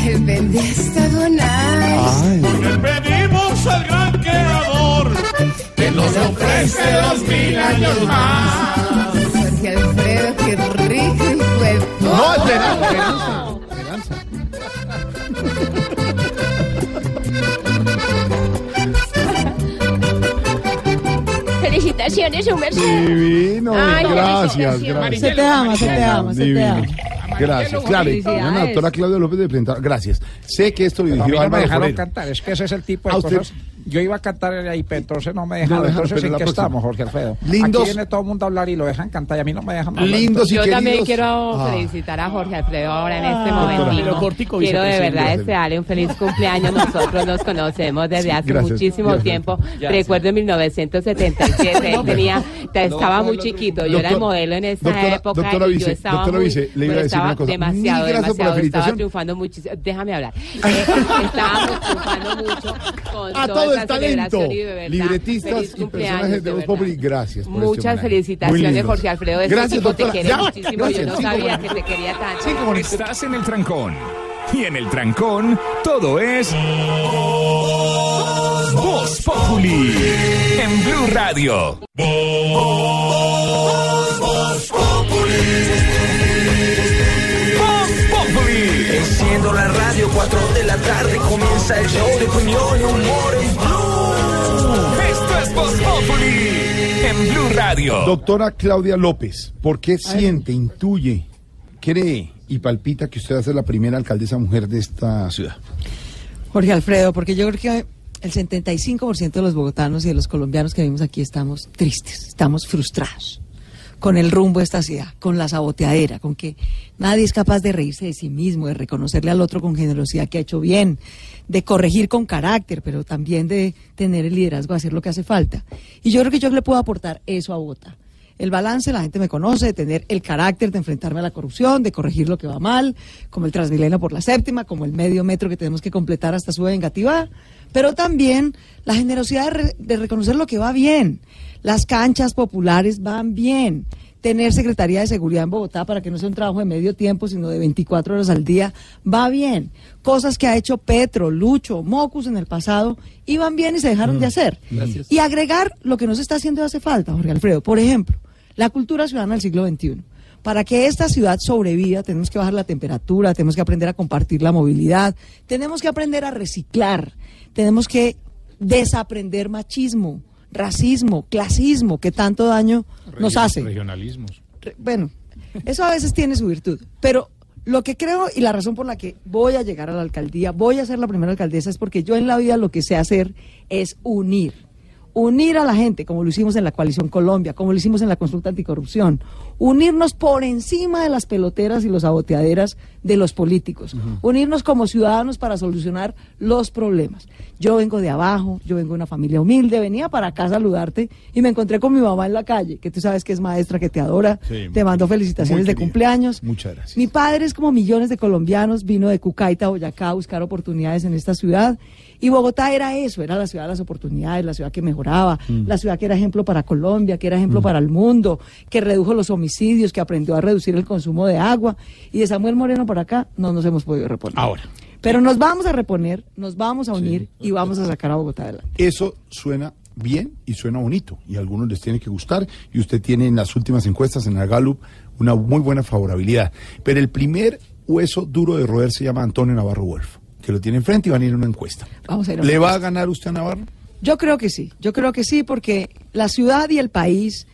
el vende hasta donar. Ay. Le pedimos al gran creador que nos ofrece dos mil años más. Felicitaciones, su merced. Divino. Ay, gracias, gracias. Se te ama, se te ama, se te ama. Gracias, claro. La doctora Claudia López de presentar. Gracias. Sé que esto lo dirigió no me Álvaro dejaron Forero. cantar, es que ese es el tipo de cosas. Yo iba a cantar ahí, pero entonces no me No dejaron. entonces, ¿en próxima. estamos, Jorge Alfredo? Lindos- Aquí viene todo el mundo a hablar y lo dejan cantar y a mí no me dejan hablar. Lindos y Yo queridos. también quiero Ah. felicitar a Jorge Alfredo ahora en este doctora. momento. Cortico, Quiero de verdad desearle un feliz cumpleaños. Nosotros nos conocemos desde hace gracias, muchísimo gracias. tiempo. Recuerdo en 1977, él tenía, estaba muy chiquito. Yo era el modelo en esa doctora- época doctora y yo estaba doctora muy, Vice, le iba a decir estaba una cosa. demasiado, demasiado, estaba triunfando muchísimo. Déjame hablar. Eh, [laughs] estábamos triunfando mucho con todo esa el talento. de Libretistas y personajes de Voz. Populi. Gracias. por este Muchas. Muy felicitaciones. Jorge Alfredo. Ese Gracias, tipo te doctora. quiere muchísimo. gracias. Yo no Cinco sabía que te quería tanto. Cinco bonitos. Estás en el trancón. Y en el trancón, todo es. Voz Populi. En Blue Radio. Voz Populi. Enciendo la radio, 4 de la tarde comienza el show de opinión y humor Blue. Doctora Claudia López, ¿por qué siente, intuye, cree y palpita que usted va a ser la primera alcaldesa mujer de esta ciudad? Jorge Alfredo, porque yo creo que el 75% de los bogotanos y de los colombianos que vivimos aquí estamos tristes, estamos frustrados con el rumbo de esta ciudad, con la saboteadera, con que nadie es capaz de reírse de sí mismo, de reconocerle al otro con generosidad que ha hecho bien, de corregir con carácter, pero también de tener el liderazgo de hacer lo que hace falta. Y yo creo que yo le puedo aportar eso a Bogotá. El balance, la gente me conoce, de tener el carácter de enfrentarme a la corrupción, de corregir lo que va mal, como el Transmilenio por la séptima, como el medio metro que tenemos que completar hasta su vengativa, pero también la generosidad de, re- de reconocer lo que va bien. Las canchas populares van bien. Tener Secretaría de Seguridad en Bogotá para que no sea un trabajo de medio tiempo, sino de 24 horas al día, va bien. Cosas que ha hecho Petro, Lucho, Mocus en el pasado, iban bien y se dejaron de hacer. Gracias. Y agregar lo que no se está haciendo hace falta, Jorge Alfredo. Por ejemplo, la cultura ciudadana del siglo XXI. Para que esta ciudad sobreviva, tenemos que bajar la temperatura, tenemos que aprender a compartir la movilidad, tenemos que aprender a reciclar, tenemos que desaprender machismo, racismo, clasismo, que tanto daño nos hace. Regionalismos. Re- Bueno, eso a veces tiene su virtud, pero lo que creo y la razón por la que voy a llegar a la alcaldía, voy a ser la primera alcaldesa, es porque yo en la vida lo que sé hacer es unir. Unir a la gente, como lo hicimos en la Coalición Colombia, como lo hicimos en la consulta anticorrupción. Unirnos por encima de las peloteras y los saboteaderas de los políticos. Unirnos como ciudadanos para solucionar los problemas. Yo vengo de abajo, yo vengo de una familia humilde, venía para acá a saludarte y me encontré con mi mamá en la calle, que tú sabes que es maestra, que te adora, Sí, te mando felicitaciones de cumpleaños. Muchas gracias. Mi padre es como millones de colombianos, vino de Cucaita, Boyacá, a buscar oportunidades en esta ciudad. Y Bogotá era eso, era la ciudad de las oportunidades, la ciudad que mejoraba, Mm. la ciudad que era ejemplo para Colombia, que era ejemplo para el mundo, que redujo los homicidios, que aprendió a reducir el consumo de agua. Y de Samuel Moreno para acá no nos hemos podido reponer. Ahora. Pero nos vamos a reponer, nos vamos a unir y vamos a sacar a Bogotá adelante. Eso suena bien y suena bonito y a algunos les tiene que gustar y usted tiene en las últimas encuestas en la Gallup una muy buena favorabilidad. Pero el primer hueso duro de roer se llama Antonio Navarro Wolf, que lo tiene enfrente y van a ir a una encuesta. Vamos a ir a ¿Le va a ganar usted a Navarro? Yo creo que sí, yo creo que sí, porque la ciudad y el país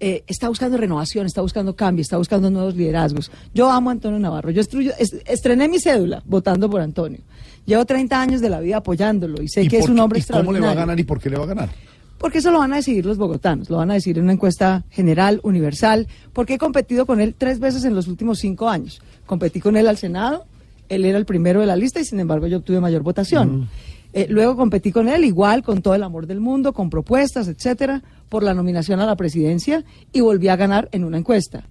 eh, está buscando renovación, está buscando cambio, está buscando nuevos liderazgos. Yo amo a Antonio Navarro, yo estruyo- es- estrené mi cédula votando por Antonio. Llevo 30 años de la vida apoyándolo y sé ¿Y que es un hombre ¿Y cómo le va a extraordinario. ganar y por qué le va a ganar? Porque eso lo van a decidir los bogotanos, lo van a decir en una encuesta general, universal, porque he competido con él tres veces en los últimos cinco años. Competí con él al Senado, él era el primero de la lista y sin embargo yo obtuve mayor votación. Eh, luego competí con él igual, con todo el amor del mundo, con propuestas, etcétera, por la nominación a la presidencia y volví a ganar en una encuesta.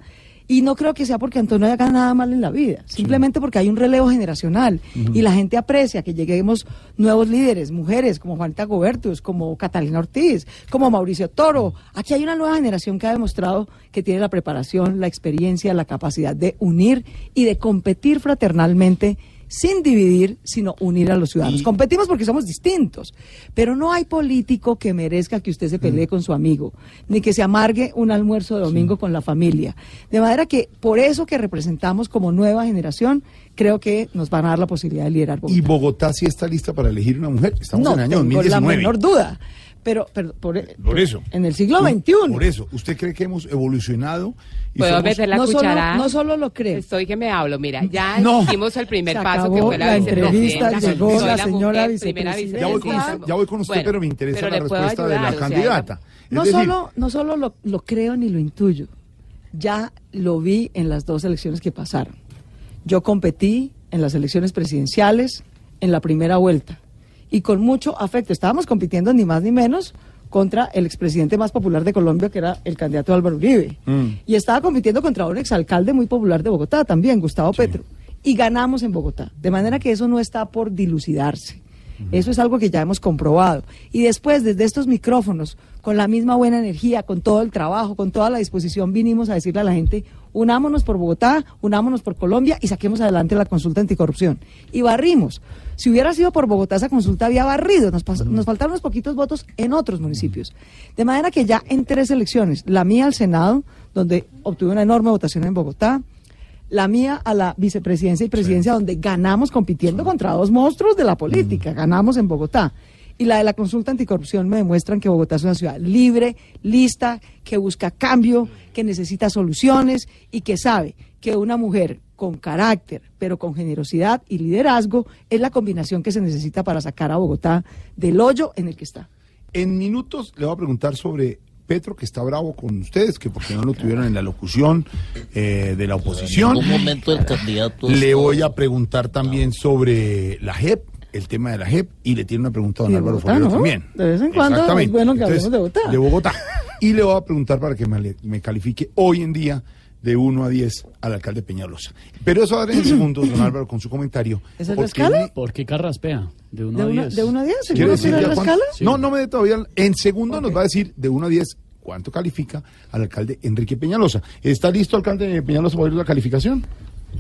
Y no creo que sea porque Antonio haya ganado nada mal en la vida, simplemente porque hay un relevo generacional y la gente aprecia que lleguemos nuevos líderes, mujeres como Juanita Gobertus, como Catalina Ortiz, como Mauricio Toro. Aquí hay una nueva generación que ha demostrado que tiene la preparación, la experiencia, la capacidad de unir y de competir fraternalmente sin dividir, sino unir a los ciudadanos. Competimos porque somos distintos, pero no hay político que merezca que usted se pelee con su amigo, ni que se amargue un almuerzo de domingo con la familia. De manera que por eso que representamos como nueva generación, creo que nos van a dar la posibilidad de liderar Bogotá. ¿Y Bogotá sí está lista para elegir una mujer? Estamos no en el año tengo la 2019. menor duda. Pero, pero por, Por eso. en el siglo XXI. Por eso. ¿Usted cree que hemos evolucionado? y ¿Puedo somos- meter la no solo- cucharada? no solo lo creo. Estoy que me hablo. Mira, ya No. hicimos el primer Se paso que fue la, la entrevista, vicepresidenta. llegó Soy la señora primera vicepresidenta. Ya voy con usted, ya voy con usted, Bueno, pero me interesa pero la respuesta de la ayudar, o sea, candidata. Es No decir, solo, no solo lo, lo creo ni lo intuyo, ya lo vi en las dos elecciones que pasaron. Yo competí en las elecciones presidenciales en la primera vuelta y con mucho afecto. Estábamos compitiendo ni más ni menos contra el expresidente más popular de Colombia, que era el candidato Álvaro Uribe. Y estaba compitiendo contra un exalcalde muy popular de Bogotá también, Gustavo Petro. Y ganamos en Bogotá. De manera que eso no está por dilucidarse. Eso es algo que ya hemos comprobado. Y después, desde estos micrófonos, con la misma buena energía, con todo el trabajo, con toda la disposición, vinimos a decirle a la gente, unámonos por Bogotá, unámonos por Colombia y saquemos adelante la consulta anticorrupción. Y barrimos. Si hubiera sido por Bogotá, esa consulta había barrido. Nos, faltaron unos poquitos votos en otros municipios. De manera que ya en tres elecciones, la mía al Senado, donde obtuve una enorme votación en Bogotá, la mía a la vicepresidencia y presidencia, donde ganamos compitiendo contra dos monstruos de la política, ganamos en Bogotá. Y la de la consulta anticorrupción me demuestran que Bogotá es una ciudad libre, lista, que busca cambio, que necesita soluciones y que sabe que una mujer con carácter, pero con generosidad y liderazgo es la combinación que se necesita para sacar a Bogotá del hoyo en el que está. En minutos le voy a preguntar sobre Petro, que está bravo con ustedes, que porque no lo tuvieron en la locución eh, de la oposición. En un momento el candidato. Le voy a preguntar también sobre la JEP, el tema de la JEP, y le tiene una pregunta a don Álvaro Bogotá, Forero ¿no? también. De vez en cuando es bueno que Entonces, hablemos de Bogotá. De Bogotá. Y le voy a preguntar para que me, me califique hoy en día de 1 a 10 al alcalde Peñalosa. Pero eso va a dar en [clears throat] segundos, don Álvaro, con su comentario. ¿Esa es la porque escala? ¿Por qué carraspea? De 1 ¿De a uno- 10. de uno a 10? ¿Quiere ¿Seguro decir la escala? No, no me dé todavía. En segundo nos va a decir de 1 a 10 cuánto califica al alcalde Enrique Peñalosa. ¿Está listo, alcalde Peñalosa, para oír la calificación?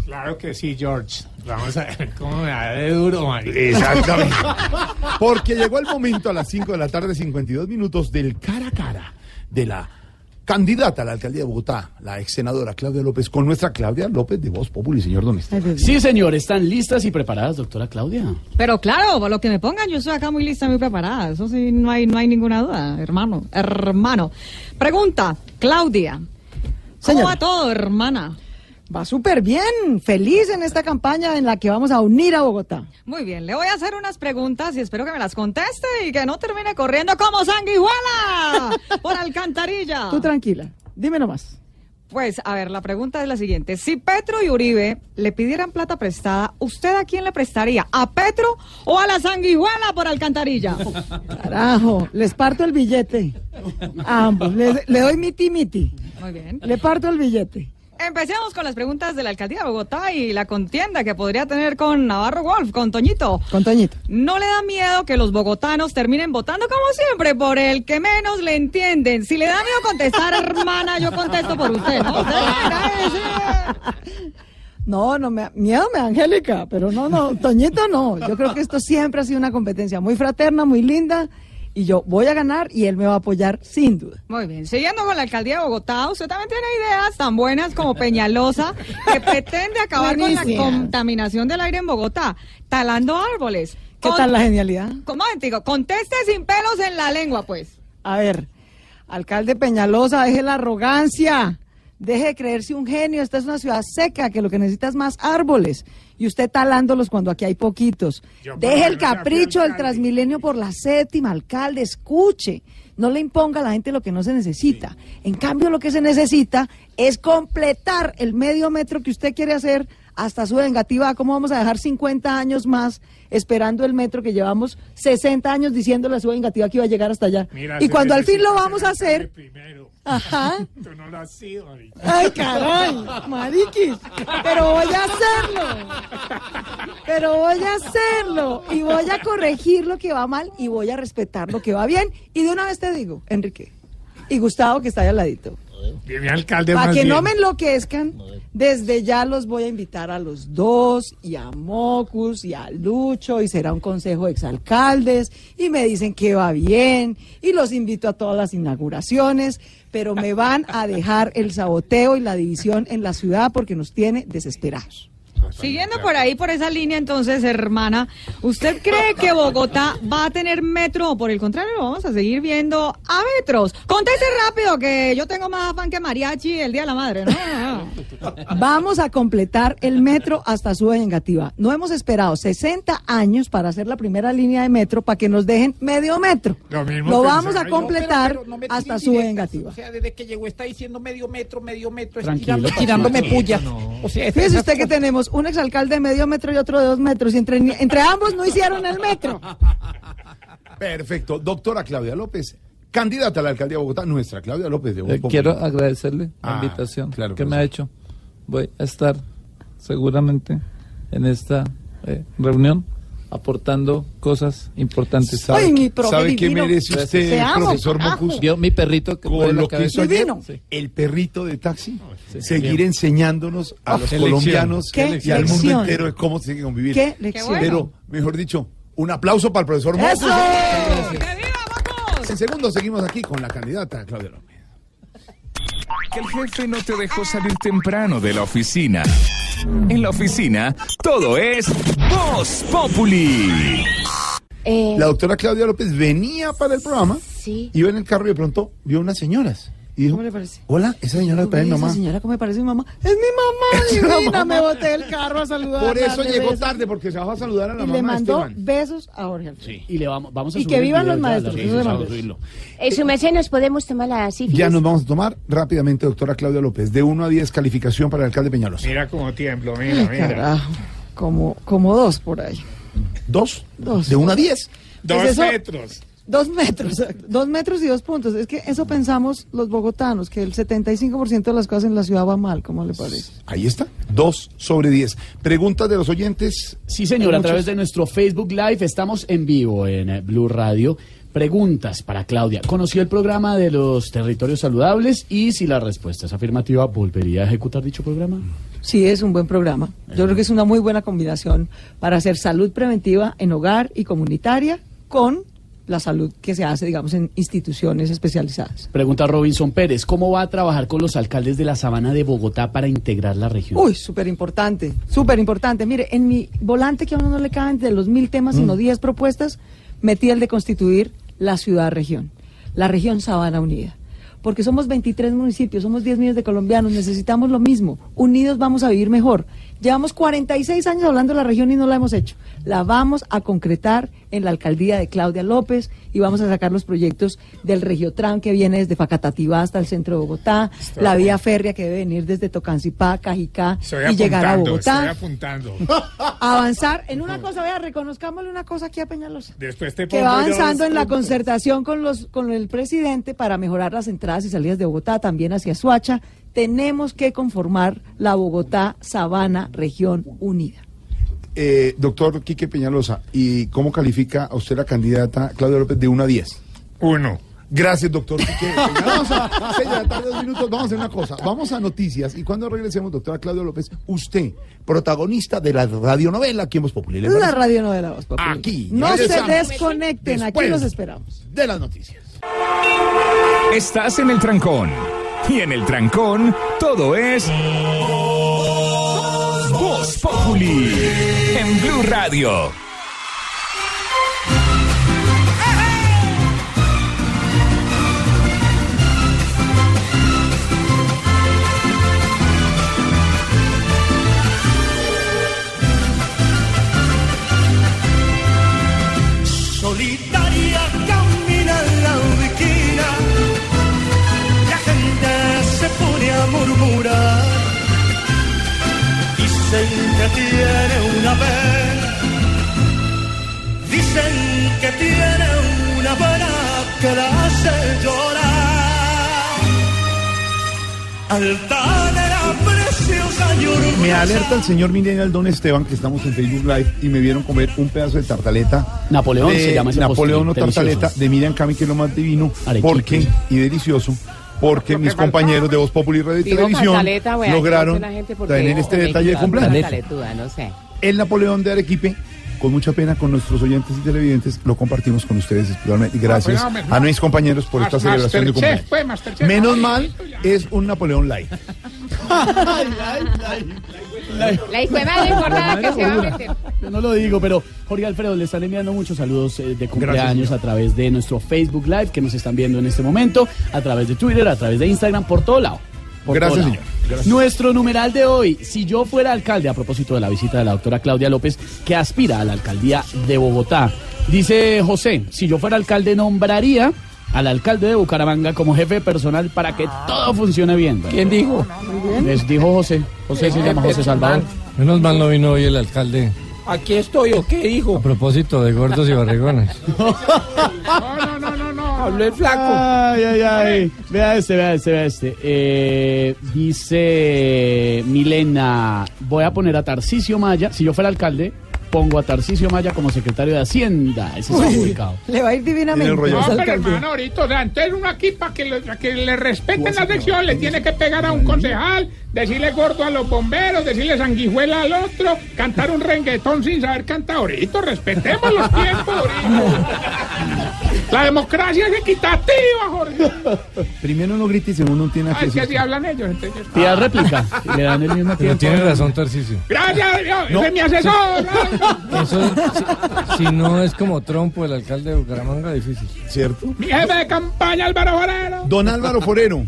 Claro que sí, George. Vamos a ver cómo me da de duro, marica. Exactamente. [laughs] Porque llegó el momento a las 5 de la tarde, 52 minutos, del cara a cara de la candidata a la alcaldía de Bogotá, la ex senadora Claudia López, con nuestra Claudia López de Voz Populi, señor Don Esteban. Sí, señor, están listas y preparadas, doctora Claudia. Pero claro, por lo que me pongan, yo estoy acá muy lista, muy preparada. Eso sí, no hay, no hay ninguna duda, hermano. Hermano. Pregunta, Claudia. ¿Cómo Señora. va todo, hermana? Va súper bien, feliz en esta campaña en la que vamos a unir a Bogotá. Muy bien, le voy a hacer unas preguntas y espero que me las conteste y que no termine corriendo como sanguijuela [laughs] por alcantarilla. Tú tranquila, dime nomás. Pues, a ver, la pregunta es la siguiente. Si Petro y Uribe le pidieran plata prestada, ¿usted a quién le prestaría? ¿A Petro o a la sanguijuela por alcantarilla? [laughs] Carajo, les parto el billete. A ambos, le, le doy miti miti. Muy bien. Le parto el billete. Empecemos con las preguntas de la alcaldía de Bogotá y la contienda que podría tener con Navarro Wolf, con Toñito. Con Toñito. ¿No le da miedo que los bogotanos terminen votando como siempre por el que menos le entienden? Si le da miedo contestar, hermana, yo contesto por usted, ¿no? [laughs] No, no me miedo me Angélica, pero no, no, Toñito no. Yo creo que esto siempre ha sido una competencia muy fraterna, muy linda, y yo voy a ganar y él me va a apoyar sin duda. Muy bien, siguiendo con la alcaldía de Bogotá, usted también tiene ideas tan buenas como Peñalosa, que [laughs] pretende acabar con la contaminación del aire en Bogotá, talando árboles. ¿Qué tal la genialidad? ¿Cómo digo? Conteste sin pelos en la lengua, pues. A ver, alcalde Peñalosa, deje la arrogancia, deje de creerse un genio. Esta es una ciudad seca que lo que necesita es más árboles. Y usted talándolos cuando aquí hay poquitos. Yo Deje el capricho del. Transmilenio por la séptima, alcalde, escuche. No le imponga a la gente lo que no se necesita. En cambio, lo que se necesita es completar el medio metro que usted quiere hacer hasta su vengativa. ¿Cómo vamos a dejar 50 años más esperando el metro que llevamos 60 años diciéndole a su vengativa que iba a llegar hasta allá? Mira, y cuando al fin lo vamos a hacer, Primero. Ajá. [laughs] Tú no lo has sido. Ay, caray, mariquis, pero voy a hacerlo. Pero voy a hacerlo y voy a corregir lo que va mal y voy a respetar lo que va bien. Y de una vez te digo, Enrique y Gustavo que está ahí al ladito, Dime, alcalde, para que no me enloquezcan, desde ya los voy a invitar a los dos y a Mocus y a Lucho y será un consejo de exalcaldes y me dicen que va bien y los invito a todas las inauguraciones, pero me van a dejar el saboteo y la división en la ciudad porque nos tiene desesperados. Siguiendo por ahí, por esa línea, entonces, hermana, ¿usted cree que Bogotá va a tener metro o por el contrario lo vamos a seguir viendo a metros? Conteste rápido, que yo tengo más afán que mariachi el Día de la Madre, ¿no? [laughs] Vamos a completar el metro hasta su vengativa. No hemos esperado 60 años para hacer la primera línea de metro para que nos dejen medio metro. Lo mismo Lo pensé vamos a yo. completar Pero no me hasta su vengativa. O sea, desde que llegó está diciendo medio metro, medio metro, tirándome puya. No. O sea, Fíjese usted que tenemos un exalcalde de medio metro y otro de dos metros y entre, entre ambos no hicieron el metro. Perfecto. Doctora Claudia López, candidata a la alcaldía de Bogotá, nuestra Claudia López de Eh, Populi. quiero agradecerle la Ah, invitación claro, que me ha hecho. Voy a estar seguramente en esta eh, reunión aportando cosas importantes. ¿Sabe- Ay, mi profe ¿sabe qué merece usted, profesor. Mocus? Vio mi perrito que Con la lo que cabeza. hizo ayer, Sí. el perrito de taxi, sí. seguir enseñándonos a Ah, los colombianos qué y al mundo lección. entero de cómo se tiene que convivir. Qué lección. Pero, mejor dicho, un aplauso para el profesor Mocus. ¡Eso! En segundo seguimos aquí con la candidata Claudia López. Que el jefe no te dejó salir temprano de la oficina. En la oficina, todo es Voz Populi. Eh, La doctora Claudia López venía para el programa, sí. iba en el carro y de pronto vio unas señoras. Y dijo, ¿Cómo le parece? hola, esa señora Uy, parece mi esa mamá. señora, ¿cómo me parece mi mamá? [laughs] ¡Es mi mamá [laughs] divina! mamá. Me boté del carro a saludar. Por eso llegó besos. tarde, porque se bajó a saludar a la Y mamá le mandó Esteban. besos a Jorge Alfredo. Y le vamos, vamos a Y subir que vivan los maestros, eso sí, de vamos a subirlo. Su merced nos podemos tomar la sífilis. Ya nos vamos a tomar rápidamente, doctora Claudia López. De 1 a 10, calificación para el alcalde Peñalosa. Mira cómo tiemblo, mira, mira. carajo. Como, como dos por ahí. ¿Dos? Dos. ¿De 1 a 10? Dos Pues eso- metros. Dos metros, dos metros y dos puntos. Es que eso pensamos los bogotanos, que el 75% de las cosas en la ciudad va mal, ¿cómo le parece? Ahí está, 2 sobre 10. Preguntas de los oyentes. Sí, señor, a través de nuestro Facebook Live estamos en vivo en eh, Blue Radio. Preguntas para Claudia. ¿Conoció el programa de los territorios saludables? Y si la respuesta es afirmativa, ¿volvería a ejecutar dicho programa? Sí, es un buen programa. Yo creo que es una muy buena combinación para hacer salud preventiva en hogar y comunitaria con la salud que se hace, digamos, en instituciones especializadas. Pregunta Robinson Pérez. ¿Cómo va a trabajar con los alcaldes de la Sabana de Bogotá para integrar la región? Uy, súper importante, súper importante. Mire, en mi volante que a uno no le caben de los mil temas, sino diez propuestas, metí el de constituir la ciudad-región, la región Sabana Unida. Porque somos 23 municipios, somos 10 millones de colombianos, necesitamos lo mismo. Unidos vamos a vivir mejor. Llevamos 46 años hablando de la región y no la hemos hecho. La vamos a concretar en la alcaldía de Claudia López y vamos a sacar los proyectos del Regiotran que viene desde Facatativá hasta el centro de Bogotá, Estoy la vía férrea que debe venir desde Tocancipá, Cajicá y llegar a Bogotá. estoy apuntando. [laughs] Avanzar en una cosa, vea, reconozcámosle una cosa aquí a Peñalosa. Después te Que pongo va yo avanzando en la concertación con los con el presidente para mejorar las entradas y salidas de Bogotá, también hacia Suacha. Tenemos que conformar la Bogotá Sabana Región Unida. Eh, doctor Quique Peñalosa, ¿y cómo califica a usted la candidata Claudia López de 1 a 10? Uno. Gracias, doctor Quique [laughs] la tarde, dos minutos. Vamos a hacer una cosa. Vamos a noticias. Y cuando regresemos, doctora Claudia López, usted, protagonista de la radionovela aquí en Voz Populi. ¿le La parece? radio novela Voz Populi. Aquí. No se desconecten, aquí los esperamos. De las noticias. Estás en el trancón. Y en el trancón, todo es. Voz. En Blue Radio. Solitaria camina en la ubiquina, la gente se pone a murmurar. Dicen que tiene una pena, dicen que tiene una pena que la hace llorar. Altanera preciosa y orgullosa. Me alerta el señor Milenial Don Esteban que estamos en Facebook Live y me vieron comer un pedazo de tartaleta. Napoleón de se llama ese Napoleón postre, o tartaleta delicioso. de Miriam Cami, que es lo más divino. Arequipe. Porque, y delicioso, porque mis compañeros de Voz Populi Radio y Digo Televisión lograron tener este detalle de cumpleaños. cantaletuda, no sé. El Napoleón de Arequipe, con mucha pena con nuestros oyentes y televidentes, lo compartimos con ustedes especialmente. Y gracias Ah, a mis compañeros por esta celebración de cumpleaños. Menos mal, es un Napoleón Light. [laughs] La [laughs] hijo de madre engordada que se va a meter. Yo no lo digo, pero Jorge Alfredo, le están enviando muchos saludos eh, de cumpleaños a través de nuestro Facebook Live que nos están viendo en este momento, a través de Twitter, a través de Instagram, por todo lado. Por Gracias, todo lado. señor. Gracias. Nuestro numeral de hoy, si yo fuera alcalde, a propósito de la visita de la doctora Claudia López, que aspira a la alcaldía de Bogotá. Dice José, si yo fuera alcalde, nombraría al alcalde de Bucaramanga como jefe personal para que todo funcione bien. ¿Quién dijo? Les dijo José. José se llama José Salvador. Menos mal no vino hoy el alcalde Aquí estoy, ¿o qué dijo? a propósito de gordos y barrigones. [laughs] No, no, no, no, no. Habló el flaco. Ay, ay, ay. Vea este, vea este, vea este. Eh, dice Milena, voy a poner a Tarcisio Maya. Si yo fuera alcalde, pongo a Tarcisio Maya como secretario de Hacienda. Ese está Uy, publicado. le va a ir divinamente. No, pero hermano, ahorita, o sea, entonces uno aquí para que, le- que le respeten la sección le tiene que pegar a un concejal, decirle gordo a los bomberos, decirle sanguijuela al otro, cantar un renguetón sin saber cantar ahorita, respetemos los tiempos ahorita. La democracia es equitativa, Jorge. Primero no grite y segundo no tiene Ah, es que acceso. así hablan ellos. entonces- Pida réplica. y Le dan el mismo Pero tiempo. tiene razón, Tarcisio. Gracias, Dios, ese es mi asesor. Eso, si, si no es como Trompo, el alcalde de Bucaramanga, difícil. ¿Cierto? Mi jefe de campaña, Álvaro Forero. Don Álvaro Forero,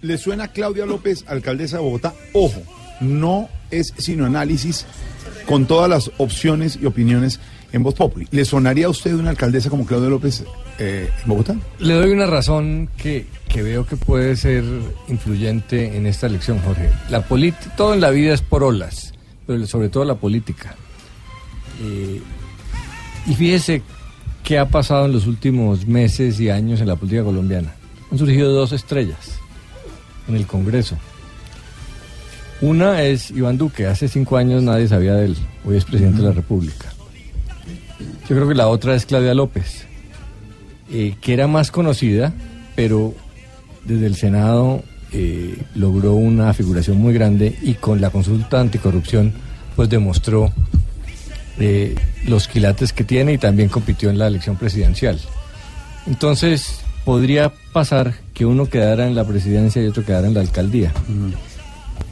¿Le suena Claudia López, alcaldesa de Bogotá? Ojo, no es sino análisis con todas las opciones y opiniones en Voz Populi. ¿Le sonaría a usted una alcaldesa como Claudia López eh, en Bogotá? Le doy una razón que, que veo que puede ser influyente en esta elección, Jorge. La todo en la vida es por olas, pero sobre todo la política. Eh, y fíjese qué ha pasado en los últimos meses y años en la política colombiana. Han surgido dos estrellas en el Congreso. Una es Iván Duque, hace cinco años nadie sabía de él, hoy es presidente de la República. Yo creo que la otra es Claudia López, eh, que era más conocida, pero desde el Senado eh, logró una figuración muy grande y con la consulta anticorrupción pues demostró eh, los quilates que tiene y también compitió en la elección presidencial. Entonces podría pasar que uno quedara en la presidencia y otro quedara en la alcaldía.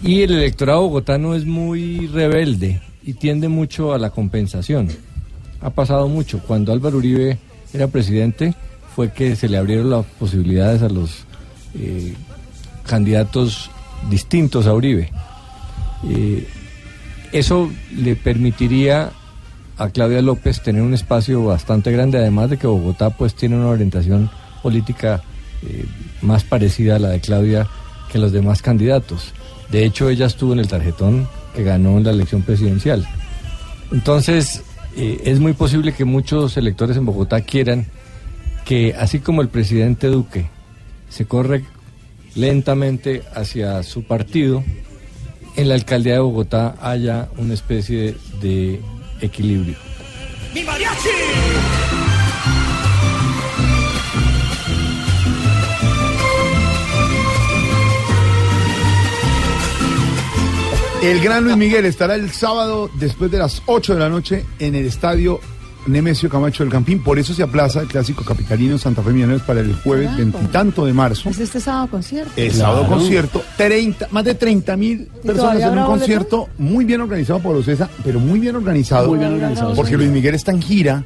Y el electorado bogotano es muy rebelde y tiende mucho a la compensación. Ha pasado mucho. Cuando Álvaro Uribe era presidente fue que se le abrieron las posibilidades a los eh, candidatos distintos a Uribe. Eh, eso le permitiría a Claudia López tener un espacio bastante grande, además de que Bogotá pues tiene una orientación política eh, más parecida a la de Claudia que los demás candidatos. De hecho, ella estuvo en el tarjetón que ganó en la elección presidencial. Entonces, eh, es muy posible que muchos electores en Bogotá quieran que, así como el presidente Duque se corre lentamente hacia su partido, en la alcaldía de Bogotá haya una especie de equilibrio. ¡Mi mariachi! El gran Luis Miguel estará el sábado después de las 8 de la noche en el estadio Nemesio Camacho del Campín. Por eso se aplaza el clásico capitalino Santa Fe Millonarios para el jueves Claro. veintitanto de marzo. Es este sábado concierto. El sábado concierto, 30, más de 30 mil personas en un concierto muy bien organizado por Ocesa, pero muy bien organizado. Muy bien organizado, Porque. Luis Miguel está en gira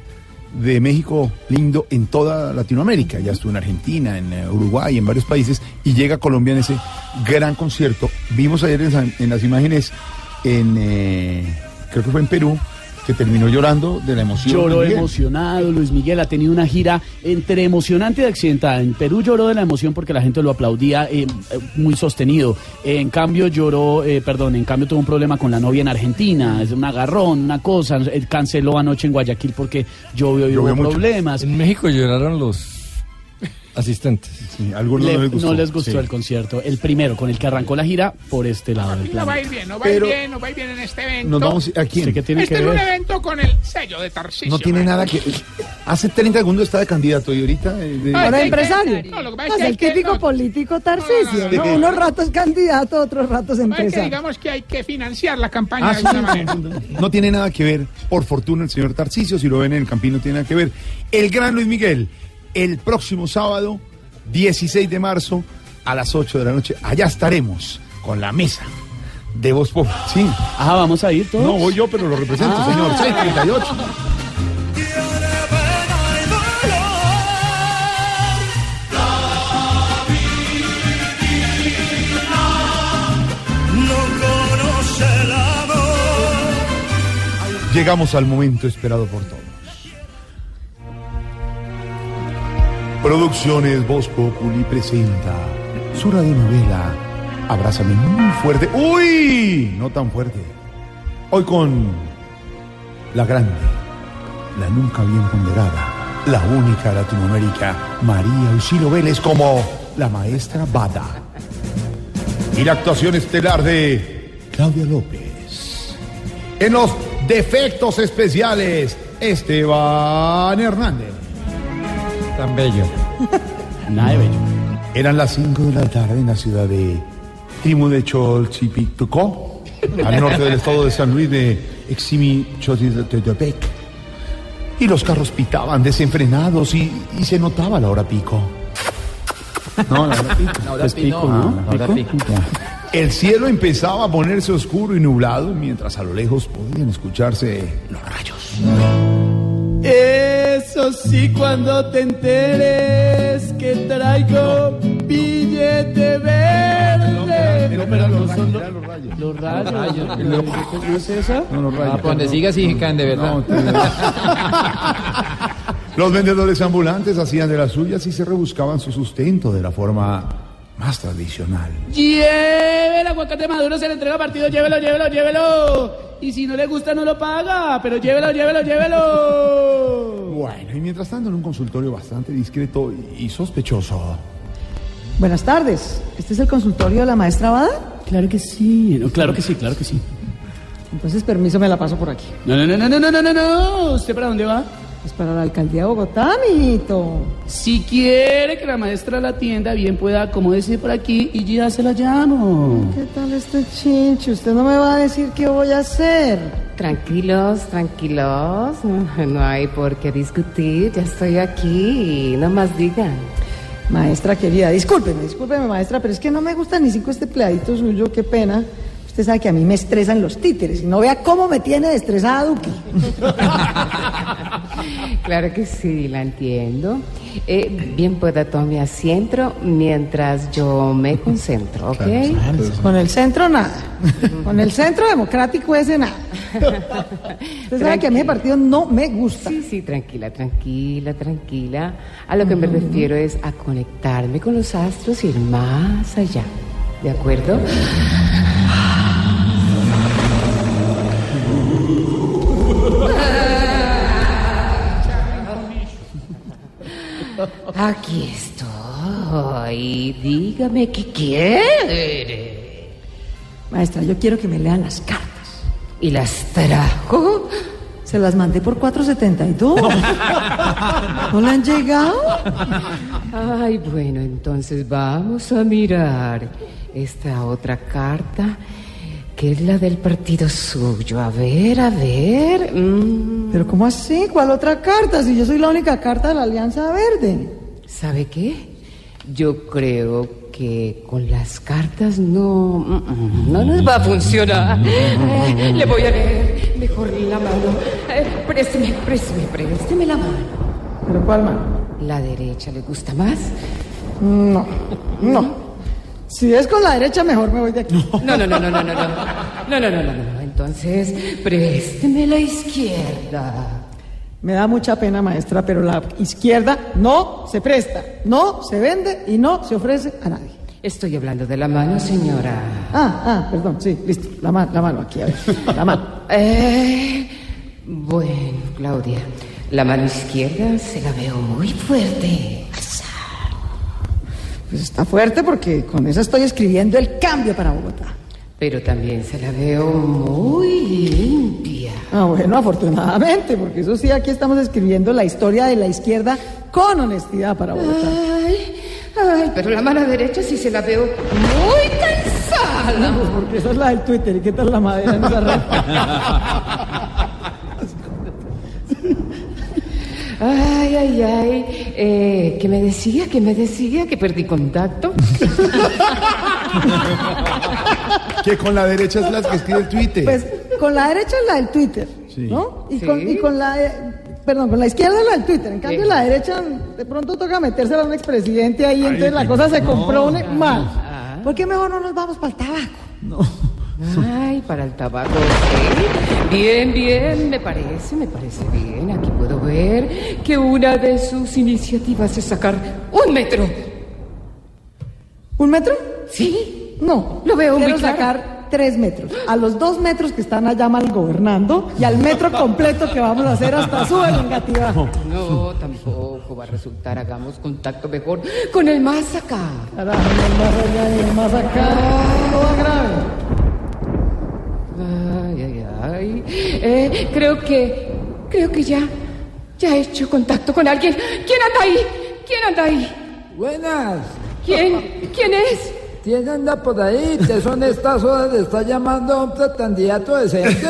de México lindo en toda Latinoamérica. Ya estuvo en Argentina, en eh, Uruguay, en varios países y llega a Colombia en ese gran concierto. Vimos ayer en, en las imágenes en, eh, creo que fue en Perú, que terminó llorando de la emoción. Lloró Luis Miguel. emocionado, Luis Miguel ha tenido una gira entre emocionante y accidentada. En Perú lloró de la emoción porque la gente lo aplaudía eh, eh, muy sostenido. En cambio lloró, eh, perdón, en cambio tuvo un problema con la novia en Argentina, es un agarrón, una cosa. Eh, Canceló anoche en Guayaquil porque llovió y Llovió hubo mucho. problemas. En México lloraron los asistentes. algunos Le- no les gustó. no les gustó Sí. el concierto, el primero con el que arrancó la gira por este lado del No plan. va a ir bien, no va Pero- a ir bien, no va a ir bien en este evento. Nos vamos a quién? ¿Usted qué tiene este que es un ver? evento con el sello de Tarcisio. No tiene nada que. Hace 30 segundos está de candidato y ahorita. eh, de- Ah, Ahora sí, empresario. No, lo que pasa No, es es que el que- típico no. político Tarcisio. no, ¿no? no. Unos ratos candidato, otros ratos es que empresario. digamos que hay que financiar la campaña Ah, de sí, alguna manera. No tiene nada que ver, por fortuna, el señor Tarcisio, si lo ven en el Campín, no tiene nada que ver. El gran Luis Miguel, el próximo sábado, 16 de marzo, a las 8 de la noche, allá estaremos con la mesa de Voz Pop. Sí. Ah, vamos a ir todos. No voy yo, pero lo represento, Ah. señor. 638. No conoce el amor. Llegamos al momento esperado por todos. Producciones Voz Populi presenta su radionovela Abrázame muy fuerte. ¡Uy! No tan fuerte. Hoy con la grande, la nunca bien ponderada, la única Latinoamérica, María Auxilio Vélez como la maestra Bada. Y la actuación estelar de Claudia López. En los defectos especiales, Esteban Hernández. Tan bello. [laughs] Nada de bello. Eran las 5 de la tarde en la ciudad de Timu de Cholchipictocó, al norte del estado de San Luis de Eximi Chotepec. Y los carros pitaban desenfrenados y, y se notaba la hora pico. No, la hora pico. La hora Es pico, pico, ¿no? La hora ¿Pico? pico. El cielo empezaba a ponerse oscuro y nublado, mientras a lo lejos podían escucharse los rayos. Eso sí, cuando te enteres que traigo billete verde. los son rayos, los- rayos. Los rayos. ¿No es esa? No, los rayos. Ah, por donde siga, sí caen de verdad. No, te- Los vendedores ambulantes hacían de las suyas y se rebuscaban su sustento de la forma más tradicional. Lleve el aguacate maduro, se le entrega partido, llévelo, llévelo, llévelo. Y si no le gusta, no lo paga, pero llévelo, llévelo, llévelo. Bueno, y mientras tanto, en un consultorio bastante discreto y sospechoso. Buenas tardes. ¿Este es el consultorio de la maestra Abada? Claro que sí, claro que sí, claro que sí. Entonces, permiso, me la paso por aquí. No, no, no, no, no, no, no, no. ¿Usted para dónde va? Es para la alcaldía de Bogotá, mijito. Si quiere que la maestra la atienda, bien pueda acomódese por aquí y ya se la llamo. ¿Qué tal este chinche? Usted no me va a decir qué voy a hacer. Tranquilos, tranquilos, no hay por qué discutir, ya estoy aquí, no más digan. Maestra querida, discúlpeme, discúlpeme, maestra, pero es que no me gusta ni cinco este pleadito suyo, qué pena. Usted sabe que a mí me estresan los títeres y no vea cómo me tiene de estresada Duque. [laughs] Claro que sí, la entiendo. Eh, bien pueda tomar asiento mientras yo me concentro, ¿ok? Con el centro nada. Con el centro democrático ese nada. Usted sabe que a mí el partido no me gusta. Sí, sí, tranquila, tranquila, tranquila. A lo que me refiero es a conectarme con los astros y ir más allá. ¿De acuerdo? Aquí estoy. Dígame qué quiere. Maestra, yo quiero que me lean las cartas. ¿Y las trajo? Se las mandé por 472. ¿No le han llegado? Ay, bueno, entonces vamos a mirar esta otra carta, que es la del partido suyo. A ver, a ver. mm, ¿Pero cómo así? ¿Cuál otra carta? Si yo soy la única carta de la Alianza Verde. ¿Sabe qué? Yo creo que con las cartas no, no nos va a funcionar. Eh, [laughs] le voy a leer mejor la mano. Eh, présteme, présteme, présteme la mano. ¿Pero cuál mano? ¿La derecha le gusta más? No, no. Si es con la derecha, mejor me voy de aquí. No, no, no, no, no, no, no. No, no, no, no, no. Entonces, présteme la izquierda. Me da mucha pena, maestra, pero la izquierda no se presta, no se vende y no se ofrece a nadie. Estoy hablando de la mano, señora. Ah, ah, perdón, sí, listo. La, ma- la mano aquí, a ver. La mano. [laughs] Eh, bueno, Claudia, la mano izquierda se la veo muy fuerte. Pues está fuerte porque con esa estoy escribiendo el cambio para Bogotá. Pero también se la veo muy limpia. Ah, bueno, afortunadamente, porque eso sí, aquí estamos escribiendo la historia de la izquierda con honestidad para Bogotá. Ay, ay, pero la mano derecha sí se la veo muy cansada. Pues [laughs] porque esa es la del Twitter. ¿Y qué tal la madera en esa red? [laughs] Ay, ay, ay. Eh, ¿Qué me decía? ¿Qué me decía? Que perdí contacto. [laughs] Que con la derecha es la que escribe el Twitter. Pues con la derecha es la del Twitter, Sí. ¿no? Y, Sí. con, y con la... de- perdón, con la izquierda es la del Twitter. En cambio, Sí. la derecha de pronto toca metérsela a un expresidente ahí, entonces la cosa se comprone mal. ¿Por qué mejor no nos vamos para el tabaco? Ay, para el tabaco. Bien, bien, me parece, me parece bien. Aquí que una de sus iniciativas es sacar un metro. ¿Un metro? Sí, No. Lo veo muy Quiero claro. sacar tres metros. A los dos metros que están allá mal gobernando y al metro completo que vamos a hacer hasta su Engativá. no, tampoco va a resultar. Hagamos contacto mejor con el más acá. Carajo, el más allá y el más acá. Todo grave. Ay, ay, ay. Eh, creo que, creo que ya, ya he hecho contacto con alguien. ¿Quién anda ahí? ¿Quién anda ahí? Buenas. ¿Quién? ¿Quién es? ¿Quién anda por ahí? ¿Te son estas horas? ¿Le está llamando a un precandidato decente?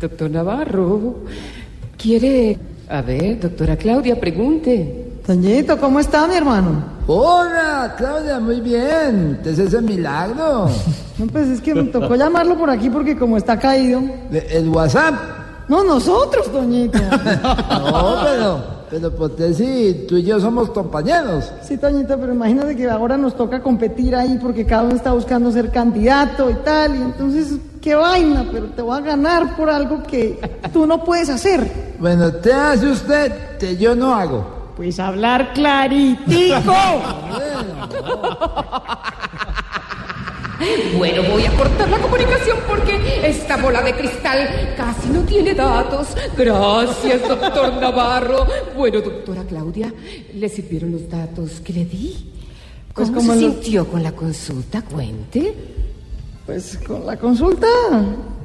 Doctor Navarro, ¿quiere...? A ver, doctora Claudia, pregunte. Toñito, ¿cómo está mi hermano? Hola, Claudia, muy bien. ¿Te es ese milagro? [laughs] No, pues es que me tocó llamarlo por aquí porque como está caído. ¿El WhatsApp? No, nosotros, Toñito. [laughs] No, pero Pero porque sí, tú y yo somos compañeros. Sí, Toñito, pero imagínate que ahora nos toca competir ahí porque cada uno está buscando ser candidato y tal. Y entonces, qué vaina, pero te voy a ganar por algo que tú no puedes hacer. Bueno, ¿qué hace usted que yo no hago? Pues hablar claritico. [laughs] Bueno, voy a cortar la comunicación porque esta bola de cristal casi no tiene datos. Gracias, doctor Navarro. Bueno, doctora Claudia, ¿le sirvieron los datos que le di? Pues ¿Cómo como se lo- sintió con la consulta? Cuente. Pues con la consulta,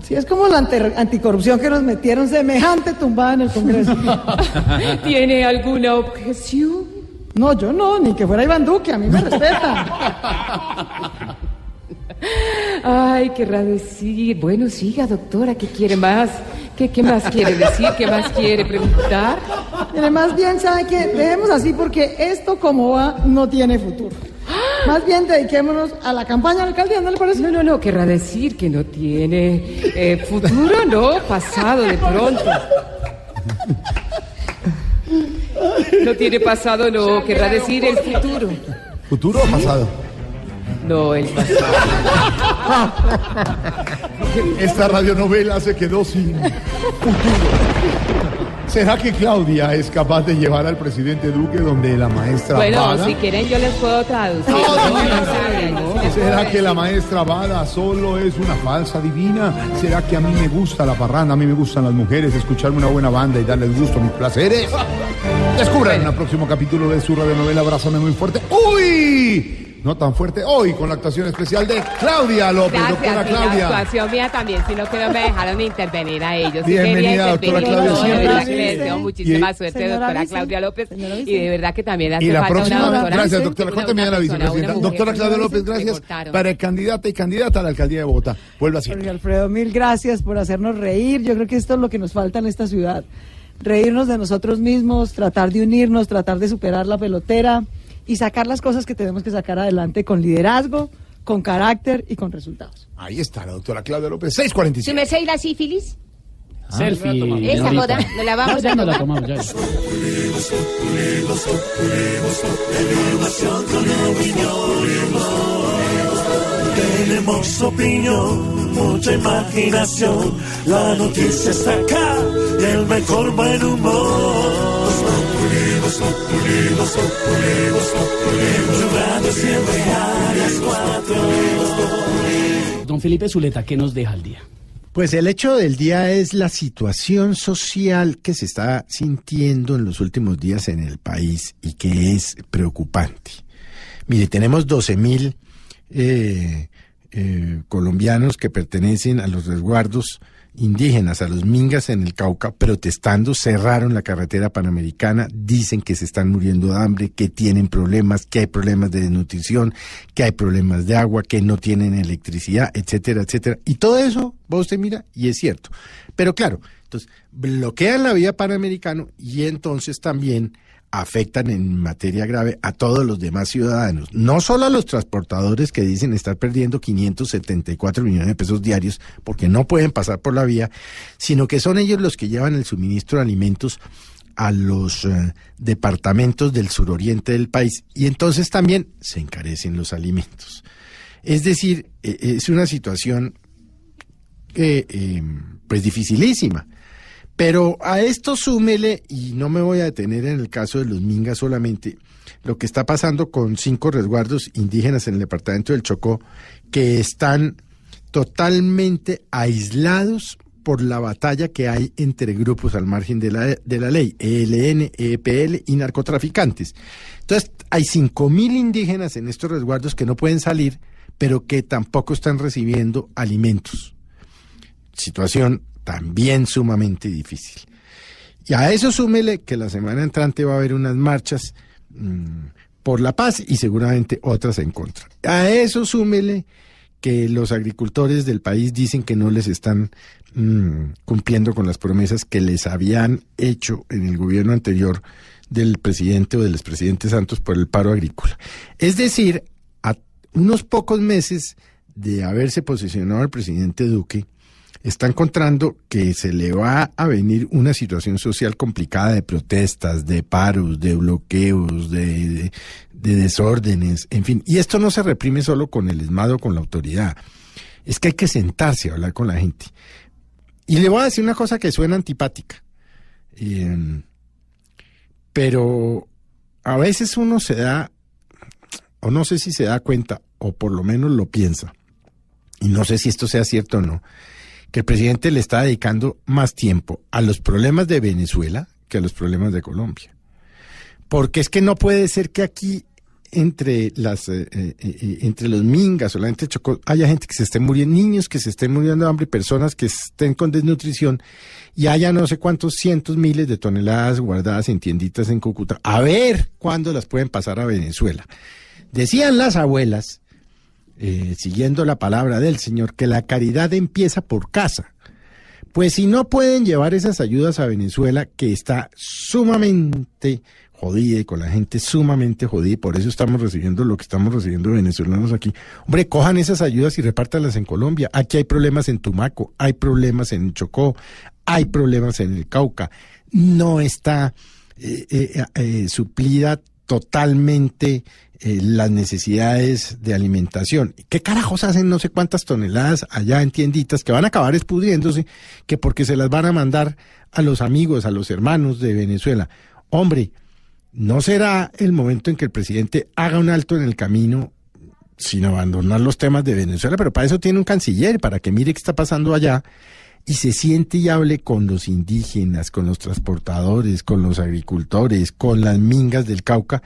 sí, es como la anticorrupción que nos metieron semejante tumbada en el Congreso. [laughs] ¿Tiene alguna objeción? No, yo no, ni que fuera Iván Duque, a mí me respetan. Ay, querrá decir. Bueno, siga, doctora, ¿qué quiere más? ¿Qué, qué más quiere decir? ¿Qué más quiere preguntar? Mire, más bien, ¿sabe qué? Dejemos así porque esto como va no tiene futuro. Más bien dediquémonos a la campaña de la alcaldía, ¿no le parece? No, no, no, querrá decir que no tiene eh, futuro, no, pasado de pronto. No tiene pasado, no, querrá decir el futuro. ¿Futuro o pasado? No, el pasado. Esta radionovela se quedó sin futuro. ¿Será que Claudia es capaz de llevar al presidente Duque donde la maestra Bueno, Bada? si quieren yo les puedo traducir. No, no, no, ¿Será que la maestra Bada solo es una falsa divina? ¿Será que a mí me gusta la parranda, a mí me gustan las mujeres, escucharme una buena banda y darles gusto a mis placeres? Descubran en el próximo capítulo de su radionovela Abrázame muy fuerte. ¡Uy! No tan fuerte hoy con la actuación especial de Claudia López, doctora Gracias, y la Claudia. actuación mía también, sino que no me dejaron intervenir a ellos. Sí Bienvenida, quería doctora Claudia, siempre. verdad que les deseo muchísima y- suerte, doctora Claudia López. Y de verdad que también hace Y la falta próxima, una doctora. gracias doctora, cuéntame a la vicepresidenta. Doctora Claudia López, gracias para candidata y candidata a la alcaldía de Bogotá. Vuelva así. Alfredo, mil gracias por hacernos reír. Yo creo que esto es lo que nos falta en esta ciudad. Reírnos de nosotros mismos, tratar de unirnos, tratar de superar la pelotera y sacar las cosas que tenemos que sacar adelante con liderazgo, con carácter y con resultados. Ahí está la doctora Claudia López, 647. ¿Su merced y la sífilis? Selfie. Esa ahorita. joda, ¿no la vamos Ya a no la tomar? tomamos, ya. Tenemos opinión, mucha imaginación. La noticia está acá y el mejor buen humor. Siempre a las cuatro. Don Felipe Zuleta, ¿qué nos deja el día? Pues el hecho del día es la situación social que se está sintiendo en los últimos días en el país y que es preocupante. Mire, tenemos 12 mil eh, eh, colombianos que pertenecen a los resguardos indígenas, a los mingas en el Cauca, protestando, cerraron la carretera panamericana, dicen que se están muriendo de hambre, que tienen problemas, que hay problemas de desnutrición, que hay problemas de agua, que no tienen electricidad, etcétera, etcétera. Y todo eso, va usted mira, y es cierto. Pero claro, entonces bloquean la vía panamericana y entonces también afectan en materia grave a todos los demás ciudadanos, no solo a los transportadores que dicen estar perdiendo 574 millones de pesos diarios porque no pueden pasar por la vía, sino que son ellos los que llevan el suministro de alimentos a los eh, departamentos del suroriente del país y entonces también se encarecen los alimentos. Es decir, eh, es una situación eh, pues dificilísima. Pero a esto súmele, y no me voy a detener en el caso de los mingas solamente, lo que está pasando con cinco resguardos indígenas en el departamento del Chocó, que están totalmente aislados por la batalla que hay entre grupos al margen de la, de la ley, ELN, EPL y narcotraficantes. Entonces, hay cinco mil indígenas en estos resguardos que no pueden salir, pero que tampoco están recibiendo alimentos. Situación también sumamente difícil. Y a eso súmele que la semana entrante va a haber unas marchas mmm, por la paz y seguramente otras en contra. A eso súmele que los agricultores del país dicen que no les están mmm, cumpliendo con las promesas que les habían hecho en el gobierno anterior del presidente o del expresidente Santos por el paro agrícola. Es decir, a unos pocos meses de haberse posicionado el presidente Duque, está encontrando que se le va a venir una situación social complicada de protestas, de paros, de bloqueos, de, de- de desórdenes, en fin. Y esto no se reprime solo con el esmado, con la autoridad. Es que hay que sentarse a hablar con la gente. Y le voy a decir una cosa que suena antipática. Em, pero a veces uno se da, o no sé si se da cuenta, o por lo menos lo piensa, y no sé si esto sea cierto o no, que el presidente le está dedicando más tiempo a los problemas de Venezuela que a los problemas de Colombia. Porque es que no puede ser que aquí entre las eh, eh, eh, entre los mingas o la gente Chocó haya gente que se esté muriendo, niños que se estén muriendo de hambre, personas que estén con desnutrición y haya no sé cuántos cientos miles de toneladas guardadas en tienditas en Cúcuta. A ver cuándo las pueden pasar a Venezuela. Decían las abuelas, eh, siguiendo la palabra del Señor, que la caridad empieza por casa. Pues si no pueden llevar esas ayudas a Venezuela, que está sumamente jodida y con la gente sumamente jodida, y por eso estamos recibiendo lo que estamos recibiendo venezolanos aquí. Hombre, cojan esas ayudas y repártanlas en Colombia. Aquí hay problemas en Tumaco, hay problemas en Chocó, hay problemas en el Cauca. No está eh, eh, suplida totalmente eh, las necesidades de alimentación. ¿Qué carajos hacen no sé cuántas toneladas allá en tienditas que van a acabar expudriéndose que porque se las van a mandar a los amigos, a los hermanos de Venezuela? Hombre, ¿no será el momento en que el presidente haga un alto en el camino sin abandonar los temas de Venezuela? Pero para eso tiene un canciller, para que mire qué está pasando allá y se siente y hable con los indígenas, con los transportadores, con los agricultores, con las mingas del Cauca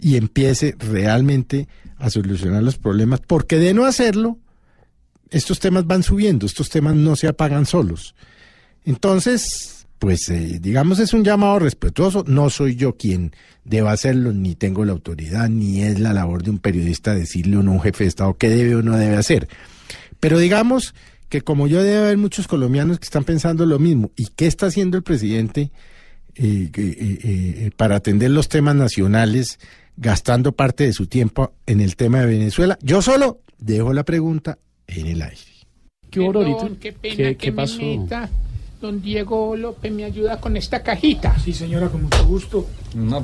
y empiece realmente a solucionar los problemas, porque de no hacerlo, estos temas van subiendo, estos temas no se apagan solos. Entonces, pues eh, digamos es un llamado respetuoso, no soy yo quien deba hacerlo, ni tengo la autoridad, ni es la labor de un periodista decirle a un jefe de Estado qué debe o no debe hacer. Pero digamos que como yo debe haber muchos colombianos que están pensando lo mismo, ¿y qué está haciendo el presidente eh, eh, para atender los temas nacionales, gastando parte de su tiempo en el tema de Venezuela? Yo solo dejo la pregunta en el aire. ¿Qué hubo, Perdón, qué pena ¿Qué- que qué me pasó? meta. Don Diego López me ayuda con esta cajita. Sí, señora, con mucho gusto.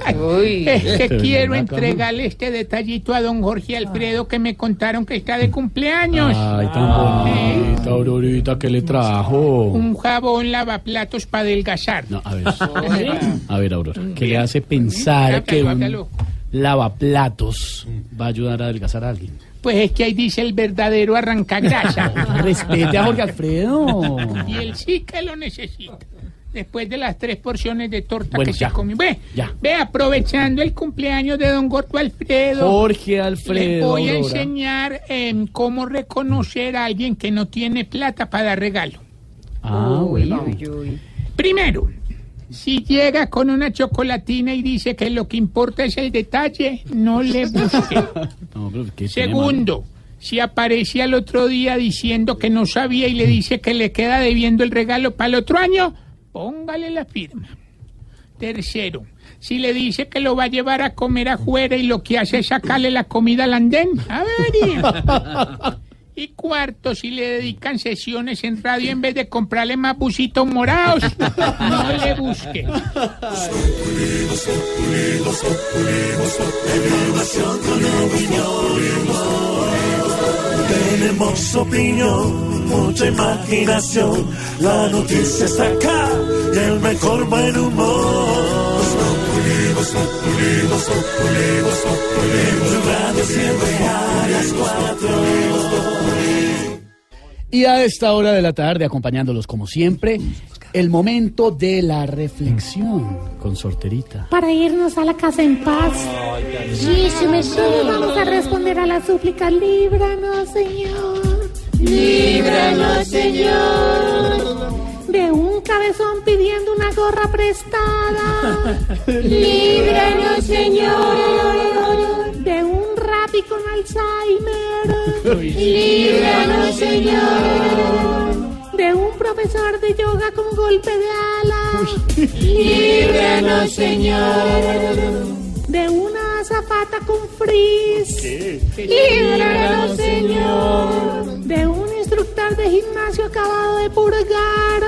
Ay, Uy. es que [laughs] quiero entregarle este detallito a don Jorge Alfredo que me contaron que está de cumpleaños. Ay, tan bonita, Aurorita, ¿qué le trajo? Un jabón lavaplatos para adelgazar. No, a ver. A ver, Aurora, ¿qué le hace pensar que un lavaplatos va a ayudar a adelgazar a alguien? Pues es que ahí dice el verdadero arrancagrasa. [laughs] Respete a Jorge Alfredo. Y él sí que lo necesita. Después de las tres porciones de torta Bueno, que ya, se comió. Ve, ya. ve, aprovechando el cumpleaños de don Gordo Alfredo. Jorge Alfredo, Les voy a Aurora. enseñar em, cómo reconocer a alguien que no tiene plata para dar regalo. Ah, bueno. Primero, si llega con una chocolatina y dice que lo que importa es el detalle, no le busque. [laughs] No, pero ¿qué tiene Segundo, si aparece al otro día diciendo que no sabía y le dice que le queda debiendo el regalo para el otro año, póngale la firma. Tercero, si le dice que lo va a llevar a comer afuera y lo que hace es sacarle la comida al andén, a ver. [laughs] Y cuarto, si le dedican sesiones en radio en vez de comprarle más busitos morados, [laughs] no le busque. Tenemos opinión, mucha imaginación. La noticia está acá y el mejor buen humor. Y a esta hora de la tarde, acompañándolos como siempre, el momento de la reflexión con sorterita. para irnos a la casa en paz. Sí, sí me Todos vamos a responder a la súplica, líbranos, Señor. Líbranos, Señor. De un cabezón pidiendo una gorra prestada. [laughs] Líbranos, Señor. De un rapi con Alzheimer. Líbranos, Señor. De un profesor de yoga con golpe de ala. Líbranos, Señor. De una azafata con frizz. Líbranos, Señor. De un instructor de de gimnasio acabado de purgar.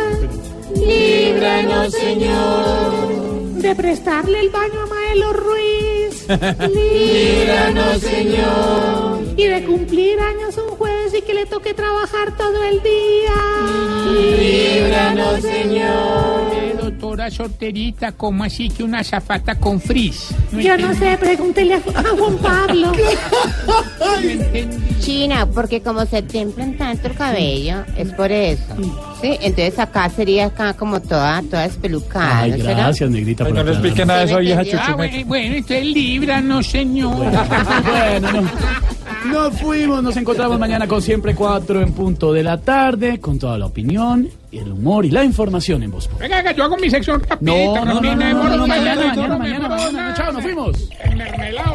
Líbranos, Señor. De prestarle el baño a Maelo Ruiz. Líbranos, Señor. Y de cumplir años un jueves y que le toque trabajar todo el día. Líbranos, Señor. Eh, doctora Sorterita, ¿cómo así que una zafata con frizz? Yo no sé, pregúntele a, a Juan Pablo. [laughs] China, porque como se templan tanto el cabello, es por eso. Sí, entonces acá sería acá como toda, toda espelucada. Ay, ¿no será? gracias, negrita. Ay, no le explique nada de eso vieja Ah, chuchumeca. bueno, bueno, entonces líbranos, Señor. Bueno, no. Nos fuimos, nos encontramos mañana con siempre cuatro en punto de la tarde, con toda la opinión, el humor y la información en voz. Venga, venga, yo hago mi sección rapidita. No, no, no, no, no, demoro no, una mañana, mañana, mañana, mañana. Chao, nos fuimos. El mermelado.